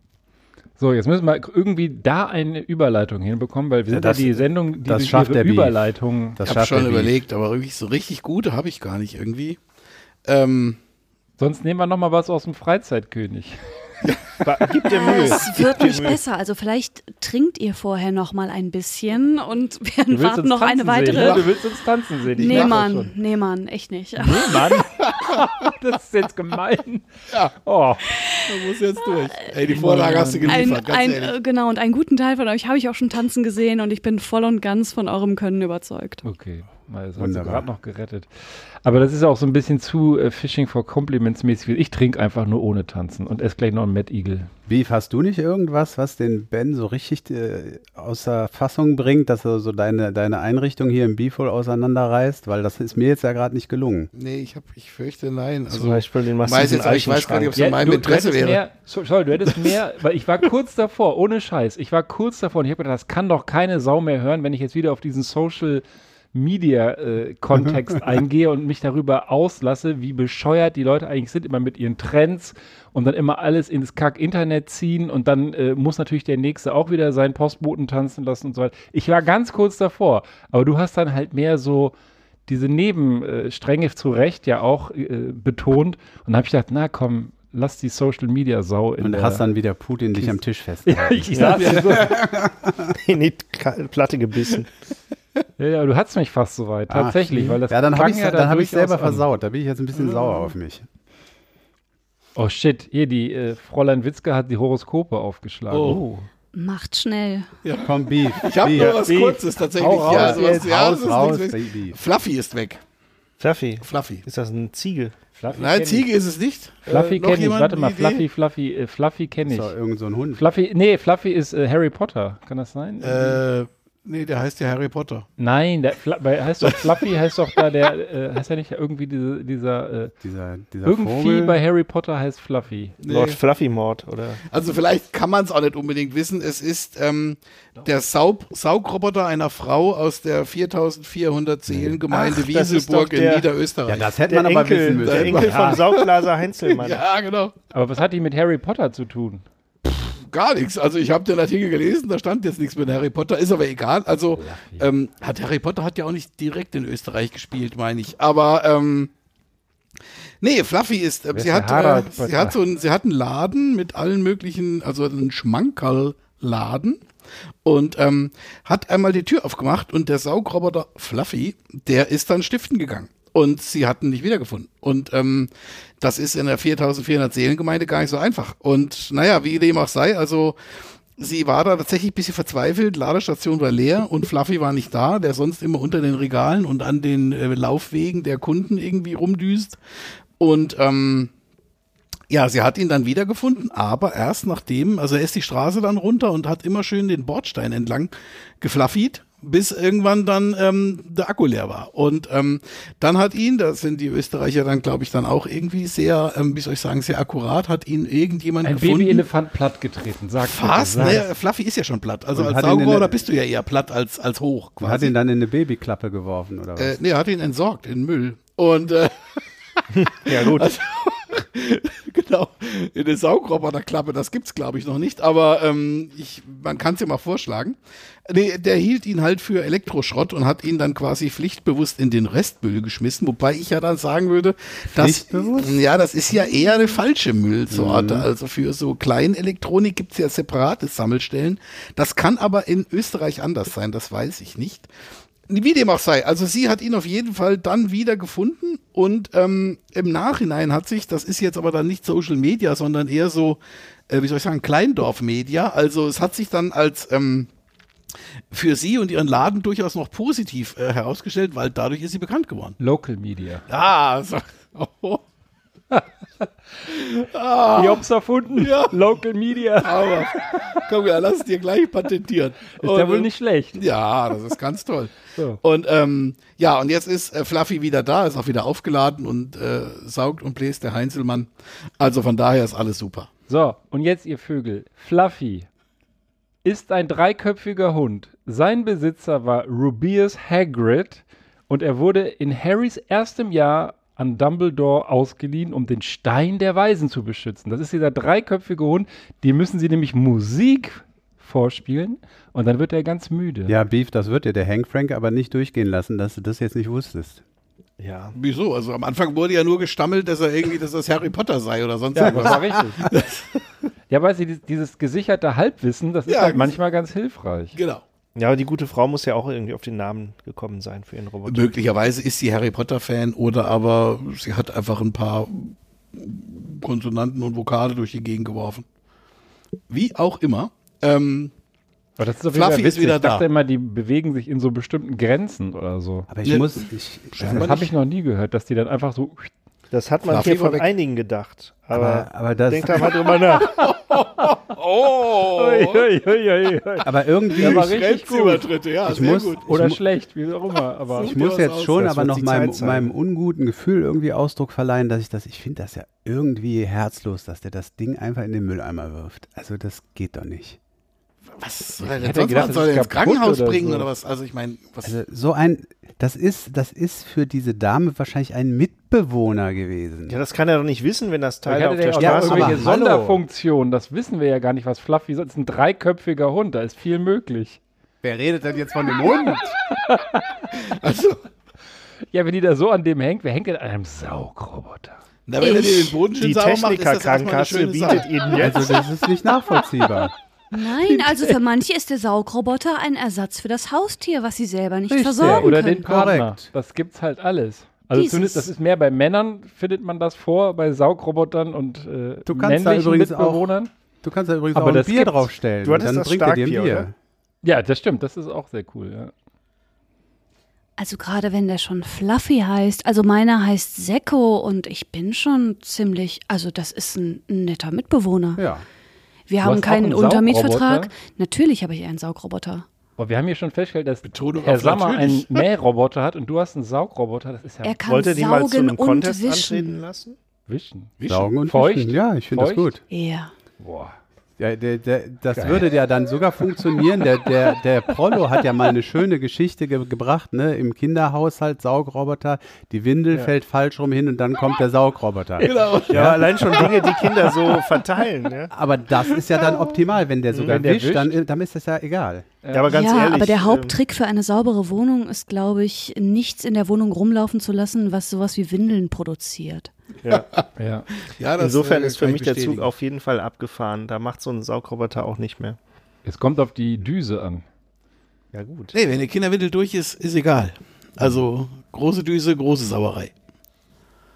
So, jetzt müssen wir irgendwie da eine Überleitung hinbekommen, weil wir Ja, sind das- ja die Sendung, die das durch schafft ihre. Überleitung. Das Ich habe schafft schon der Beef. überlegt, aber wirklich so richtig gute habe ich gar nicht irgendwie. Ähm, Sonst nehmen wir noch mal was aus dem Freizeitkönig. Gib dir Mühe. Es wird nicht besser. Also vielleicht trinkt ihr vorher noch mal ein bisschen und wir warten noch eine Sehen, weitere. ne? Du willst uns tanzen sehen. Ich Nee, Mann, schon. nee, Mann, echt nicht. Nee, Mann. das ist jetzt gemein. Ja. Oh, da muss jetzt durch. Ey, die Vorlage hast du Ein, geliefert, ganz ein, ehrlich. äh, genau, und einen guten Teil von euch habe ich auch schon tanzen gesehen und ich bin voll und ganz von eurem Können überzeugt. okay. Mal, Das hat sie Wunderbar. gerade noch gerettet. Aber das ist auch so ein bisschen zu äh, Fishing for Compliments mäßig. Ich trinke einfach nur ohne tanzen und esse gleich noch einen Mad Eagle. Beef, hast du nicht irgendwas, was den Ben so richtig äh, außer Fassung bringt, dass er so deine, deine Einrichtung hier im Beef voll auseinanderreißt? Weil das ist mir jetzt ja gerade nicht gelungen. Nee, ich, hab, ich fürchte nein. Also, Zum Beispiel den weiß jetzt, ich weiß gar nicht, ob es in meinem du, Interesse du wäre. Mehr, so, sorry, du hättest mehr, weil ich war kurz davor, ohne Scheiß, ich war kurz davor und ich habe gedacht, das kann doch keine Sau mehr hören, wenn ich jetzt wieder auf diesen Social Media äh, eingehe und mich darüber auslasse, wie bescheuert die Leute eigentlich sind, immer mit ihren Trends und dann immer alles ins Kack-Internet ziehen und dann äh, muss natürlich der Nächste auch wieder seinen Postboten tanzen lassen und so weiter. Ich war ganz kurz davor, aber du hast dann halt mehr so diese Nebenstränge zu Recht ja auch äh, betont und habe ich gedacht, na komm, lass die Social Media Sau in Und der hast dann wieder Putin dich am Tisch ja, festgehalten. ich saß ja. so, in die Ka- Platte gebissen. Ja, ja, du hattest mich fast so weit, Ah, tatsächlich, weil das ja, dann habe ich dann hab ich selber an. versaut. Da bin ich jetzt ein bisschen sauer auf mich. Oh shit, hier die äh, Fräulein Witzke hat die Horoskope aufgeschlagen. Oh. Macht schnell. Komm, Beef. Ich habe nur was Beef. Kurzes tatsächlich. Hau raus ja, sowas, jetzt. ja, raus, das ist raus, weg. Beef. Fluffy ist weg. Fluffy, Fluffy. ist das ein Ziegel? Fluffy Nein, ich. Ziege ist es nicht. Fluffy Äh, kenne ich, warte mal? Fluffy, Fluffy, äh, Fluffy kenne ich. So, irgend so ein Hund. Fluffy, nee, Fluffy ist äh, Harry Potter, kann das sein? Äh, nee, der heißt ja Harry Potter. Nein, der Fla bei, heißt doch Fluffy, heißt doch da der, äh, heißt ja nicht irgendwie diese, dieser, äh, Dieser, dieser irgendwie Vogel. bei Harry Potter heißt Fluffy. Nee. Lord Fluffy Mord, oder? Also vielleicht kann man es auch nicht unbedingt wissen. Es ist ähm, der Saug Saugroboter einer Frau aus der 4400 Seelengemeinde Ach, Wieselburg der- in Niederösterreich. ja, das hätte Der man aber Enkel, wissen müssen. der Enkel von Saugblaser Heinzelmann. Ja, genau. Aber was hat die mit Harry Potter zu tun? Gar nichts. Also ich habe den Artikel gelesen, da stand jetzt nichts mit Harry Potter, ist aber egal. Also ähm, hat Harry Potter hat ja auch nicht direkt in Österreich gespielt, meine ich. Aber ähm, nee, Fluffy ist, äh, sie hat, äh, sie hat so einen, sie hat einen Laden mit allen möglichen, also einen Schmankerl-Laden und ähm, hat einmal die Tür aufgemacht und der Saugroboter Fluffy, der ist dann stiften gegangen. Und sie hatten nicht wiedergefunden. Und ähm, das ist in der 4400 Seelengemeinde gar nicht so einfach. Und naja, wie dem auch sei, also sie war da tatsächlich ein bisschen verzweifelt, Ladestation war leer und Fluffy war nicht da, der sonst immer unter den Regalen und an den äh, Laufwegen der Kunden irgendwie rumdüst. Und ähm, ja, sie hat ihn dann wiedergefunden, aber erst nachdem, also er ist die Straße dann runter und hat immer schön den Bordstein entlang gefluffied, bis irgendwann dann ähm, der Akku leer war. Und ähm, dann hat ihn, da sind die Österreicher dann, glaube ich, dann auch irgendwie sehr, ähm, wie soll ich sagen, sehr akkurat, hat ihn irgendjemand Ein gefunden. Babyelefant plattgetreten, sag Fast, ne. Fluffy ist ja schon platt. Also Und als hat Saugroboter bist du ja eher platt als, als hoch Hat quasi. ihn dann in eine Babyklappe geworfen, oder was? äh, nee, er hat ihn entsorgt in Müll. Und äh, Ja, gut. genau, in der Saugroboterklappe, das gibt's glaube ich noch nicht, aber ähm, ich, man kann es ja mal vorschlagen. Nee, der hielt ihn halt für Elektroschrott und hat ihn dann quasi pflichtbewusst in den Restmüll geschmissen, wobei ich ja dann sagen würde, dass, ja, das ist ja eher eine falsche Müllsorte. Also für so Kleinelektronik gibt's ja separate Sammelstellen. Das kann aber in Österreich anders sein, das weiß ich nicht. Wie dem auch sei, also sie hat ihn auf jeden Fall dann wieder gefunden und ähm, im Nachhinein hat sich, das ist jetzt aber dann nicht Social Media, sondern eher so, äh, wie soll ich sagen, Kleindorf-Media. Also es hat sich dann als ähm, für sie und ihren Laden durchaus noch positiv äh, herausgestellt, weil dadurch ist sie bekannt geworden. Local Media. Ah, so, oh, Ich hab's erfunden. Ja. Local Media. aber komm, ja, lass es dir gleich patentieren. Ist ja wohl nicht schlecht. Ja, das ist ganz toll. So. Und ähm, ja, und jetzt ist äh, Fluffy wieder da, ist auch wieder aufgeladen und äh, saugt und bläst der Heinzelmann. Also von daher ist alles super. So, und jetzt ihr Vögel. Fluffy ist ein dreiköpfiger Hund. Sein Besitzer war Rubius Hagrid und er wurde in Harrys erstem Jahr an Dumbledore ausgeliehen, um den Stein der Weisen zu beschützen. Das ist dieser dreiköpfige Hund. Die müssen sie nämlich Musik vorspielen und dann wird er ganz müde. Ja, Beef, das wird dir der Hank Frank aber nicht durchgehen lassen, dass du das jetzt nicht wusstest. Ja. Wieso? Also am Anfang wurde ja nur gestammelt, dass er irgendwie, dass das Harry Potter sei oder sonst Ja, das irgendwas. war richtig. ja, weißt du, dieses- dieses gesicherte Halbwissen, das ist Ja, halt manchmal ganz hilfreich. Genau. Ja, aber die gute Frau muss ja auch irgendwie auf den Namen gekommen sein für ihren Roboter. Möglicherweise ist sie Harry Potter-Fan oder aber sie hat einfach ein paar Konsonanten und Vokale durch die Gegend geworfen. Wie auch immer. Ähm, Aber das ist auf jeden Fall Fluffy ist wieder ich dachte da. immer, die bewegen sich in so bestimmten Grenzen oder so. Aber ich Ja, muss, ich, Das habe ich noch nie gehört, dass die dann einfach so. Das hat man Fluffy hier von weg. einigen gedacht. Aber, aber, aber das, denkt da mal drüber nach. oh! Ui, ui, ui, aber irgendwie, Der war richtig gut. Ja, Ich muss- gut. Oder mu- schlecht, wie auch immer. Aber ich muss jetzt aus, schon aber noch meinem, meinem unguten Gefühl irgendwie Ausdruck verleihen, dass ich das, ich finde das ja irgendwie herzlos, dass der das Ding einfach in den Mülleimer wirft. Also das geht doch nicht. Was soll er denn sonst gedacht, Soll er ist ins Krankenhaus oder bringen so. oder was? Also ich meine, was Also so ein, das ist, das ist für diese Dame wahrscheinlich ein Mitbewohner gewesen. Ja, das kann er doch nicht wissen, wenn das Teil auf hatte der Ja, Straße aber irgendwelche hallo. Sonderfunktionen. Das wissen wir ja gar nicht, was Fluffy ist. Das ist ein dreiköpfiger Hund. Da ist viel möglich. Wer redet denn jetzt von dem Hund? also, Ja, wenn die da so an dem hängt, wer hängt denn an einem Saugroboter? na, wenn er dir den Boden schön Die sauber macht, ist das bietet Sache. Ihnen jetzt. Also das ist nicht nachvollziehbar. Nein, also für manche ist der Saugroboter ein Ersatz für das Haustier, was sie selber nicht Richtig. versorgen Oder können. den Partner. Korrekt. Das gibt's halt alles. Also Dieses- zumindest, das ist mehr bei Männern, findet man das vor, bei Saugrobotern und äh, Du kannst da männlichen übrigens auch- Mitbewohnern. Du kannst da übrigens Aber auch ein das Bier gibt's. draufstellen. Du hattest dann das bringt er dir ein Bier. oder? Ja, das stimmt. Das ist auch sehr cool. Ja. Also gerade wenn der schon Fluffy heißt, also meiner heißt Sekko und ich bin schon ziemlich, also das ist ein, ein netter Mitbewohner. Ja. Wir Du haben keinen einen Untermietvertrag. Natürlich habe ich einen Saugroboter. Aber wir haben hier schon festgestellt, dass Betonung Herr Sammer einen. Mähroboter hat und du hast einen Saugroboter. Das ist ja Er kann Wollt ihr die mal zu saugen einem und Contest antreten wischen. lassen? Wischen. Wischen. Saugen und Feucht? Wischen. Ja, ich finde das gut. Ja. Boah. Ja, der, der, das würde ja dann sogar funktionieren. Der, der, der Prollo hat ja mal eine schöne Geschichte ge gebracht, ne? Im Kinderhaushalt, Saugroboter, die Windel fällt falsch rum hin und dann kommt der Saugroboter. Genau. Ja, aber allein schon Dinge, die Kinder so verteilen. Ne? Aber das ist ja dann optimal, wenn der sogar Wenn der wischt, dann, dann ist das ja egal. Ja, aber ganz ja, ehrlich. aber der ähm, Haupttrick für eine saubere Wohnung ist, glaube ich, nichts in der Wohnung rumlaufen zu lassen, was sowas wie Windeln produziert. Ja. Ja. Ja, Insofern äh, ist für mich ich der Zug auf jeden Fall abgefahren. Da macht so ein Saugroboter auch nicht mehr. Es kommt auf die Düse an. Ja, gut. Nee, wenn die Kinderwindel durch ist, ist egal. Also große Düse, große Sauerei.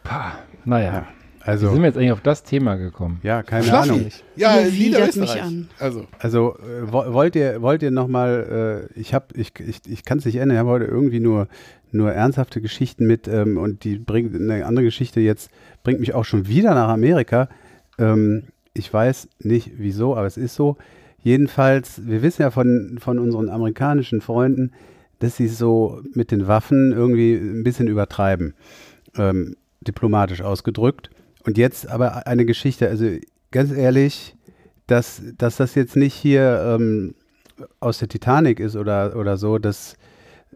Pah, naja. Wie Also, sind wir jetzt eigentlich auf das Thema gekommen? ja, keine Fluffy. Ahnung. Ja, mich Niederösterreich. an. Also, Also äh, wo- wollt ihr wollt ihr noch mal äh, ich habe ich ich, ich kann es nicht ändern, ich habe heute irgendwie nur nur ernsthafte Geschichten mit ähm, und die bringt eine andere Geschichte jetzt bringt mich auch schon wieder nach Amerika. Ähm, ich weiß nicht wieso, aber es ist so. Jedenfalls, wir wissen ja von von unseren amerikanischen Freunden, dass sie so mit den Waffen irgendwie ein bisschen übertreiben, ähm, diplomatisch ausgedrückt. Und jetzt aber eine Geschichte, also ganz ehrlich, dass, dass das jetzt nicht hier ähm, aus der Titanic ist oder, oder so, das,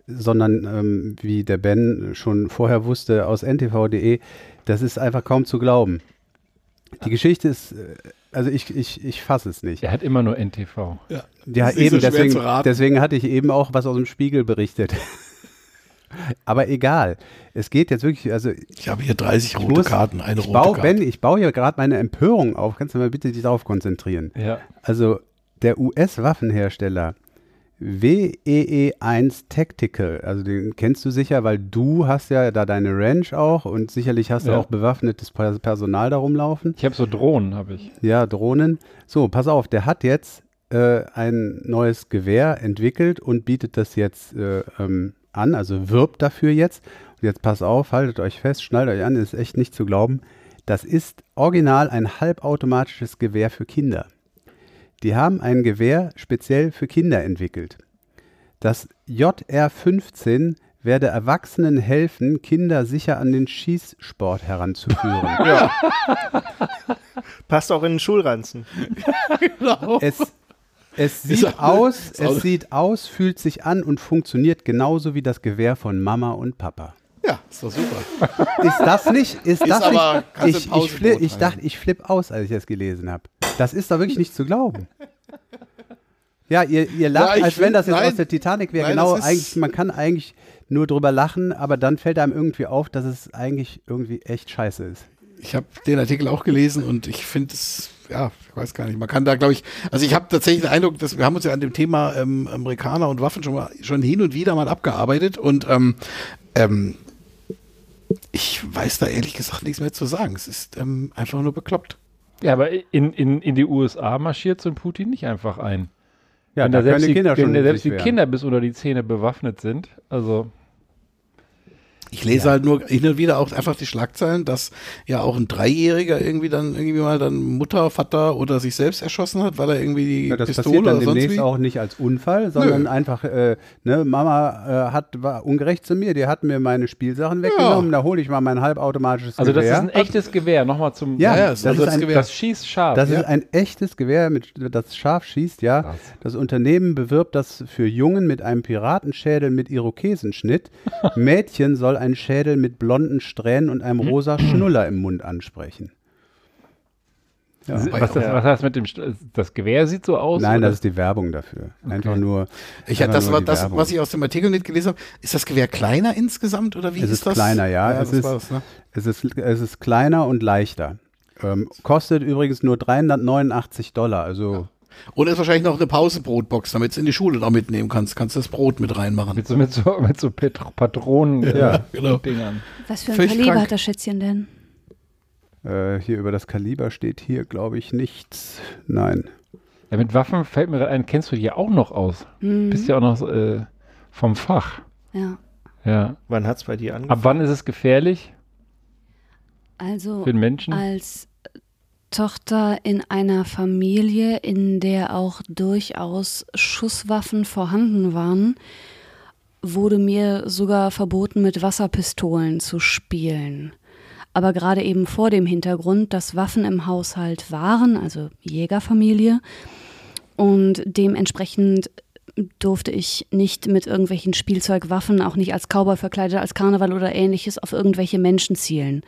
sondern ähm, wie der Ben schon vorher wusste aus ntv.de, das ist einfach kaum zu glauben. Die Geschichte ist, äh, also ich, ich, ich fasse es nicht. Er hat immer nur NTV. ja. Ja, eben, so deswegen, deswegen hatte ich eben auch was aus dem Spiegel berichtet. Aber egal. Es geht jetzt wirklich, also Ich habe hier 30 ich rote muss- Karten, eine ich rote baue, Karte. Ben, ich baue hier gerade meine Empörung auf. Kannst du mal bitte dich darauf konzentrieren? Ja. Also der US-Waffenhersteller WEE1 Tactical, also den kennst du sicher, weil du hast ja da deine Ranch auch und sicherlich hast du Ja. auch bewaffnetes Per- Personal da rumlaufen. Ich habe so Drohnen, habe ich. Ja, Drohnen. So, pass auf, der hat jetzt äh, ein neues Gewehr entwickelt und bietet das jetzt äh, ähm, an, also wirbt dafür jetzt. Und jetzt pass auf, haltet euch fest, schnallt euch an, ist echt nicht zu glauben. Das ist original ein halbautomatisches Gewehr für Kinder. Die haben ein Gewehr speziell für Kinder entwickelt. Das JR-15 werde Erwachsenen helfen, Kinder sicher an den Schießsport heranzuführen. Passt auch in den Schulranzen. es, es Ist sieht auch- aus, es sieht aus, fühlt sich an und funktioniert genauso wie das Gewehr von Mama und Papa. Ja, ist doch super. Ist das nicht? Ist, Ist das aber- nicht? Ich, ich, Pausenbrot fli ich dachte, ich flipp aus, als ich das gelesen habe. Das ist doch wirklich nicht zu glauben. Ja, ihr, ihr lacht, Ja, als wenn das jetzt nein. aus der Titanic wäre. Genau, eigentlich, man kann eigentlich nur drüber lachen, aber dann fällt einem irgendwie auf, dass es eigentlich irgendwie echt scheiße ist. Ich habe den Artikel auch gelesen und ich finde es, ja, ich weiß gar nicht, man kann da, glaube ich, also ich habe tatsächlich den Eindruck, dass wir haben uns ja an dem Thema ähm, Amerikaner und Waffen schon mal schon hin und wieder mal abgearbeitet und ähm, ähm, ich weiß da ehrlich gesagt nichts mehr zu sagen. Es ist ähm, einfach nur bekloppt. Ja, aber in, in, in die USA marschiert so ein Putin nicht einfach ein. Ja, wenn da selbst, die Kinder wenn selbst die. Kinder bis unter die Zähne bewaffnet sind. Also, Ich lese halt nur hin und wieder auch einfach die Schlagzeilen, dass ja auch ein Dreijähriger irgendwie dann irgendwie mal dann Mutter, Vater oder sich selbst erschossen hat, weil er irgendwie die Ja, das Pistole passiert dann oder sonst demnächst wie. auch nicht als Unfall, sondern Nö. einfach, äh, ne, Mama äh, hat, war ungerecht zu mir, die hat mir meine Spielsachen weggenommen, da hole ich mal mein halbautomatisches also das Gewehr. ist ein echtes Gewehr. Nochmal zum. Ja, Ja, ja, das, so ist das ein, Gewehr. Das schießt scharf. das Ja. ist ein echtes Gewehr, mit, das scharf schießt, ja. Krass. Das Unternehmen bewirbt das für Jungen mit einem Piratenschädel mit Irokesenschnitt. Mädchen soll ein Schädel mit blonden Strähnen und einem rosa Schnuller im Mund ansprechen. Ja. was, das, was heißt mit dem. Das Gewehr sieht so aus? Nein, oder? das ist die Werbung dafür. Einfach nur. Ich einfach das nur war die das, Werbung. was ich aus dem Artikel nicht gelesen habe. Ist das Gewehr kleiner insgesamt oder wie Es ist, ist das? kleiner, ja. es, das ist, das, ne? es, ist, es ist kleiner und leichter. Ähm, kostet übrigens nur 389 Dollar. Also Und ist wahrscheinlich noch eine Pausenbrotbox, damit du in die Schule noch mitnehmen kannst. Kannst das Brot mit reinmachen. Mit so, mit so, mit so Petro Patronen. Ja, genau. Dingern. Was für ein Völlig Kaliber krank. hat das Schätzchen denn? äh, hier über das Kaliber steht hier, glaube ich, nichts. Nein. Ja, mit Waffen fällt mir gerade ein, kennst du die ja auch noch aus? Mhm. Bist ja auch noch äh, vom Fach. Ja. Ja. Wann hat es bei dir angefangen? Ab wann ist es gefährlich Also für den Menschen? als Tochter in einer Familie, in der auch durchaus Schusswaffen vorhanden waren, wurde mir sogar verboten, mit Wasserpistolen zu spielen. aber gerade eben vor dem Hintergrund, dass Waffen im Haushalt waren, also Jägerfamilie. Und dementsprechend durfte ich nicht mit irgendwelchen Spielzeugwaffen, auch nicht als Cowboy verkleidet, als Karneval oder ähnliches, auf irgendwelche Menschen zielen.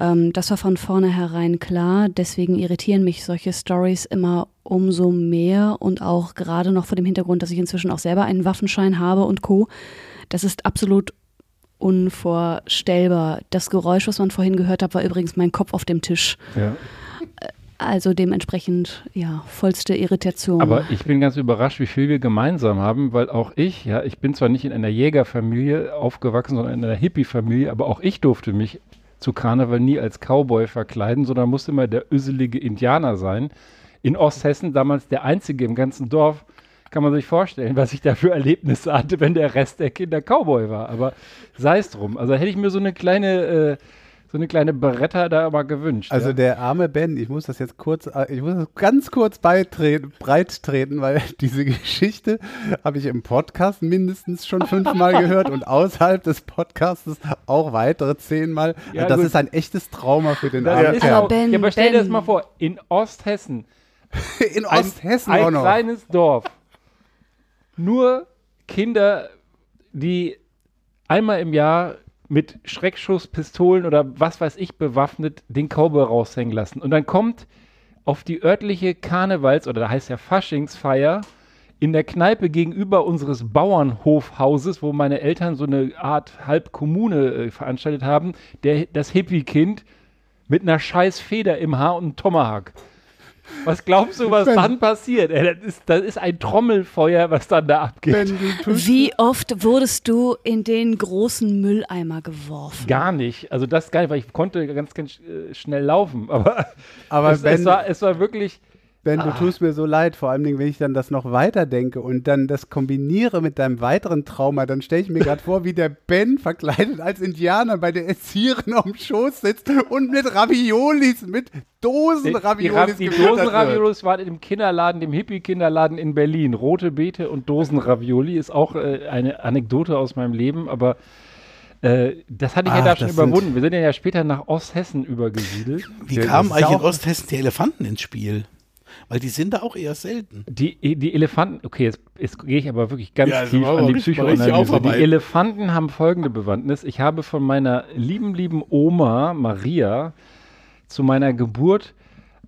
Ähm, das war von vornherein klar. Deswegen irritieren mich solche Stories immer umso mehr und auch gerade noch vor dem Hintergrund, dass ich inzwischen auch selber einen Waffenschein habe und Co. Das ist absolut unvorstellbar. Das Geräusch, was man vorhin gehört hat, war übrigens mein Kopf auf dem Tisch. Ja. Also dementsprechend, ja, vollste Irritation. Aber ich bin ganz überrascht, wie viel wir gemeinsam haben, weil auch ich, ja, ich bin zwar nicht in einer Jägerfamilie aufgewachsen, sondern in einer Hippie-Familie, aber auch ich durfte mich zu Karneval nie als Cowboy verkleiden, sondern musste immer der öselige Indianer sein. In Osthessen damals der einzige im ganzen Dorf. Kann man sich vorstellen, was ich da für Erlebnisse hatte, wenn der Rest der Kinder Cowboy war. Aber sei es drum. Also hätte ich mir so eine kleine, äh, so eine kleine Beretta da mal gewünscht. Also ja. der arme Ben, ich muss das jetzt kurz, äh, ich muss das ganz kurz beitreten, breit treten, weil diese Geschichte habe ich im Podcast mindestens schon fünfmal gehört und außerhalb des Podcasts auch weitere zehnmal. Ja, das gut. ist ein echtes Trauma für den Das armen Kerl. Ben, ja, aber stell dir das mal vor, in Osthessen, In ein, Osthessen ein auch noch. kleines Dorf, nur Kinder, die einmal im Jahr mit Schreckschusspistolen oder was weiß ich bewaffnet den Cowboy raushängen lassen. Und dann kommt auf die örtliche Karnevals- oder da heißt ja Faschingsfeier in der Kneipe gegenüber unseres Bauernhofhauses, wo meine Eltern so eine Art Halbkommune äh, veranstaltet haben, der, das Hippie-Kind mit einer scheiß Feder im Haar und einem Tomahawk. Was glaubst du, was dann passiert? Ey, das, ist, das ist ein Trommelfeuer, was dann da abgeht. Wie oft wurdest du in den großen Mülleimer geworfen? Gar nicht. Also das gar nicht, weil ich konnte ganz, ganz äh, schnell laufen. Aber, Aber es, es, war, es war wirklich. Ben, Ah. du tust mir so leid, vor allem, wenn ich dann das noch weiterdenke und dann das kombiniere mit deinem weiteren Trauma, dann stelle ich mir gerade vor, wie der Ben verkleidet als Indianer bei der Erzieherin am Schoß sitzt und mit Raviolis, mit Dosen Die, die, Raviolis die gefüttert wird. Dosenraviolis waren im Kinderladen, dem Hippie-Kinderladen in Berlin. Rote Beete und Dosenravioli ist auch äh, eine Anekdote aus meinem Leben, aber äh, das hatte ich ja Ach, da schon überwunden. Wir sind ja später nach Osthessen übergesiedelt. Wie Ja, kamen eigentlich ja in Osthessen die Elefanten ins Spiel? Weil die sind da auch eher selten. Die, die Elefanten, okay, jetzt, jetzt gehe ich aber wirklich ganz Ja, das tief an die Psychoanalyse. Die. Elefanten haben folgende Bewandtnis. Ich habe von meiner lieben, lieben Oma Maria zu meiner Geburt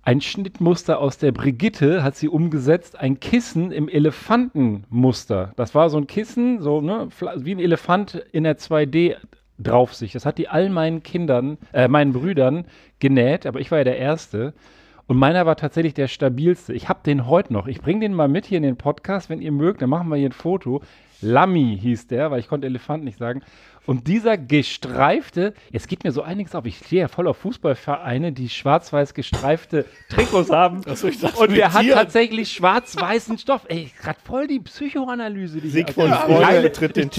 ein Schnittmuster aus der Brigitte, hat sie umgesetzt, ein Kissen im Elefantenmuster. Das war so ein Kissen, so ne, wie ein Elefant in der 2D drauf sich. Das hat die all meinen Kindern, äh, meinen Brüdern genäht, aber ich war ja der Erste. Und meiner war tatsächlich der stabilste. Ich habe den heute noch. Ich bringe den mal mit hier in den Podcast, wenn ihr mögt. Dann machen wir hier ein Foto. Lammy hieß der, weil ich konnte Elefant nicht sagen. Und dieser gestreifte, jetzt geht mir so einiges auf. Ich stehe ja voll auf Fußballvereine, die schwarz-weiß gestreifte Trikots haben. Ach so, ich dachte, Und der hat tatsächlich schwarz-weißen Stoff. Ey, gerade voll die Psychoanalyse. Die hier Sigmund abgeht. Freud Geile- tritt den ich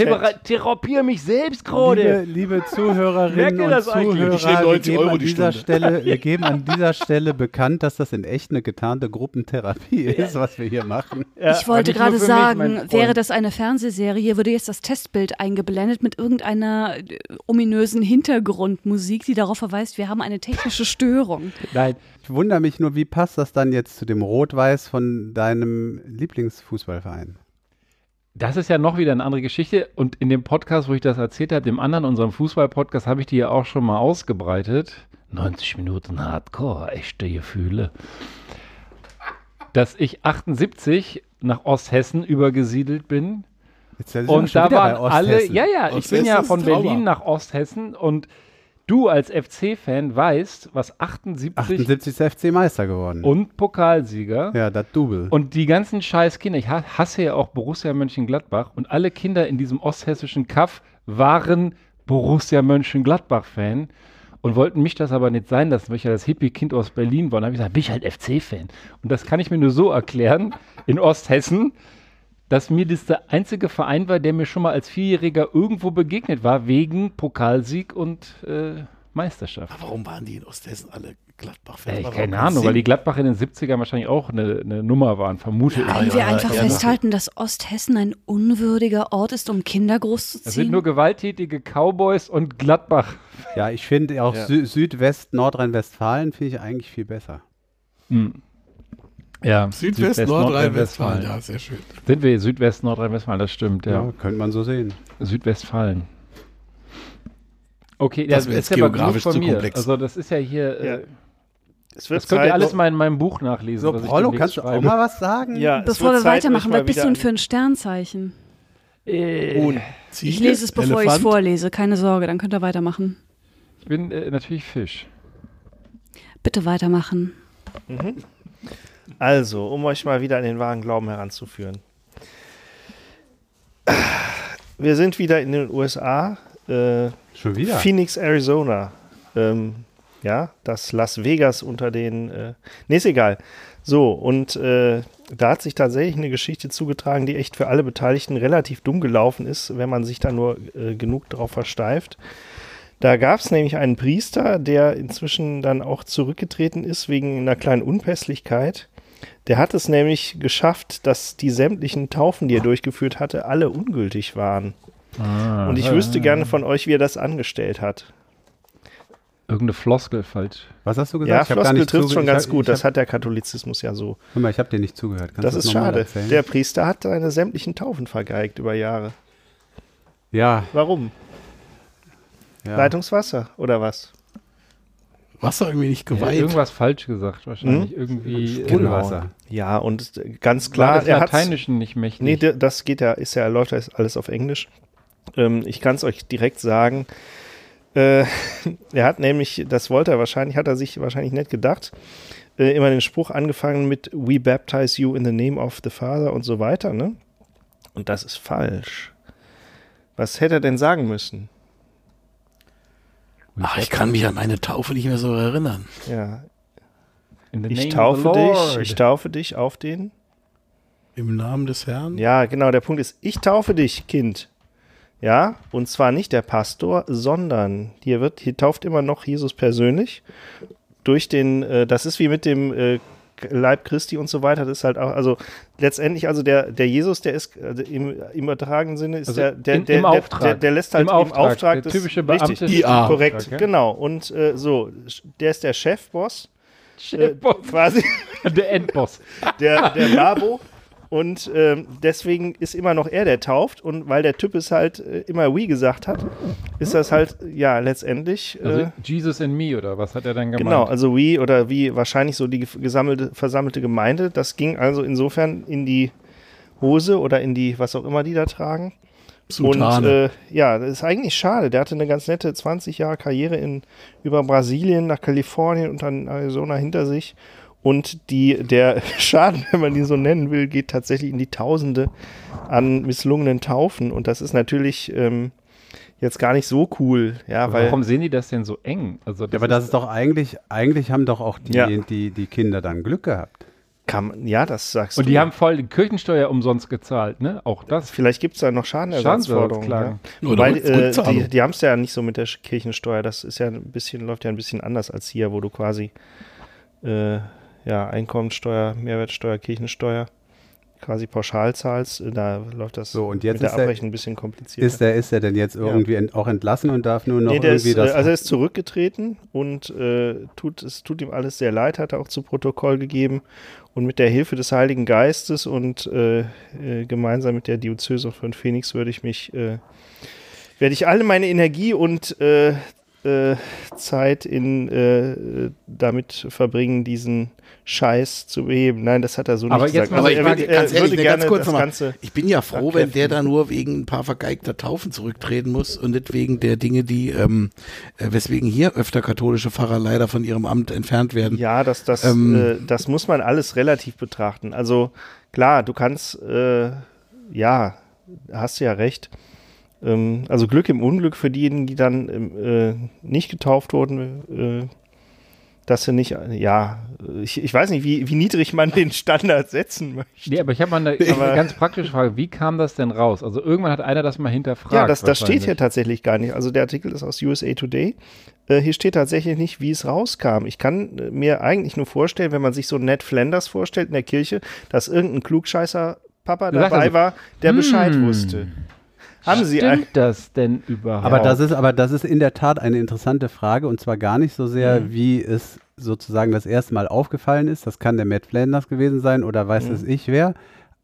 therapiere mich selbst Liebe, gerade. liebe Zuhörerinnen Merkt ihr und? Zuhörer, wir 90 geben, Euro an die dieser Stunde. Stelle, wir geben an dieser Stelle bekannt, dass das in echt eine getarnte Gruppentherapie ist, was wir hier machen. Ja, ich wollte gerade sagen, wäre das eine Fernsehserie, würde jetzt das Testbild eingeblendet mit irgendeiner äh, ominösen Hintergrundmusik, die darauf verweist, wir haben eine technische Störung. Nein, Ich wundere mich nur, wie passt das dann jetzt zu dem Rot-Weiß von deinem Lieblingsfußballverein? Das ist ja noch wieder eine andere Geschichte. Und in dem Podcast, wo ich das erzählt habe, dem anderen, unserem Fußball-Podcast, habe ich die ja auch schon mal ausgebreitet. 90 Minuten Hardcore, echte Gefühle. Dass ich 78 nach Osthessen übergesiedelt bin. Jetzt Und da waren alle, ja, ja, ich Osthessen bin ja von. Berlin nach Osthessen und du als FC-Fan weißt, was 78, 78 ist FC Meister geworden. und Pokalsieger ja, das Double. und die ganzen scheiß Kinder, ich ha- hasse ja auch Borussia Mönchengladbach und alle Kinder in diesem osthessischen Kaff waren Borussia Mönchengladbach-Fan und wollten mich das aber nicht sein lassen, weil ich ja das Hippie-Kind aus Berlin war. Und habe ich gesagt, bin ich halt FC-Fan. Und das kann ich mir nur so erklären, in Osthessen, dass mir das der einzige Verein war, der mir schon mal als Vierjähriger irgendwo begegnet war, wegen Pokalsieg und äh, Meisterschaft. Aber warum waren die in Osthessen alle Gladbach-Fans? Warum keine kein Ahnung, Sinn? weil die Gladbach in den 70ern wahrscheinlich auch eine, eine Nummer waren, vermute ich. Können ja, wir ja, einfach ja. festhalten, dass Osthessen ein unwürdiger Ort ist, um Kinder Das sind großzuziehen? nur gewalttätige Cowboys und Gladbach Ja, ich finde auch Ja. Sü Südwest, Nordrhein-Westfalen finde ich eigentlich viel besser. Hm. Ja, Südwest, Nordrhein-Westfalen. Ja, sehr schön. Sind wir Südwest, Nordrhein-Westfalen, das stimmt, Ja, ja. könnte man so sehen. Südwestfalen. Okay, Das das, ist jetzt ja geografisch von zu mir. komplex. Also das ist ja hier, Ja. äh, Es wird das könnt ihr Zeit, alles noch- mal in meinem Buch nachlesen. So, was ich Prollo, demnächst kannst du auch mal was sagen? ja, Bevor wir Zeit, weitermachen, was bist du denn für ein Sternzeichen? Äh. Ich lese es, bevor ich es vorlese. Keine Sorge, dann könnt ihr weitermachen. Ich bin äh, natürlich Fisch. Bitte weitermachen. Also, um euch mal wieder an den wahren Glauben heranzuführen. Wir sind wieder in den USA. Äh, Schon wieder? Phoenix, Arizona. Ähm, ja, das Las Vegas unter den. Äh, nee, ist egal. So, und äh, da hat sich tatsächlich eine Geschichte zugetragen, die echt für alle Beteiligten relativ dumm gelaufen ist, wenn man sich da nur äh, genug drauf versteift. Da gab es nämlich einen Priester, der inzwischen dann auch zurückgetreten ist wegen einer kleinen Unpässlichkeit. Der hat es nämlich geschafft, dass die sämtlichen Taufen, die er durchgeführt hatte, alle ungültig waren. Ah, Und ich wüsste gerne von euch, wie er das angestellt hat. Irgendeine Floskel falsch. Was hast du gesagt? Ja, Ich hab gar Floskel nicht trifft schon ganz hab- gut. Das hab, hat der Katholizismus ja so. hör mal, ich habe dir nicht zugehört. Kannst Das ist schade. erzählen? Der Priester hat seine sämtlichen Taufen vergeigt über Jahre. ja, Warum? ja. Leitungswasser oder was? Wasser irgendwie nicht Ja, geweiht. irgendwas falsch gesagt, wahrscheinlich. Hm? Irgendwie. Grundwasser. Ja, und ganz Klar, klar, des er hat Lateinischen nicht mächtig. Nee, das geht ja, ist ja, läuft ja alles auf Englisch. Ähm, ich kann es euch direkt sagen. Äh, er hat nämlich, das wollte er wahrscheinlich, hat er sich wahrscheinlich nicht gedacht, äh, immer den Spruch angefangen mit We baptize you in the name of the Father und so weiter, ne? Und das ist falsch. Was hätte er denn sagen müssen? Ach, ich kann mich an meine Taufe nicht mehr so erinnern. Ja, In the ich taufe the dich, Lord. ich taufe dich auf den. Im Namen des Herrn? Ja, genau, der Punkt ist, ich taufe dich, Kind. Ja, und zwar nicht der Pastor, sondern hier wird, hier tauft immer noch Jesus persönlich durch den, äh, das ist wie mit dem äh, Leib Christi und so weiter, das ist halt auch, also letztendlich, also der, der Jesus, der ist also im, im übertragenen Sinne, ist Also der, der, in- der, im Auftrag. der, der lässt halt Im im Auftrag, Auftrag, der des- typische richtig, Beamte- IA. korrekt, Auftrag, ja? genau, und äh, so, der ist der Chefboss, äh, Chefboss. quasi, Der Endboss. der, der Labo. Und ähm, deswegen ist immer noch er, der tauft. Und weil der Typ es halt äh, immer We gesagt hat, ist das halt, ja, letztendlich. Äh, Also Jesus and me, oder was hat er dann gemeint? genau, also We oder wie wahrscheinlich so die ge- gesammelte, versammelte Gemeinde. Das ging also insofern in die Hose oder in die, was auch immer die da tragen. Sultane. Und äh, ja, das ist eigentlich schade. Der hatte eine ganz nette 20 Jahre Karriere in, über Brasilien nach Kalifornien und dann Arizona hinter sich. Und die, der Schaden, wenn man ihn so nennen will, geht tatsächlich in die Tausende an misslungenen Taufen. Und das ist natürlich ähm, jetzt gar nicht so cool. Ja, weil Warum sehen die das denn so eng? Also Ja, aber das ist doch eigentlich, eigentlich haben doch auch die, Ja. die, die Kinder dann Glück gehabt. kann ja, das sagst Und du. die haben voll die Kirchensteuer umsonst gezahlt, ne? Auch das. Vielleicht gibt es da noch Schadenersatzforderungen. Ja. Wobei, äh, die, die haben es ja nicht so mit der Kirchensteuer. Das ist ja ein bisschen, läuft ja ein bisschen anders als hier, wo du quasi äh, ja, Einkommensteuer, Mehrwertsteuer, Kirchensteuer quasi pauschal zahlst. Da läuft das So, und jetzt mit der er- Abrechnung ein bisschen komplizierter. Ist er, ist er denn jetzt irgendwie ent, auch entlassen und darf nur noch Nee, der ist, irgendwie äh, das. also er ist zurückgetreten und äh, tut, es tut ihm alles sehr leid, hat er auch zu Protokoll gegeben. Und mit der Hilfe des Heiligen Geistes und äh, äh, gemeinsam mit der Diözese von Phoenix würde ich mich, äh, werde ich alle meine Energie und äh, Zeit in damit verbringen, diesen Scheiß zu beheben. Nein, das hat er so Aber nicht jetzt gesagt. mal- Aber ich wird- ganz ehrlich, würde ganz kurz nochmal. Ich bin ja froh, wenn der da nur wegen ein paar vergeigter Taufen zurücktreten muss und nicht wegen der Dinge, die, ähm, äh, weswegen hier öfter katholische Pfarrer leider von ihrem Amt entfernt werden. Ja, das, das, Ähm, äh, das muss man alles relativ betrachten. Also klar, du kannst, äh, ja, hast du ja recht. Ähm, also Glück im Unglück für diejenigen, die dann ähm, äh, nicht getauft wurden, äh, dass sie nicht, ja, ich, ich weiß nicht, wie, wie niedrig man den Standard setzen möchte. Nee, aber ich habe mal eine, eine ganz praktische Frage. Wie kam das denn raus? Also irgendwann hat einer das mal hinterfragt. Ja, das, das steht hier tatsächlich gar nicht. Also der Artikel ist aus USA Today. Äh, hier steht tatsächlich nicht, wie es rauskam. Ich kann äh, mir eigentlich nur vorstellen, wenn man sich so Ned Flanders vorstellt in der Kirche, dass irgendein Klugscheißer Papa dabei also, war, der Bescheid hm. wusste. Haben Sie Stimmt das denn überhaupt? Aber das ist, aber das ist in der Tat eine interessante Frage und zwar gar nicht so sehr, Mhm. wie es sozusagen das erste Mal aufgefallen ist. Das kann der Matt Flanders gewesen sein oder weiß Mhm. es ich wer.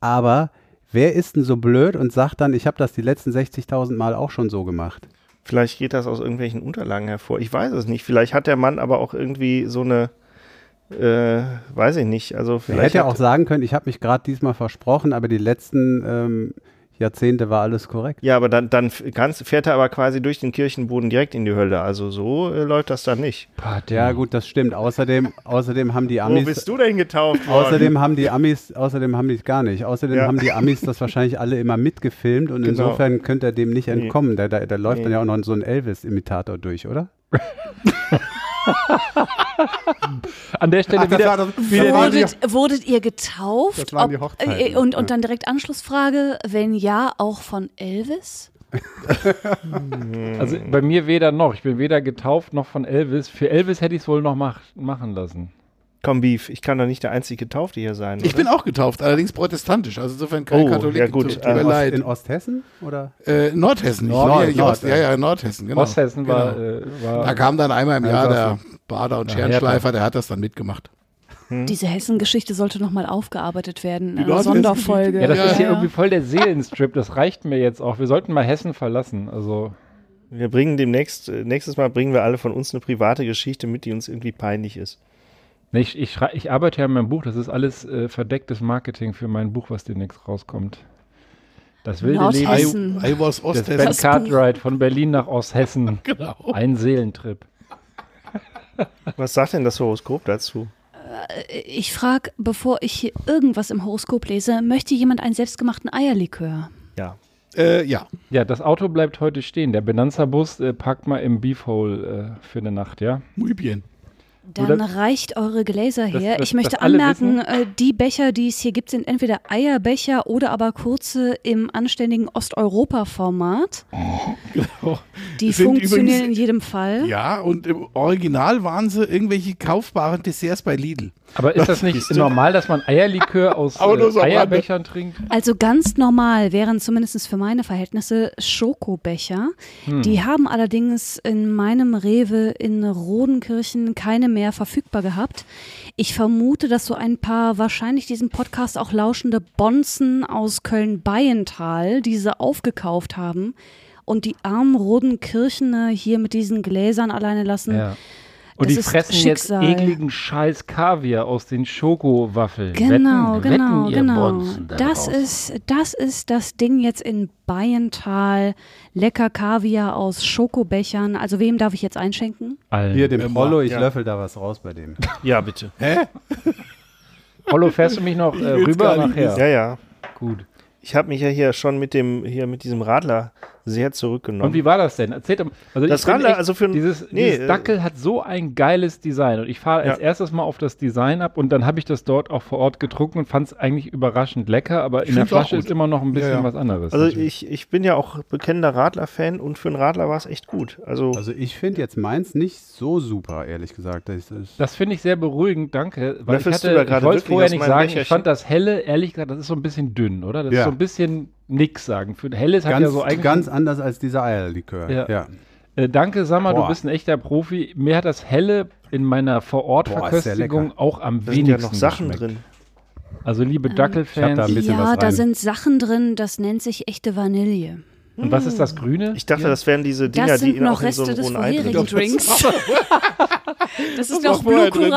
Aber wer ist denn so blöd und sagt dann, ich habe das die letzten 60.000 Mal auch schon so gemacht? Vielleicht geht das aus irgendwelchen Unterlagen hervor. Ich weiß es nicht. Vielleicht hat der Mann aber auch irgendwie so eine, äh, weiß ich nicht. Also Er vielleicht hätte ja auch sagen können, ich habe mich gerade diesmal versprochen, aber die letzten ähm, Jahrzehnte war alles korrekt. Ja, aber dann, dann ganz, fährt er aber quasi durch den Kirchenboden direkt in die Hölle. Also so äh, läuft das dann nicht. Party. Ja, gut, das stimmt. Außerdem, außerdem haben die Amis. Wo bist du denn getauft worden? Außerdem haben die Amis, außerdem haben die es gar nicht. Außerdem Ja. haben die Amis das wahrscheinlich alle immer mitgefilmt und Genau. insofern könnte er dem nicht Nee. entkommen. Da, da, da läuft Nee. dann ja auch noch so ein Elvis-Imitator durch, oder? An der Stelle Ach, wieder, war das- wieder war die- Wurdet, wurdet ihr getauft? Das waren die Hochzeiten, äh, und, und dann direkt Anschlussfrage, wenn ja, auch von Elvis? also bei mir weder noch. Ich bin weder getauft noch von Elvis. Für Elvis hätte ich es wohl noch mach, machen lassen. Komm, Beef, ich kann doch nicht der einzige Getaufte hier sein. Ich oder? bin auch getauft, allerdings protestantisch. Also insofern kein Oh, Katholik. ja gut, Tut, tut mir äh, leid. In Osthessen? Oder? Äh, Nordhessen. nicht- Nord- Nord- Ost, ja, ja, Nordhessen, genau. Osthessen war, Genau. äh, war Da kam dann einmal im Ja, Jahr der Bader und Scherenschleifer, der hat das dann mitgemacht. Diese Hessen-Geschichte sollte nochmal aufgearbeitet werden in einer Nordhessen- Sonderfolge. Ja, das Ja, ist hier ja. irgendwie voll der Seelenstrip. Das reicht mir jetzt auch. Wir sollten mal Hessen verlassen. Also Wir bringen demnächst, äh, nächstes Mal bringen wir alle von uns eine private Geschichte mit, die uns irgendwie peinlich ist. Nee, ich, ich, ich arbeite ja in meinem Buch. Das ist alles äh, verdecktes Marketing für mein Buch, was demnächst rauskommt. Das wilde Leben Nordhessen. I, I was Osthessen. Ben Cartwright von Berlin nach Osthessen. Genau. Ein Seelentrip. Was sagt denn das Horoskop dazu? Ich frage, bevor ich hier irgendwas im Horoskop lese, möchte jemand einen selbstgemachten Eierlikör? Ja. Äh, ja. Ja, das Auto bleibt heute stehen. Der Benanza-Bus äh, parkt mal im Beefhole äh, für eine Nacht, ja? Muy bien. Dann das- reicht eure Gläser das- her. das- ich möchte das anmerken, wissen? äh, die Becher, die es hier gibt, sind entweder Eierbecher oder aber kurze im anständigen Osteuropa-Format. Die Sind funktionieren übrigens- in jedem Fall. Ja, und im Original waren sie irgendwelche kaufbaren Desserts bei Lidl. Aber ist das nicht normal, dass man Eierlikör aus äh. Eierbechern trinkt? Also ganz normal wären zumindest für meine Verhältnisse Schokobecher. Hm. Die haben allerdings in meinem Rewe in Rodenkirchen keine mehr verfügbar gehabt. Ich vermute, dass so ein paar wahrscheinlich diesen Podcast auch lauschende Bonzen aus Köln-Beiental diese aufgekauft haben und die armen Rodenkirchener hier mit diesen Gläsern alleine lassen. Ja. Und Das die fressen Schicksal. jetzt ekligen Scheiß Kaviar aus den Schokowaffeln. Genau, wetten, genau, wetten, ihr genau. Da Das draußen. ist, das ist das Ding jetzt in Beiental. Lecker Kaviar aus Schokobechern. Also wem darf ich jetzt einschenken? Allen. Hier, dem Prollo, ich ja. löffel da was raus bei dem. Ja, bitte. Hä? Hollo, fährst du mich noch äh, rüber nachher? Ja, ja. Gut. Ich habe mich ja hier schon mit dem, hier mit diesem Radler sehr zurückgenommen. Und wie war das denn? Erzählt doch mal. Also Das ich echt- also für ein- dieses, nee, dieses äh, Dackel hat so ein geiles Design und ich fahre als Ja. erstes mal auf das Design ab und dann habe ich das dort auch vor Ort getrunken und fand es eigentlich überraschend lecker, aber in der Flasche ist immer noch ein bisschen Ja, ja. was anderes. also natürlich. ich, ich bin ja auch bekennender Radler-Fan und für einen Radler war es echt gut. Also, Also ich finde jetzt meins nicht so super, ehrlich gesagt. Das Das finde ich sehr beruhigend, danke. Weil ich, hatte, da ich gerade wollte vorher nicht sagen, ich Becherchen? fand das Helle, ehrlich gesagt, das ist so ein bisschen dünn, oder? Das Ja. ist so ein bisschen nix sagen. Für Helles hat ganz, ja so eigentlich. ganz anders als dieser Eierlikör. Ja. ja. Äh, danke, Sammer, du bist ein echter Profi. Mir hat das Helle in meiner Vorortverköstigung auch am da sind wenigsten ja noch Sachen geschmeckt. drin. Also liebe da Dackelfans. bisschen ja, da sind Sachen drin, das nennt sich echte Vanille. Und was ist das Grüne? Ich dachte, Hier? das wären diese Dinger, Das die sind in, auch noch in so Reste einem des rohen Ei drin vorherigen sind. Drinks. Das ist noch Blue drin.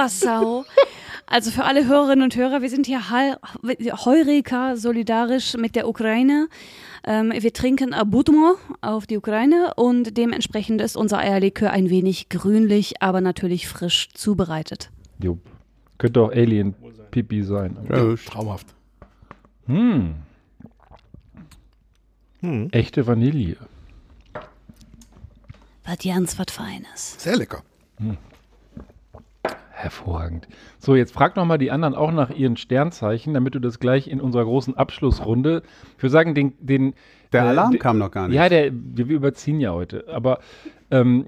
Also für alle Hörerinnen und Hörer, wir sind hier Heureka solidarisch mit der Ukraine. Ähm, wir trinken Abutmo auf die Ukraine und dementsprechend ist unser Eierlikör ein wenig grünlich, aber natürlich frisch zubereitet. Jupp. Könnte auch Alien Pipi sein. Ja, traumhaft. Hm. Hm. Echte Vanille. Was ganz was Feines. Sehr lecker. Hervorragend. So, jetzt frag noch mal die anderen auch nach ihren Sternzeichen, damit du das gleich in unserer großen Abschlussrunde. Ich würde sagen, den, den Der äh, Alarm de- kam noch gar nicht. Ja, der, wir, wir überziehen ja heute. Aber ähm,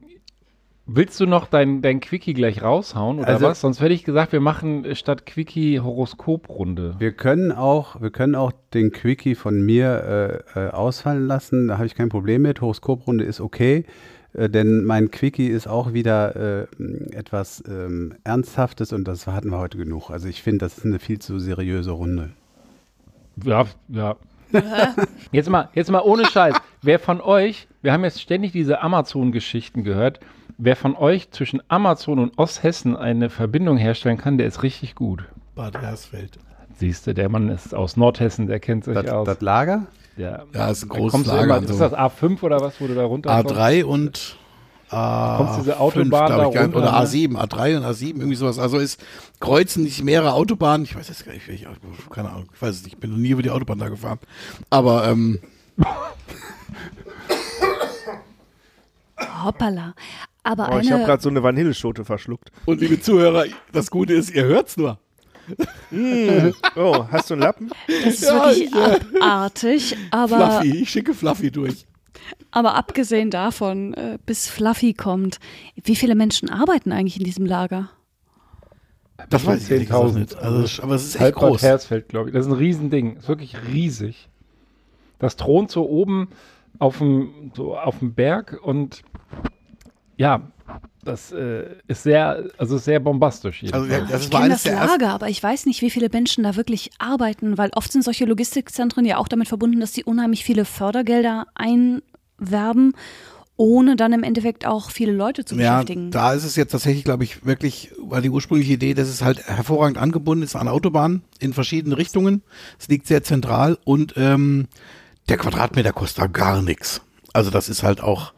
Willst du noch dein, dein Quickie gleich raushauen oder Also- was? Sonst hätte ich gesagt, wir machen äh, statt Quickie Horoskoprunde. Wir können auch, wir können auch den Quickie von mir äh, äh, ausfallen lassen. Da habe ich kein Problem mit. Horoskoprunde ist okay, äh, denn mein Quickie ist auch wieder äh, etwas ähm, Ernsthaftes und das hatten wir heute genug. Also ich finde, das ist eine viel zu seriöse Runde. Ja, ja. jetzt mal, jetzt mal ohne Scheiß. Wer von euch, wir haben jetzt ständig diese Amazon-Geschichten gehört, wer von euch zwischen Amazon und Osthessen eine Verbindung herstellen kann, der ist richtig gut. Bad Hersfeld. Siehst du, der Mann ist aus Nordhessen, der kennt sich Das, aus. das Lager? Ja, Ja, ist ein großes Lager. immer, ist das A5 oder was, wo du da runter A3 und A5, Kommst diese Autobahn glaub ich, da gar nicht. runter, oder ne? A7, A3 und A7, irgendwie sowas. Also es kreuzen nicht mehrere Autobahnen. Ich weiß jetzt gar nicht, welche, keine Ahnung, ich weiß es nicht. Ich bin noch nie über die Autobahn da gefahren. Aber ähm, Hoppala. Aber Oh, ich habe eine, gerade so eine Vanilleschote verschluckt. und liebe Zuhörer, das Gute ist, ihr hört's nur. Oh, hast du einen Lappen? das ist Ja, wirklich ich, äh, abartig, aber, Fluffy, ich schicke Fluffy durch. aber abgesehen davon, äh, bis Fluffy kommt, wie viele Menschen arbeiten eigentlich in diesem Lager? Das weiß ich ehrlich gesagt 10.000. nicht. Also, aber es ist Halb Bad groß. Hersfeld, glaube ich. Das ist ein Riesending. Ist wirklich riesig. Das thront so oben auf dem, so auf dem Berg und ja, das äh, ist sehr, also sehr bombastisch. Also, das Ich kenne das. Lager, aber ich weiß nicht, wie viele Menschen da wirklich arbeiten, weil oft sind solche Logistikzentren ja auch damit verbunden, dass sie unheimlich viele Fördergelder einwerben, ohne dann im Endeffekt auch viele Leute zu Ja, beschäftigen. da ist es jetzt tatsächlich, glaube ich, wirklich, weil die ursprüngliche Idee, dass es halt hervorragend angebunden ist an Autobahnen in verschiedene Richtungen. Es liegt sehr zentral und ähm, der Quadratmeter kostet da gar nichts. Also das ist halt auch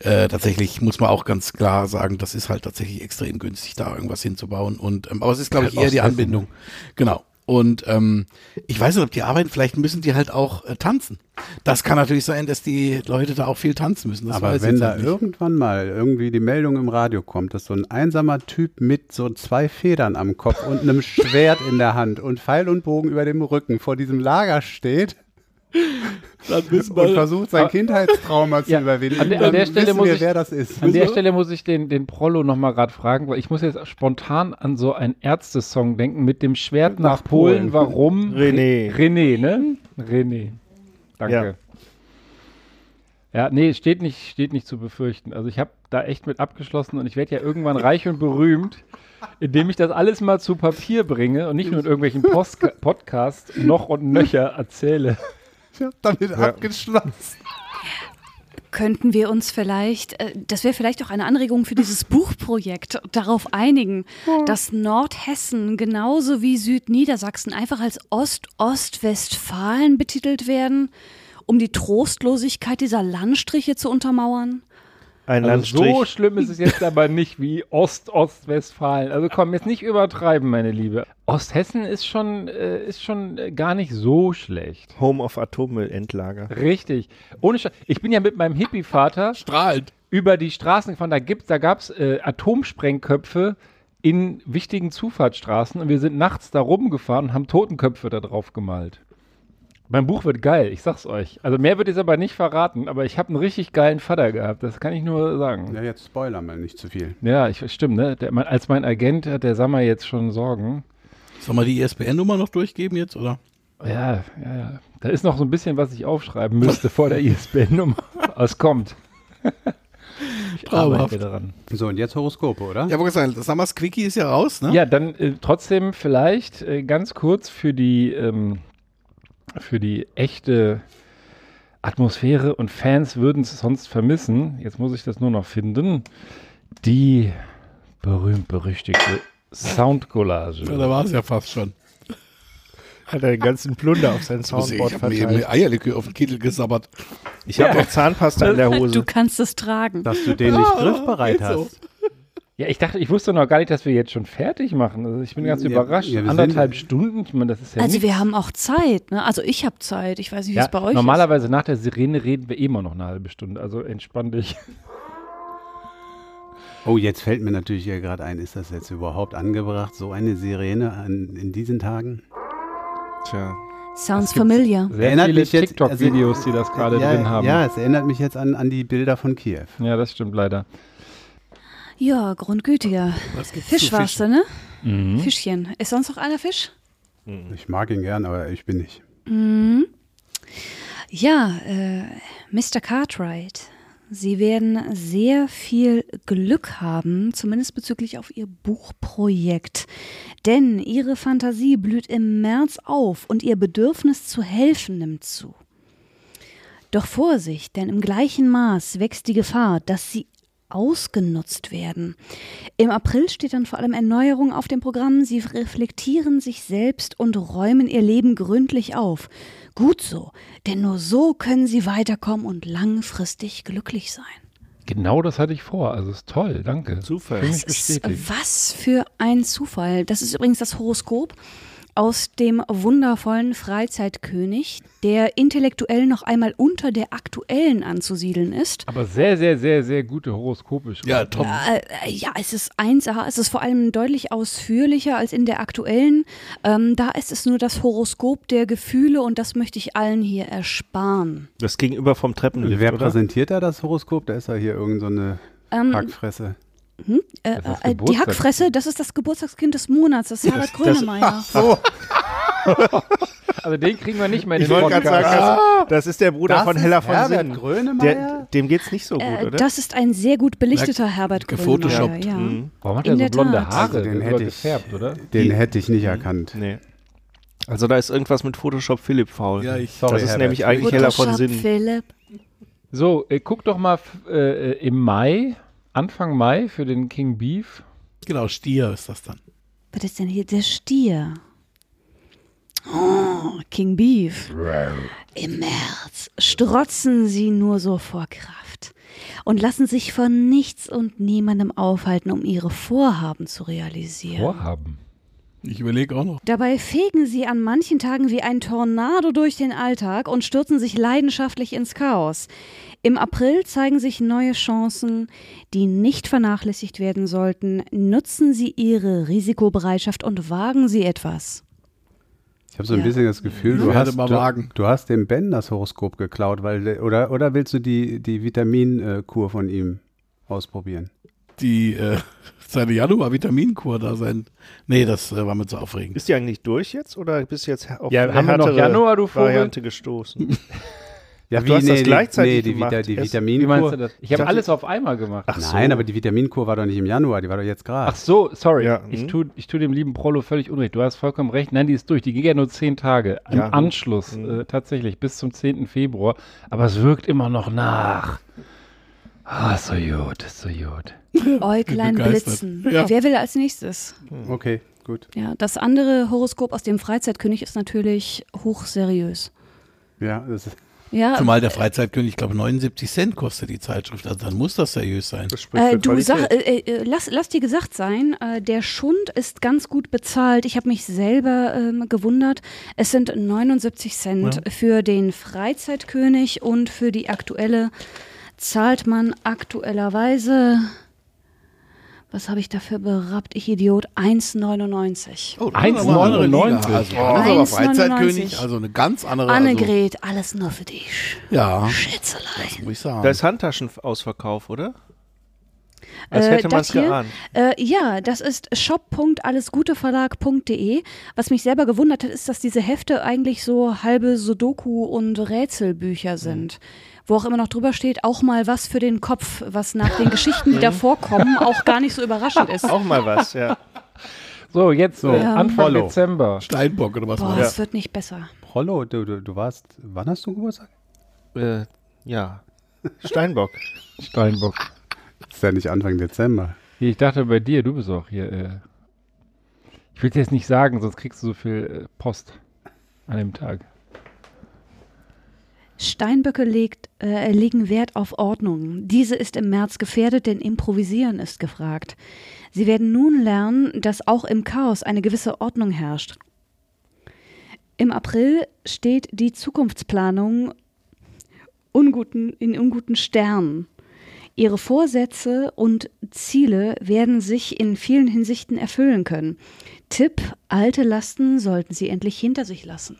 äh, tatsächlich, muss man auch ganz klar sagen, das ist halt tatsächlich extrem günstig, da irgendwas hinzubauen. Und ähm, aber es ist, glaube ich, Halt eher die. Anbindung. Genau. Und ähm, ich weiß nicht, ob die arbeiten, vielleicht müssen die halt auch äh, tanzen. Das kann natürlich sein, dass die Leute da auch viel tanzen müssen. Das Aber wenn da halt nicht. irgendwann mal irgendwie die Meldung im Radio kommt, dass so ein einsamer Typ mit so zwei Federn am Kopf und einem Schwert in der Hand und Pfeil und Bogen über dem Rücken vor diesem Lager steht dann wissen und versucht, sein Aber- Kindheitstrauma zu Ja, überwinden, an der- an der Stelle muss wir, ich- wer das ist. An der Stelle muss ich den, den Prollo nochmal gerade fragen, weil ich muss jetzt spontan an so einen Ärzte-Song denken mit dem Schwert nach, Nach Polen. Polen. Warum? René. René, ne? René. Danke. Ja. nee, steht nicht, steht nicht zu befürchten. Also ich habe da echt mit abgeschlossen und ich werde ja irgendwann reich und berühmt, indem ich das alles mal zu Papier bringe und nicht nur in irgendwelchen Post Podcasts noch und nöcher erzähle. Damit abgeschlossen. Könnten wir uns vielleicht, äh, das wäre vielleicht auch eine Anregung für dieses Buchprojekt, darauf einigen, dass Nordhessen genauso wie Südniedersachsen einfach als Ost-Ost-Westfalen betitelt werden, um die Trostlosigkeit dieser Landstriche zu untermauern? Ein Also Landstrich. so schlimm ist es jetzt aber nicht wie Ost-Ostwestfalen. Also komm, jetzt nicht übertreiben, meine Liebe. Osthessen ist schon, äh, ist schon äh, gar nicht so schlecht. Home of Atommüllendlager. Richtig. Ohne Sch ich bin ja mit meinem Hippie-Vater Strahlend. über die Straßen gefahren. Da, gibt's- da gab es äh, Atomsprengköpfe in wichtigen Zufahrtsstraßen und wir sind nachts da rumgefahren und haben Totenköpfe da drauf gemalt. Mein Buch wird geil, ich sag's euch. Also mehr wird es aber nicht verraten, aber ich habe einen richtig geilen Vater gehabt, das kann ich nur sagen. Ja, jetzt Spoiler mal nicht zu viel. Ja, ich stimmt, ne? Der, mein, als mein Agent hat der Sammer jetzt schon Sorgen. Soll man die ISBN-Nummer noch durchgeben jetzt, oder? Ja, ja, ja. Da ist noch so ein bisschen, was ich aufschreiben müsste vor der ISBN-Nummer. Aber es kommt. ich Traumhaft. arbeite daran. So, und jetzt Horoskope, oder? Ja, wollte sagen, das Summers Quickie ist ja raus, ne? Ja, dann äh, trotzdem vielleicht äh, ganz kurz für die, ähm, für die echte Atmosphäre und Fans würden es sonst vermissen. Jetzt muss ich das nur noch finden. Die berühmt-berüchtigte Soundcollage. Ja, da war es ja fast schon. Hat er den ganzen Plunder auf sein Ich muss- Soundboard ich habe mir eben verteilt. Eierlikör auf den Kittel gesabbert. Ich habe noch Zahnpasta in der Du Hose. kannst es tragen. Dass du den nicht griffbereit geht so. Ja, ich dachte, ich wusste noch gar nicht, dass wir jetzt schon fertig machen. Also ich bin ganz Ja, überrascht. ja, Anderthalb Stunden, ich meine, das ist ja Also nichts. wir haben auch Zeit, ne? Also ich habe Zeit. Ich weiß nicht, wie ja, es bei euch normalerweise nach der Sirene reden wir immer noch eine halbe Stunde. Also entspann dich. Oh, jetzt fällt mir natürlich hier gerade ein, ist das jetzt überhaupt angebracht, so eine Sirene an, in diesen Tagen? Tja. ist. Sounds familiar. Sehr Erinnert viele mich jetzt- TikTok-Videos, die das gerade ja, drin haben. Ja, es erinnert mich jetzt an, an die Bilder von Kiew. ja, das stimmt leider. Ja, grundgütiger. Was gibt's Fisch warst du, ne? Fischchen. Ist sonst noch einer Fisch? Ich mag ihn gern, aber ich bin nicht. Ja, äh, Mr. Cartwright. Sie werden sehr viel Glück haben, zumindest bezüglich auf Ihr Buchprojekt. Denn Ihre Fantasie blüht im März auf und Ihr Bedürfnis zu helfen nimmt zu. Doch Vorsicht, denn im gleichen Maß wächst die Gefahr, dass sie ausgenutzt werden. Im April steht dann vor allem Erneuerung auf dem Programm. Sie reflektieren sich selbst und räumen ihr Leben gründlich auf. Gut so, denn nur so können sie weiterkommen und langfristig glücklich sein. Genau das hatte ich vor. Also ist toll, danke. Zufall. Das ist, was für ein Zufall. Das ist übrigens das Horoskop aus dem wundervollen Freizeitkönig, der intellektuell noch einmal unter der aktuellen anzusiedeln ist. Aber sehr, sehr, sehr, sehr gute Horoskope. schon. Ja, top. Äh, ja, es ist 1A, es ist vor allem deutlich ausführlicher als in der aktuellen. Ähm, da ist es nur das Horoskop der Gefühle und das möchte ich allen hier ersparen. Das Gegenüber vom Treppenlift, Wer oder? präsentiert da das Horoskop? Da ist ja hier irgend so eine Ähm, Hackfresse. Äh, Das ist äh, die. Hackfresse, das ist das Geburtstagskind des Monats, das ist Herbert Grönemeyer. Also den kriegen wir nicht mehr in Ich den wollte gerade Podcast. sagen, das, das ist der Bruder Das von Hella von Herbert. Grönemeyer? Der, dem geht's nicht so gut, Äh, oder? das ist ein sehr gut belichteter Herbert Grönemeyer. Ja. Mhm. Warum hat er so blonde Tat. Haare? Also den hätte ich- gefärbt, oder? Den hätte ich nicht erkannt. Nee. Also da ist irgendwas mit Photoshop Philipp faul. Ja, ich- Sorry, das ist Herbert. nämlich eigentlich Hella von Photoshop Sinnen. Philipp. So, äh, guck doch mal f- äh, im Mai, Anfang Mai für den King Beef. Genau, Stier ist das dann. Was ist denn hier der Stier? Oh, King Beef. Im März strotzen sie nur so vor Kraft und lassen sich von nichts und niemandem aufhalten, um ihre Vorhaben zu realisieren. Vorhaben. Ich überlege auch noch. Dabei fegen sie an manchen Tagen wie ein Tornado durch den Alltag und stürzen sich leidenschaftlich ins Chaos. Im April zeigen sich neue Chancen, die nicht vernachlässigt werden sollten. Nutzen Sie Ihre Risikobereitschaft und wagen Sie etwas. Ich habe so ein Ja. bisschen das Gefühl, du hast, mal du, wagen. du hast dem Ben das Horoskop geklaut, weil der- oder, oder willst du die, die Vitaminkur von ihm ausprobieren? Die, äh, seine Januar-Vitaminkur da sein. Nee, das äh, war mir zu aufregend. Ist die eigentlich durch jetzt oder bist du jetzt auf Ja, eine haben wir noch Januar, du Vogel? Variante gestoßen? Ja, Ach, du hast das die- gleichzeitig nee, die, gemacht. Vita, die Erst- Wie meinst du Vitaminkur. das? Ich habe alles auf einmal gemacht. Ach so. Nein, aber die Vitaminkur war doch nicht im Januar, die war doch jetzt Ach gerade. so, sorry. Ja, ich hm. tue ich tu dem lieben Prollo völlig unrecht. Du hast vollkommen recht. Nein, die ist durch. Die ging ja nur zehn Tage. Im Ja. Anschluss Hm. äh, tatsächlich bis zum 10. Februar. Aber es wirkt immer noch nach. Ah, so gut, so gut. Äuglein blitzen. Ja. Wer will als nächstes? Okay, gut. Ja, das andere Horoskop aus dem Freizeitkönig ist natürlich hochseriös. Ja, das ist, Ja, Zumal der Freizeitkönig, ich glaube, 79 Cent kostet die Zeitschrift. Also dann muss das seriös sein. Das spricht Äh, für du sag, äh, äh, lass, lass dir gesagt sein, äh, der Schund ist ganz gut bezahlt. Ich habe mich selber ähm, gewundert. Es sind 79 Cent für den Freizeitkönig und für die aktuelle zahlt man aktuellerweise, was habe ich dafür berappt, ich Idiot, 1,99. Oh, das ist aber eine andere 1,99. Liga. Also, das ist aber 1,99. Freizeitkönig, also eine ganz andere. Annegret, alles nur für dich. Also, ja, Schätzelein. muss ich sagen. Da ist Handtaschenausverkauf, oder? Als Äh, hätte man das es hier? geahnt. Äh, ja, das ist shop.allesguteverlag.de. Was mich selber gewundert hat, ist, dass diese Hefte eigentlich so halbe Sudoku- und Rätselbücher sind. Wo auch immer noch drüber steht, auch mal was für den Kopf, was nach den Geschichten, die da vorkommen, auch gar nicht so überraschend ist. Auch mal was, ja. So, jetzt So, Ja. Anfang Follow. Dezember. Steinbock oder was Boah, war es das? wird nicht besser. Prollo, du, du, du warst, wann hast du Geburtstag? äh, ja. Steinbock. Steinbock. Das ist ja nicht Anfang Dezember. Ich dachte bei dir, du bist auch hier. Äh, ich will dir jetzt nicht sagen, sonst kriegst du so viel äh, Post an dem Tag. Steinböcke legt, äh, legen Wert auf Ordnung. Diese ist im März gefährdet, denn Improvisieren ist gefragt. Sie werden nun lernen, dass auch im Chaos eine gewisse Ordnung herrscht. Im April steht die Zukunftsplanung unguten, in unguten Sternen. Ihre Vorsätze und Ziele werden sich in vielen Hinsichten erfüllen können. Tipp, alte Lasten sollten Sie endlich hinter sich lassen.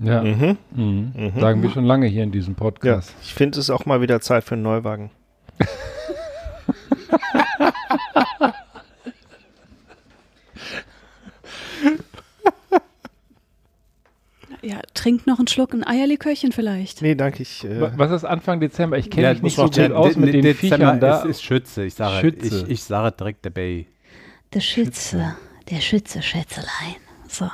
Ja. Mhm. Mhm. Mhm. Sagen wir schon lange hier in diesem Podcast. Ja. Ich finde es auch mal wieder Zeit für einen Neuwagen. ja, trink noch einen Schluck ein Eierlikörchen vielleicht. Nee, danke. Ich, äh Was ist Anfang Dezember? Ich kenne ja, mich nicht so gut aus mit den Dezember Viechern da. Es ist Schütze. Ich sage, Schütze. Ich, ich sage direkt dabei. Der Schütze. Der Schütze, Schätzelein. So.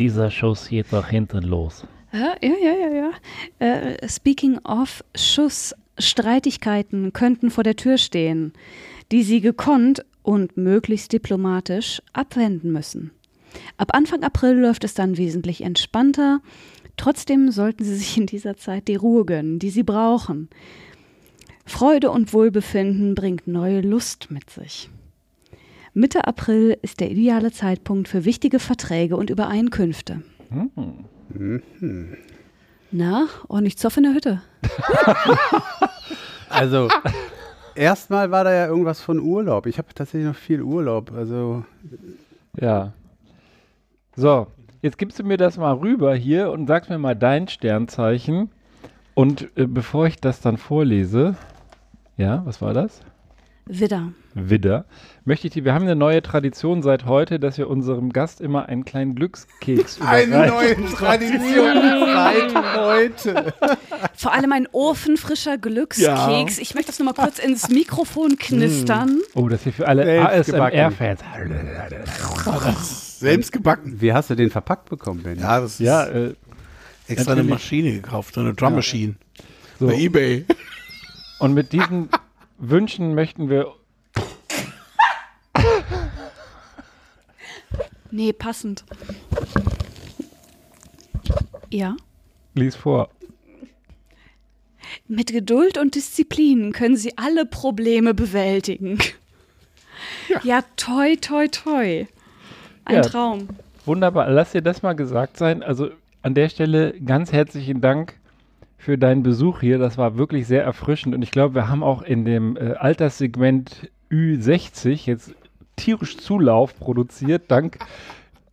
Dieser Schuss geht nach hinten los. Ja, ja, ja, ja. Äh, speaking of Schuss, Streitigkeiten könnten vor der Tür stehen, die Sie gekonnt und möglichst diplomatisch abwenden müssen. Ab Anfang April läuft es dann wesentlich entspannter. Trotzdem sollten Sie sich in dieser Zeit die Ruhe gönnen, die Sie brauchen. Freude und Wohlbefinden bringt neue Lust mit sich. Mitte April ist der ideale Zeitpunkt für wichtige Verträge und Übereinkünfte. Na, ordentlich Zoff in der Hütte. Also, erstmal war da ja irgendwas von Urlaub. Ich habe tatsächlich noch viel Urlaub. Also, Ja. So, jetzt gibst du mir das mal rüber hier und sagst mir mal dein Sternzeichen. Und äh, bevor ich das dann vorlese, ja, was war das? Widder. Widder, möchte ich dir, wir haben eine neue Tradition seit heute, dass wir unserem Gast immer einen kleinen Glückskeks überreichen. Tradition seit heute. Vor allem ein ofenfrischer Glückskeks. Ich möchte das nur mal kurz ins Mikrofon knistern. Oh, das hier für alle ASMR-Fans. Selbst gebacken. Wie hast du den verpackt bekommen, Ben? Ja, das ist Ja, äh, extra eine. Maschine gekauft, so eine Drum Machine. so. Bei Ebay. Und mit diesen Wünschen möchten wir. Nee, passend. Ja. Lies vor. Mit Geduld und Disziplin können Sie alle Probleme bewältigen. Ja, toi, toi, toi. Ein Ja. Traum. Wunderbar, lass dir das mal gesagt sein. Also an der Stelle ganz herzlichen Dank für deinen Besuch hier. Das war wirklich sehr erfrischend und ich glaube, wir haben auch in dem äh, Alterssegment Ü60 jetzt tierisch Zulauf produziert, dank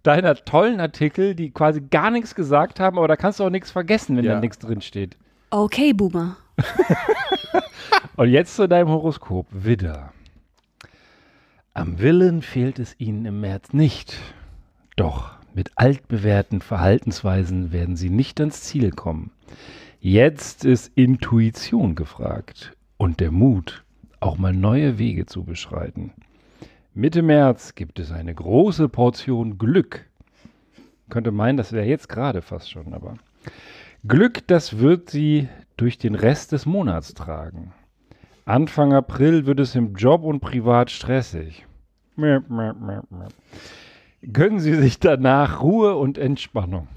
deiner tollen Artikel, die quasi gar nichts gesagt haben, aber da kannst du auch nichts vergessen, wenn Ja. da nichts drin steht. Okay, Boomer. Und jetzt zu deinem Horoskop. Widder. Am Willen fehlt es Ihnen im März nicht. Doch mit altbewährten Verhaltensweisen werden Sie nicht ans Ziel kommen. Jetzt ist Intuition gefragt und der Mut, auch mal neue Wege zu beschreiten. Mitte März gibt es eine große Portion Glück. Könnte meinen, das wäre jetzt gerade fast schon, aber Glück, das wird Sie durch den Rest des Monats tragen. Anfang April wird es im Job und privat stressig. Gönnen Sie sich danach Ruhe und Entspannung.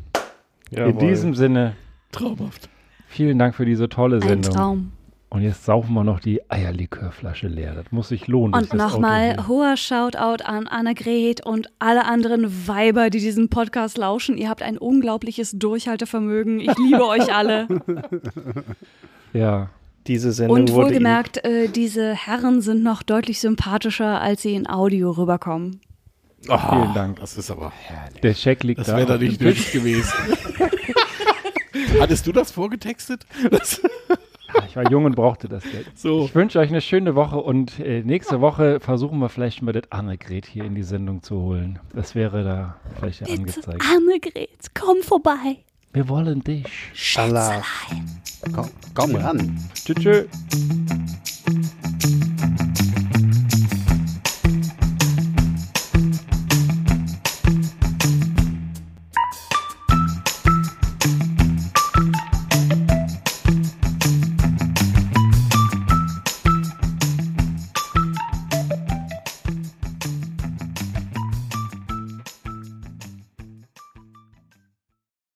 In jawohl. diesem Sinne, Traumhaft. Vielen Dank für diese tolle Ein Sendung. Traum. Und jetzt saufen wir noch die Eierlikörflasche leer. Das muss sich lohnen. Und das nochmal hoher Shoutout an Annegret und alle anderen Weiber, die diesen Podcast lauschen. Ihr habt ein unglaubliches Durchhaltevermögen. Ich liebe euch alle. Ja. Diese Sendung Und wurde wohlgemerkt, äh, diese Herren sind noch deutlich sympathischer, als sie in Audio rüberkommen. Vielen Dank. Das ist aber, Der Scheck liegt das da. wäre da nicht nötig gewesen. Hattest du das vorgetextet? Das, Ah, Ich war jung und brauchte das Geld. so. Ich wünsche euch eine schöne Woche und äh, nächste Woche versuchen wir vielleicht mal das Annegret hier in die Sendung zu holen. Das wäre da vielleicht ja Bitte, angezeigt. Annegret, komm vorbei. Wir wollen dich. Allah. Komm, komm ran. Tschüss. tschüss.